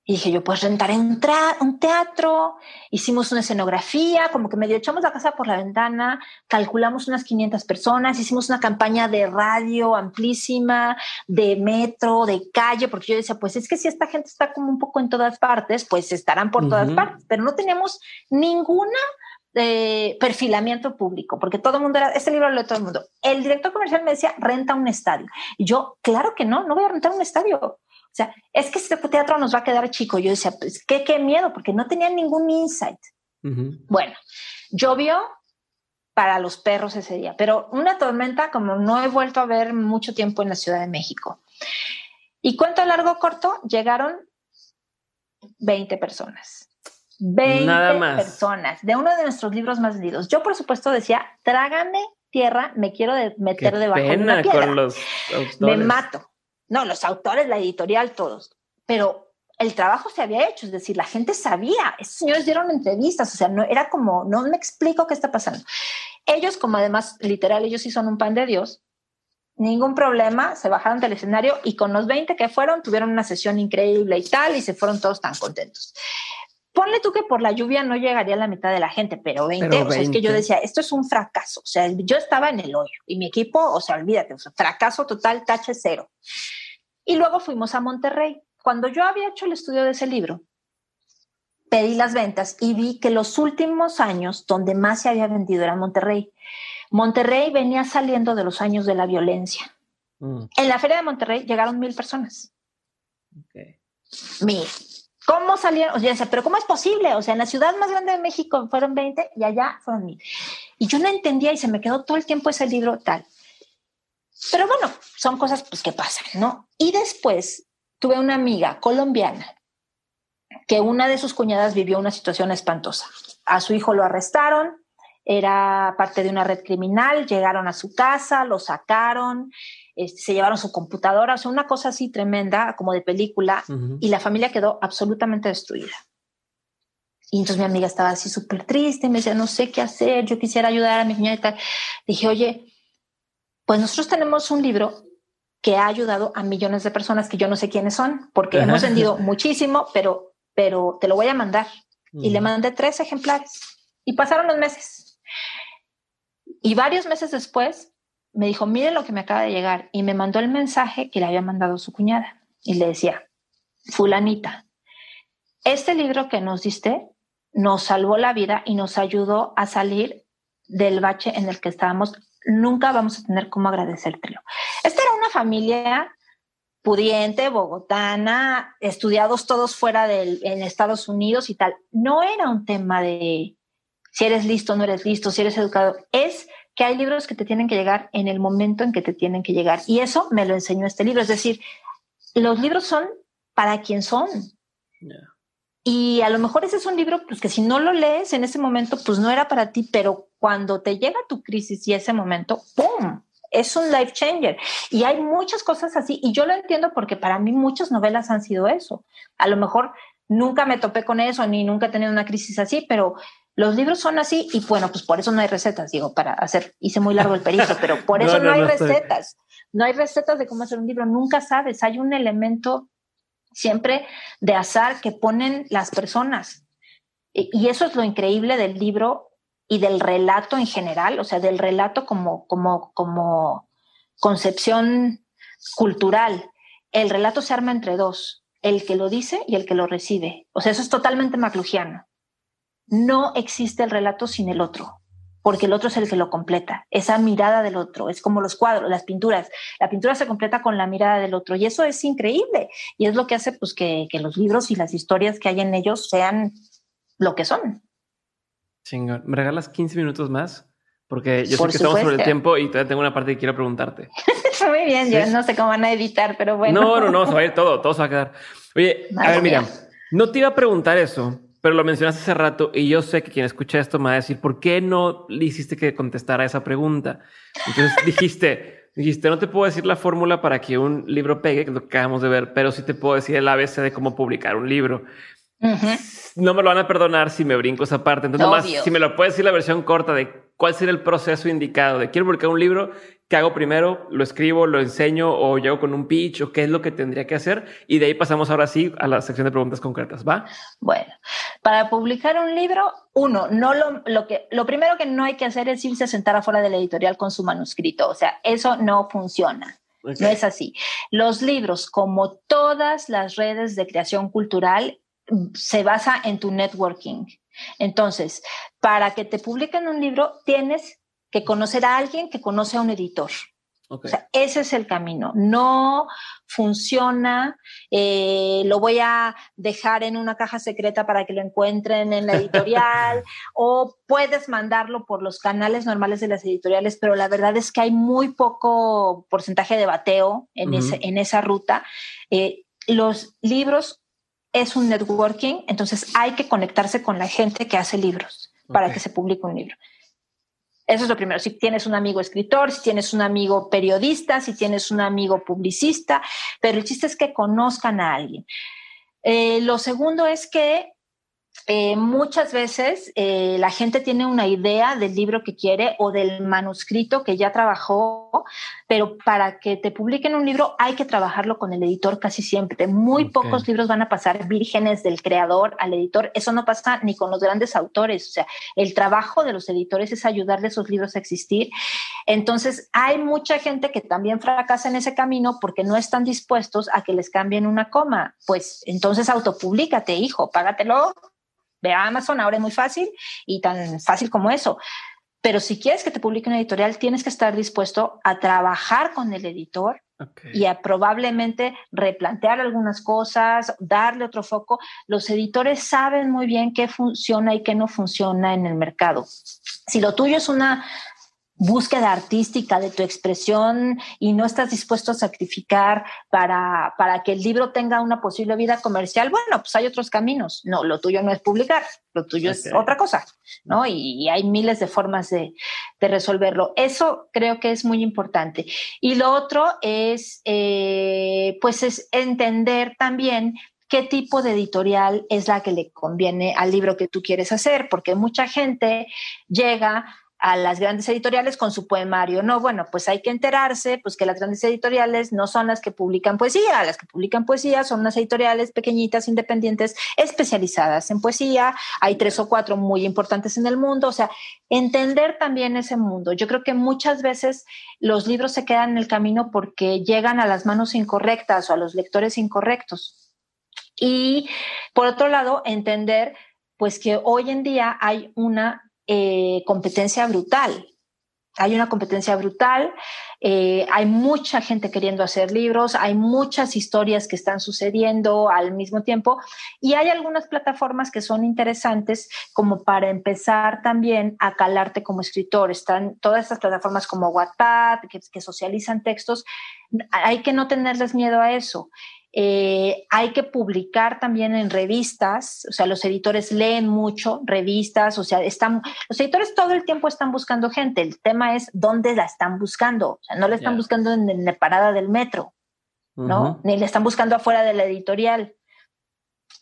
Y dije yo, pues rentar un, un teatro, hicimos una escenografía, como que medio echamos la casa por la ventana, calculamos unas 500 personas, hicimos una campaña de radio amplísima, de metro, de calle, porque yo decía, pues es que si esta gente está como un poco en todas partes, pues estarán por todas partes, pero no teníamos ninguna eh, perfilamiento público, porque todo el mundo era, este libro lo lee todo el mundo. El director comercial me decía, renta un estadio. Y yo, claro que no, no voy a rentar un estadio. O sea, es que este teatro nos va a quedar chico. Yo decía, pues qué, qué miedo, porque no tenía ningún insight. Bueno, llovió para los perros ese día, pero una tormenta como no he vuelto a ver mucho tiempo en la Ciudad de México. Y cuento largo corto, llegaron 20 personas. 20 personas de uno de nuestros libros más vendidos. Yo, por supuesto, decía, trágame tierra, me quiero meter debajo de una piedra. los me mato. No, los autores, la editorial, todos. Pero el trabajo se había hecho, es decir, la gente sabía, esos señores dieron entrevistas, o sea, no era como, no me explico qué está pasando. Ellos, como además, literal, ellos sí son un pan de Dios, ningún problema, se bajaron del escenario y con los 20 que fueron, tuvieron una sesión increíble y tal, y se fueron todos tan contentos. Ponle tú que por la lluvia no llegaría a la mitad de la gente, pero 20, o sea, es que yo decía, esto es un fracaso, o sea, yo estaba en el hoyo y mi equipo, o sea, olvídate, o sea, fracaso total, tache cero. Y luego fuimos a Monterrey. Cuando yo había hecho el estudio de ese libro, pedí las ventas y vi que los últimos años donde más se había vendido era Monterrey. Monterrey venía saliendo de los años de la violencia. Mm. En la feria de Monterrey llegaron mil personas. Mil. ¿Cómo salieron? O sea, pero ¿cómo es posible? O sea, en la ciudad más grande de México fueron 20 y allá fueron mil. Y yo no entendía y se me quedó todo el tiempo ese libro tal. Pero bueno, son cosas pues, que pasan, ¿no? Y después tuve una amiga colombiana que una de sus cuñadas vivió una situación espantosa. A su hijo lo arrestaron, era parte de una red criminal, llegaron a su casa, lo sacaron, este, se llevaron su computadora, o sea, una cosa así tremenda, como de película, y la familia quedó absolutamente destruida. Y entonces mi amiga estaba así súper triste, me decía, no sé qué hacer, yo quisiera ayudar a mi niña y tal. Dije, oye, pues nosotros tenemos un libro que ha ayudado a millones de personas que yo no sé quiénes son, porque hemos vendido muchísimo, pero, pero te lo voy a mandar. Y le mandé tres ejemplares. Y pasaron los meses. Y varios meses después me dijo, mire lo que me acaba de llegar. Y me mandó el mensaje que le había mandado su cuñada. Y le decía, fulanita, este libro que nos diste nos salvó la vida y nos ayudó a salir del bache en el que estábamos. Nunca vamos a tener cómo agradecértelo. Esta era una familia pudiente, bogotana, estudiados todos fuera del, en Estados Unidos y tal. No era un tema de si eres listo, no eres listo, si eres educado. Es que hay libros que te tienen que llegar en el momento en que te tienen que llegar. Y eso me lo enseñó este libro. Es decir, los libros son para quien son. Y a lo mejor ese es un libro pues, que si no lo lees en ese momento, pues no era para ti, pero cuando te llega tu crisis y ese momento, ¡pum! Es un life changer. Y hay muchas cosas así. Y yo lo entiendo porque para mí muchas novelas han sido eso. A lo mejor nunca me topé con eso ni nunca he tenido una crisis así, pero los libros son así y bueno, pues por eso no hay recetas, digo, para hacer, hice muy largo el perito, pero por eso no, hay recetas. No hay recetas de cómo hacer un libro, nunca sabes, hay un elemento siempre de azar que ponen las personas. Y eso es lo increíble del libro y del relato en general, o sea, del relato como, como, como concepción cultural. El relato se arma entre dos, el que lo dice y el que lo recibe. O sea, eso es totalmente maclugiano no existe el relato sin el otro, porque el otro es el que lo completa, esa mirada del otro, es como los cuadros, las pinturas, la pintura se completa con la mirada del otro y eso es increíble y es lo que hace pues que, los libros y las historias que hay en ellos sean lo que son. Chingón, ¿me regalas 15 minutos más? Porque yo sé que estamos sobre el tiempo y todavía tengo una parte que quiero preguntarte. Muy bien, yo no sé cómo van a editar, pero bueno. No, no, no, se va a ir todo, todo se va a quedar. Oye, a ver, mira, no te iba a preguntar eso, pero lo mencionaste hace rato y yo sé que quien escucha esto me va a decir, ¿por qué no le hiciste que contestara esa pregunta? Entonces dijiste, dijiste, no te puedo decir la fórmula para que un libro pegue, que es lo que acabamos de ver, pero sí te puedo decir el ABC de cómo publicar un libro. No me lo van a perdonar si me brinco esa parte. Entonces, nomás, si me lo puedes decir la versión corta de cuál sería el proceso indicado de quiero publicar un libro, ¿qué hago primero? ¿Lo escribo, lo enseño o llego con un pitch o qué es lo que tendría que hacer? Y de ahí pasamos ahora sí a la sección de preguntas concretas, ¿va? Bueno, para publicar un libro, uno, no lo, lo que, lo primero que no hay que hacer es irse a sentar afuera de la editorial con su manuscrito. O sea, eso no funciona. No es así. Los libros, como todas las redes de creación cultural, se basa en tu networking. Entonces, para que te publiquen un libro, tienes que conocer a alguien que conoce a un editor. O sea, ese es el camino. No funciona, eh, lo voy a dejar en una caja secreta para que lo encuentren en la editorial o puedes mandarlo por los canales normales de las editoriales, pero la verdad es que hay muy poco porcentaje de bateo en, ese, en esa ruta. Eh, los libros es un networking, entonces hay que conectarse con la gente que hace libros para que se publique un libro. Eso es lo primero. Si tienes un amigo escritor, si tienes un amigo periodista, si tienes un amigo publicista, pero el chiste es que conozcan a alguien. Eh, lo segundo es que eh, muchas veces eh, la gente tiene una idea del libro que quiere o del manuscrito que ya trabajó, pero para que te publiquen un libro hay que trabajarlo con el editor casi siempre. Muy pocos libros van a pasar vírgenes del creador al editor. Eso no pasa ni con los grandes autores. O sea, el trabajo de los editores es ayudarle a esos libros a existir. Entonces, hay mucha gente que también fracasa en ese camino porque no están dispuestos a que les cambien una coma. Pues entonces autopublicate, hijo, págatelo Ve a Amazon, ahora es muy fácil y tan fácil como eso. Pero si quieres que te publique una editorial, tienes que estar dispuesto a trabajar con el editor y a probablemente replantear algunas cosas, darle otro foco. Los editores saben muy bien qué funciona y qué no funciona en el mercado. Si lo tuyo es una búsqueda artística de tu expresión y no estás dispuesto a sacrificar para, para que el libro tenga una posible vida comercial, bueno, pues hay otros caminos. No, lo tuyo no es publicar, lo tuyo es otra cosa, ¿no? Y, hay miles de formas de, de, resolverlo. Eso creo que es muy importante. Y lo otro es, eh, pues, es entender también qué tipo de editorial es la que le conviene al libro que tú quieres hacer, porque mucha gente llega a las grandes editoriales con su poemario. No, bueno, pues hay que enterarse, pues que las grandes editoriales no son las que publican poesía, las que publican poesía son unas editoriales pequeñitas, independientes, especializadas en poesía. Hay tres o cuatro muy importantes en el mundo. O sea, entender también ese mundo. Yo creo que muchas veces los libros se quedan en el camino porque llegan a las manos incorrectas o a los lectores incorrectos. Y por otro lado, entender pues que hoy en día hay una eh, competencia brutal. Hay una competencia brutal, eh, hay mucha gente queriendo hacer libros, hay muchas historias que están sucediendo al mismo tiempo y hay algunas plataformas que son interesantes como para empezar también a calarte como escritor. Están todas estas plataformas como WhatsApp que, que socializan textos. Hay que no tenerles miedo a eso. Eh, hay que publicar también en revistas, o sea, los editores leen mucho revistas, o sea, están, los editores todo el tiempo están buscando gente. El tema es dónde la están buscando. O sea, no la están buscando en, la parada del metro, ¿no? Ni la están buscando afuera de la editorial.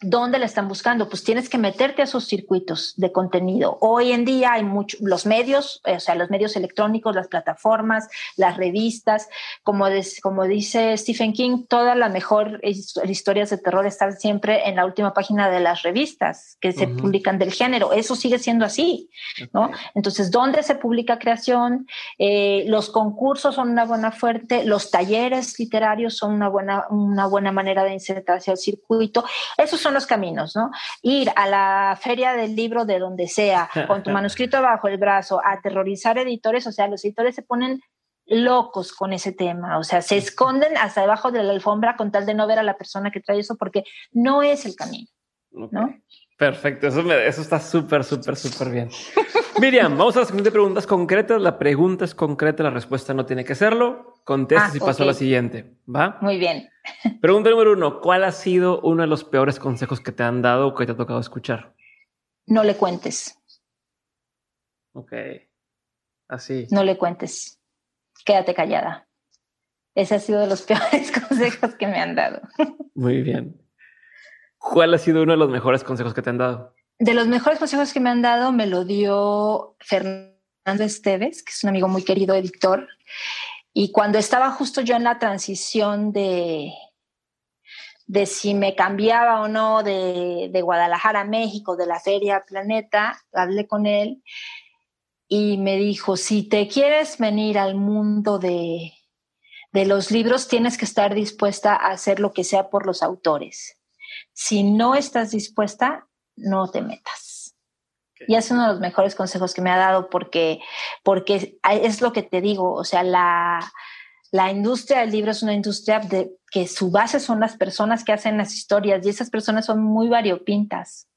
¿Dónde la están buscando? Pues tienes que meterte a esos circuitos de contenido. Hoy en día hay muchos, los medios, o sea, los medios electrónicos, las plataformas, las revistas, como, como dice Stephen King, toda la mejor historias de terror están siempre en la última página de las revistas que se publican del género. Eso sigue siendo así, ¿no? Entonces, ¿dónde se publica creación? Eh, los concursos son una buena fuerte, los talleres literarios son una buena, una buena manera de insertarse al circuito. Esos son los caminos, ¿no? Ir a la feria del libro de donde sea, con tu manuscrito bajo el brazo, aterrorizar editores, o sea, los editores se ponen locos con ese tema, o sea, se esconden hasta debajo de la alfombra con tal de no ver a la persona que trae eso porque no es el camino, ¿no? Perfecto, eso, eso está súper, súper, súper bien. Miriam, vamos a las siguientes preguntas concretas. La pregunta es concreta, la respuesta no tiene que serlo. Contesta y ah, paso a la siguiente. ¿Va? Muy bien. Pregunta número uno. ¿Cuál ha sido uno de los peores consejos que te han dado o que te ha tocado escuchar? No le cuentes. Ok. Así. No le cuentes. Quédate callada. Ese ha sido de los peores consejos que me han dado. Muy bien. ¿Cuál ha sido uno de los mejores consejos que te han dado? De los mejores consejos que me han dado me lo dio Fernando Esteves, que es un amigo muy querido editor. Y cuando estaba justo yo en la transición de, de si me cambiaba o no de, de Guadalajara a México, de la feria Planeta, hablé con él y me dijo, si te quieres venir al mundo de, de los libros, tienes que estar dispuesta a hacer lo que sea por los autores. Si no estás dispuesta, no te metas. Y es uno de los mejores consejos que me ha dado porque, porque es lo que te digo, o sea, la, la industria del libro es una industria de, que su base son las personas que hacen las historias y esas personas son muy variopintas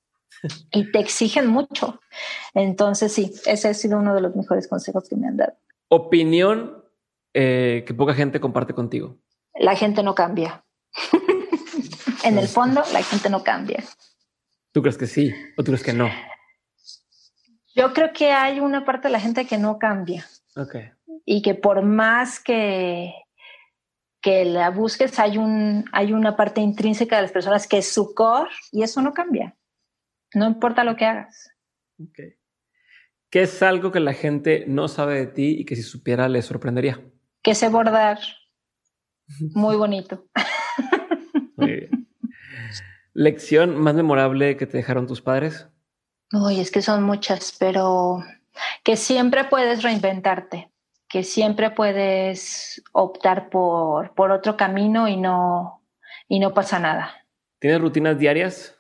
y te exigen mucho. Entonces, sí, ese ha sido uno de los mejores consejos que me han dado. Opinión eh, que poca gente comparte contigo. La gente no cambia. en el fondo, la gente no cambia. ¿Tú crees que sí o tú crees que no? Yo creo que hay una parte de la gente que no cambia. Ok. Y que por más que, que la busques, hay, un, hay una parte intrínseca de las personas que es su core y eso no cambia. No importa lo que hagas. Ok. ¿Qué es algo que la gente no sabe de ti y que si supiera le sorprendería? Que sé bordar. Muy bonito. Muy bien. ¿Lección más memorable que te dejaron tus padres? Uy, es que son muchas, pero que siempre puedes reinventarte, que siempre puedes optar por, por otro camino y no, y no pasa nada. ¿Tienes rutinas diarias?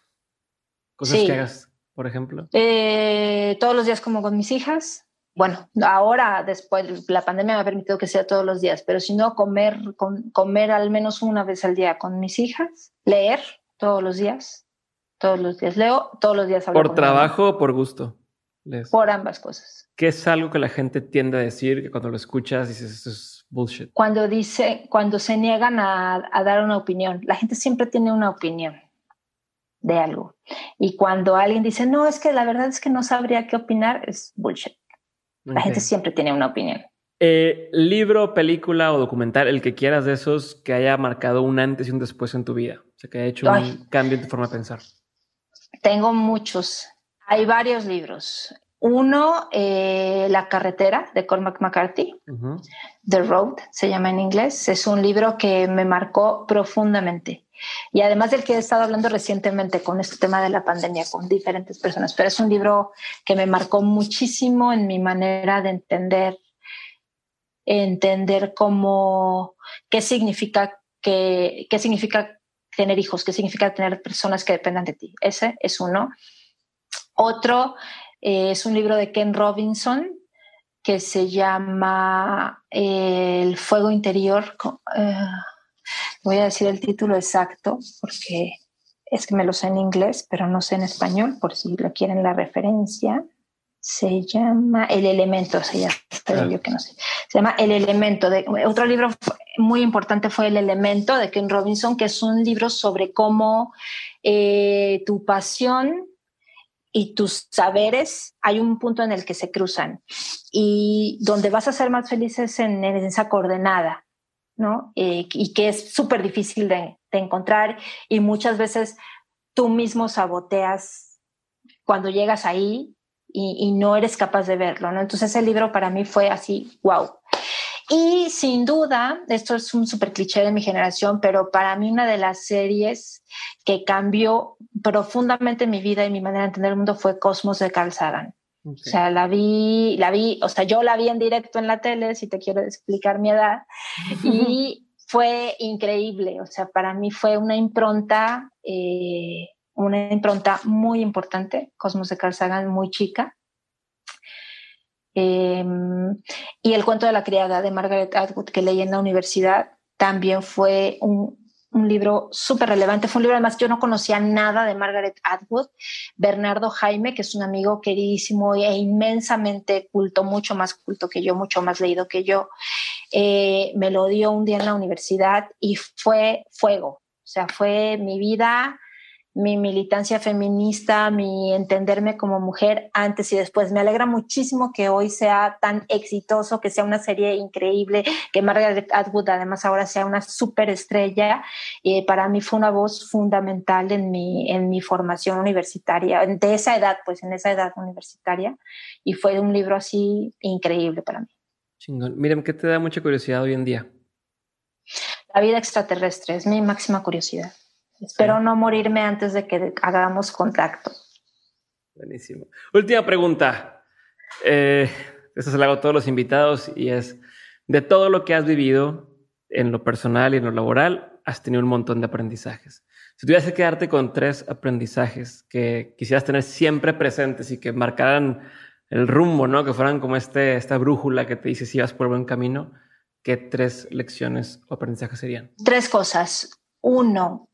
Cosas que hagas por ejemplo? Eh, todos los días como con mis hijas. Bueno, ahora después la pandemia me ha permitido que sea todos los días, pero si no, comer, comer al menos una vez al día con mis hijas, leer todos los días, todos los días leo, todos los días ¿Por trabajo o por gusto? Por ambas cosas. ¿Qué es algo que la gente tiende a decir que cuando lo escuchas dices esto es bullshit? Cuando dice, cuando se niegan a, dar una opinión, la gente siempre tiene una opinión de algo. Y cuando alguien dice, no, es que la verdad es que no sabría qué opinar, es bullshit. La gente siempre tiene una opinión. Eh, libro, película o documental, el que quieras de esos que haya marcado un antes y un después en tu vida, o sea, que haya hecho un cambio en tu forma de pensar. Tengo muchos. Hay varios libros. Uno, eh, La carretera de Cormac McCarthy, The Road se llama en inglés. Es un libro que me marcó profundamente. Y además del que he estado hablando recientemente con este tema de la pandemia con diferentes personas, pero es un libro que me marcó muchísimo en mi manera de entender, entender cómo, qué significa, que, qué significa tener hijos, qué significa tener personas que dependan de ti. Ese es uno. Otro eh, es un libro de Ken Robinson que se llama eh, El fuego interior. Eh, voy a decir el título exacto porque es que me lo sé en inglés, pero no sé en español, por si lo quieren la referencia. Se llama El Elemento, se llama, ah. yo que no sé. Se llama El Elemento. De, otro libro muy importante fue El Elemento de Ken Robinson, que es un libro sobre cómo tu pasión y tus saberes, hay un punto en el que se cruzan y donde vas a ser más felices en, en esa coordenada, ¿no? Eh, y que es súper difícil de, de, encontrar y muchas veces tú mismo saboteas cuando llegas ahí y, y, no eres capaz de verlo, ¿no? Entonces el libro para mí fue así, wow. Y sin duda, esto es un súper cliché de mi generación, pero para mí una de las series que cambió profundamente mi vida y mi manera de entender el mundo fue Cosmos de Carl Sagan. O sea, la vi, la vi, o sea, yo la vi en directo en la tele, si te quiero explicar mi edad, y fue increíble. O sea, para mí fue una impronta, eh, una impronta muy importante, Cosmos de Carl muy chica. Em, y el cuento de la criada de Margaret Atwood que leí en la universidad también fue un, un libro súper relevante. Fue un libro, además, yo no conocía nada de Margaret Atwood. Bernardo Jaime, que es un amigo queridísimo e inmensamente culto, mucho más culto que yo, mucho más leído que yo, eh, me lo dio un día en la universidad y fue fuego. O sea, fue mi vida mi militancia feminista, mi entenderme como mujer antes y después. Me alegra muchísimo que hoy sea tan exitoso, que sea una serie increíble, que Margaret Atwood además ahora sea una superestrella. y para mí fue una voz fundamental en mi, en mi formación universitaria, de esa edad, pues en esa edad universitaria. Y fue un libro así increíble para mí. Chingón. Miren, ¿qué te da mucha curiosidad hoy en día? La vida extraterrestre es mi máxima curiosidad. Espero no morirme antes de que hagamos contacto. Buenísimo. Última pregunta. Eh, esta se la hago a todos los invitados y es, de todo lo que has vivido en lo personal y en lo laboral, has tenido un montón de aprendizajes. Si tuvieras que quedarte con tres aprendizajes que quisieras tener siempre presentes y que marcaran el rumbo, ¿no? Que fueran como este, esta brújula que te dice si vas por buen camino, ¿qué tres lecciones o aprendizajes serían? Tres cosas. Uno,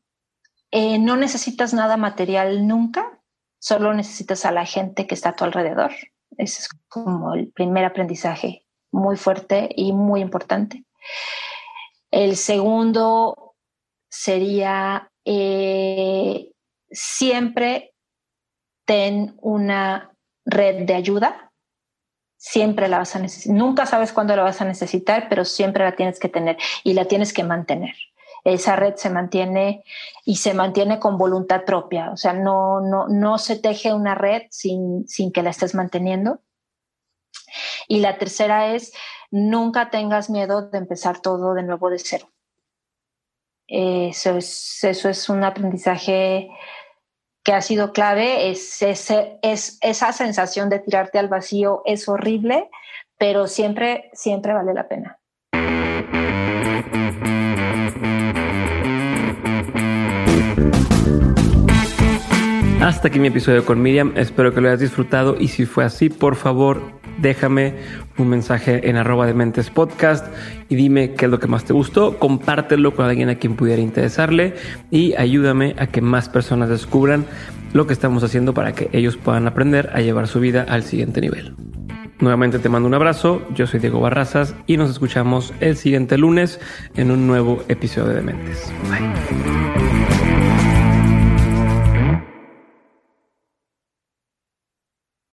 eh, no necesitas nada material nunca, solo necesitas a la gente que está a tu alrededor. Ese es como el primer aprendizaje muy fuerte y muy importante. El segundo sería eh, siempre ten una red de ayuda. Siempre la vas a necesitar. Nunca sabes cuándo la vas a necesitar, pero siempre la tienes que tener y la tienes que mantener esa red se mantiene y se mantiene con voluntad propia. O sea, no, no, no se teje una red sin, sin que la estés manteniendo. Y la tercera es, nunca tengas miedo de empezar todo de nuevo de cero. Eso es, eso es un aprendizaje que ha sido clave, es, es, es, esa sensación de tirarte al vacío es horrible, pero siempre, siempre vale la pena. Hasta aquí mi episodio con Miriam. Espero que lo hayas disfrutado y si fue así, por favor, déjame un mensaje en arroba de mentes podcast y dime qué es lo que más te gustó, compártelo con alguien a quien pudiera interesarle y ayúdame a que más personas descubran lo que estamos haciendo para que ellos puedan aprender a llevar su vida al siguiente nivel. Nuevamente te mando un abrazo, yo soy Diego Barrazas y nos escuchamos el siguiente lunes en un nuevo episodio de Dementes. Bye.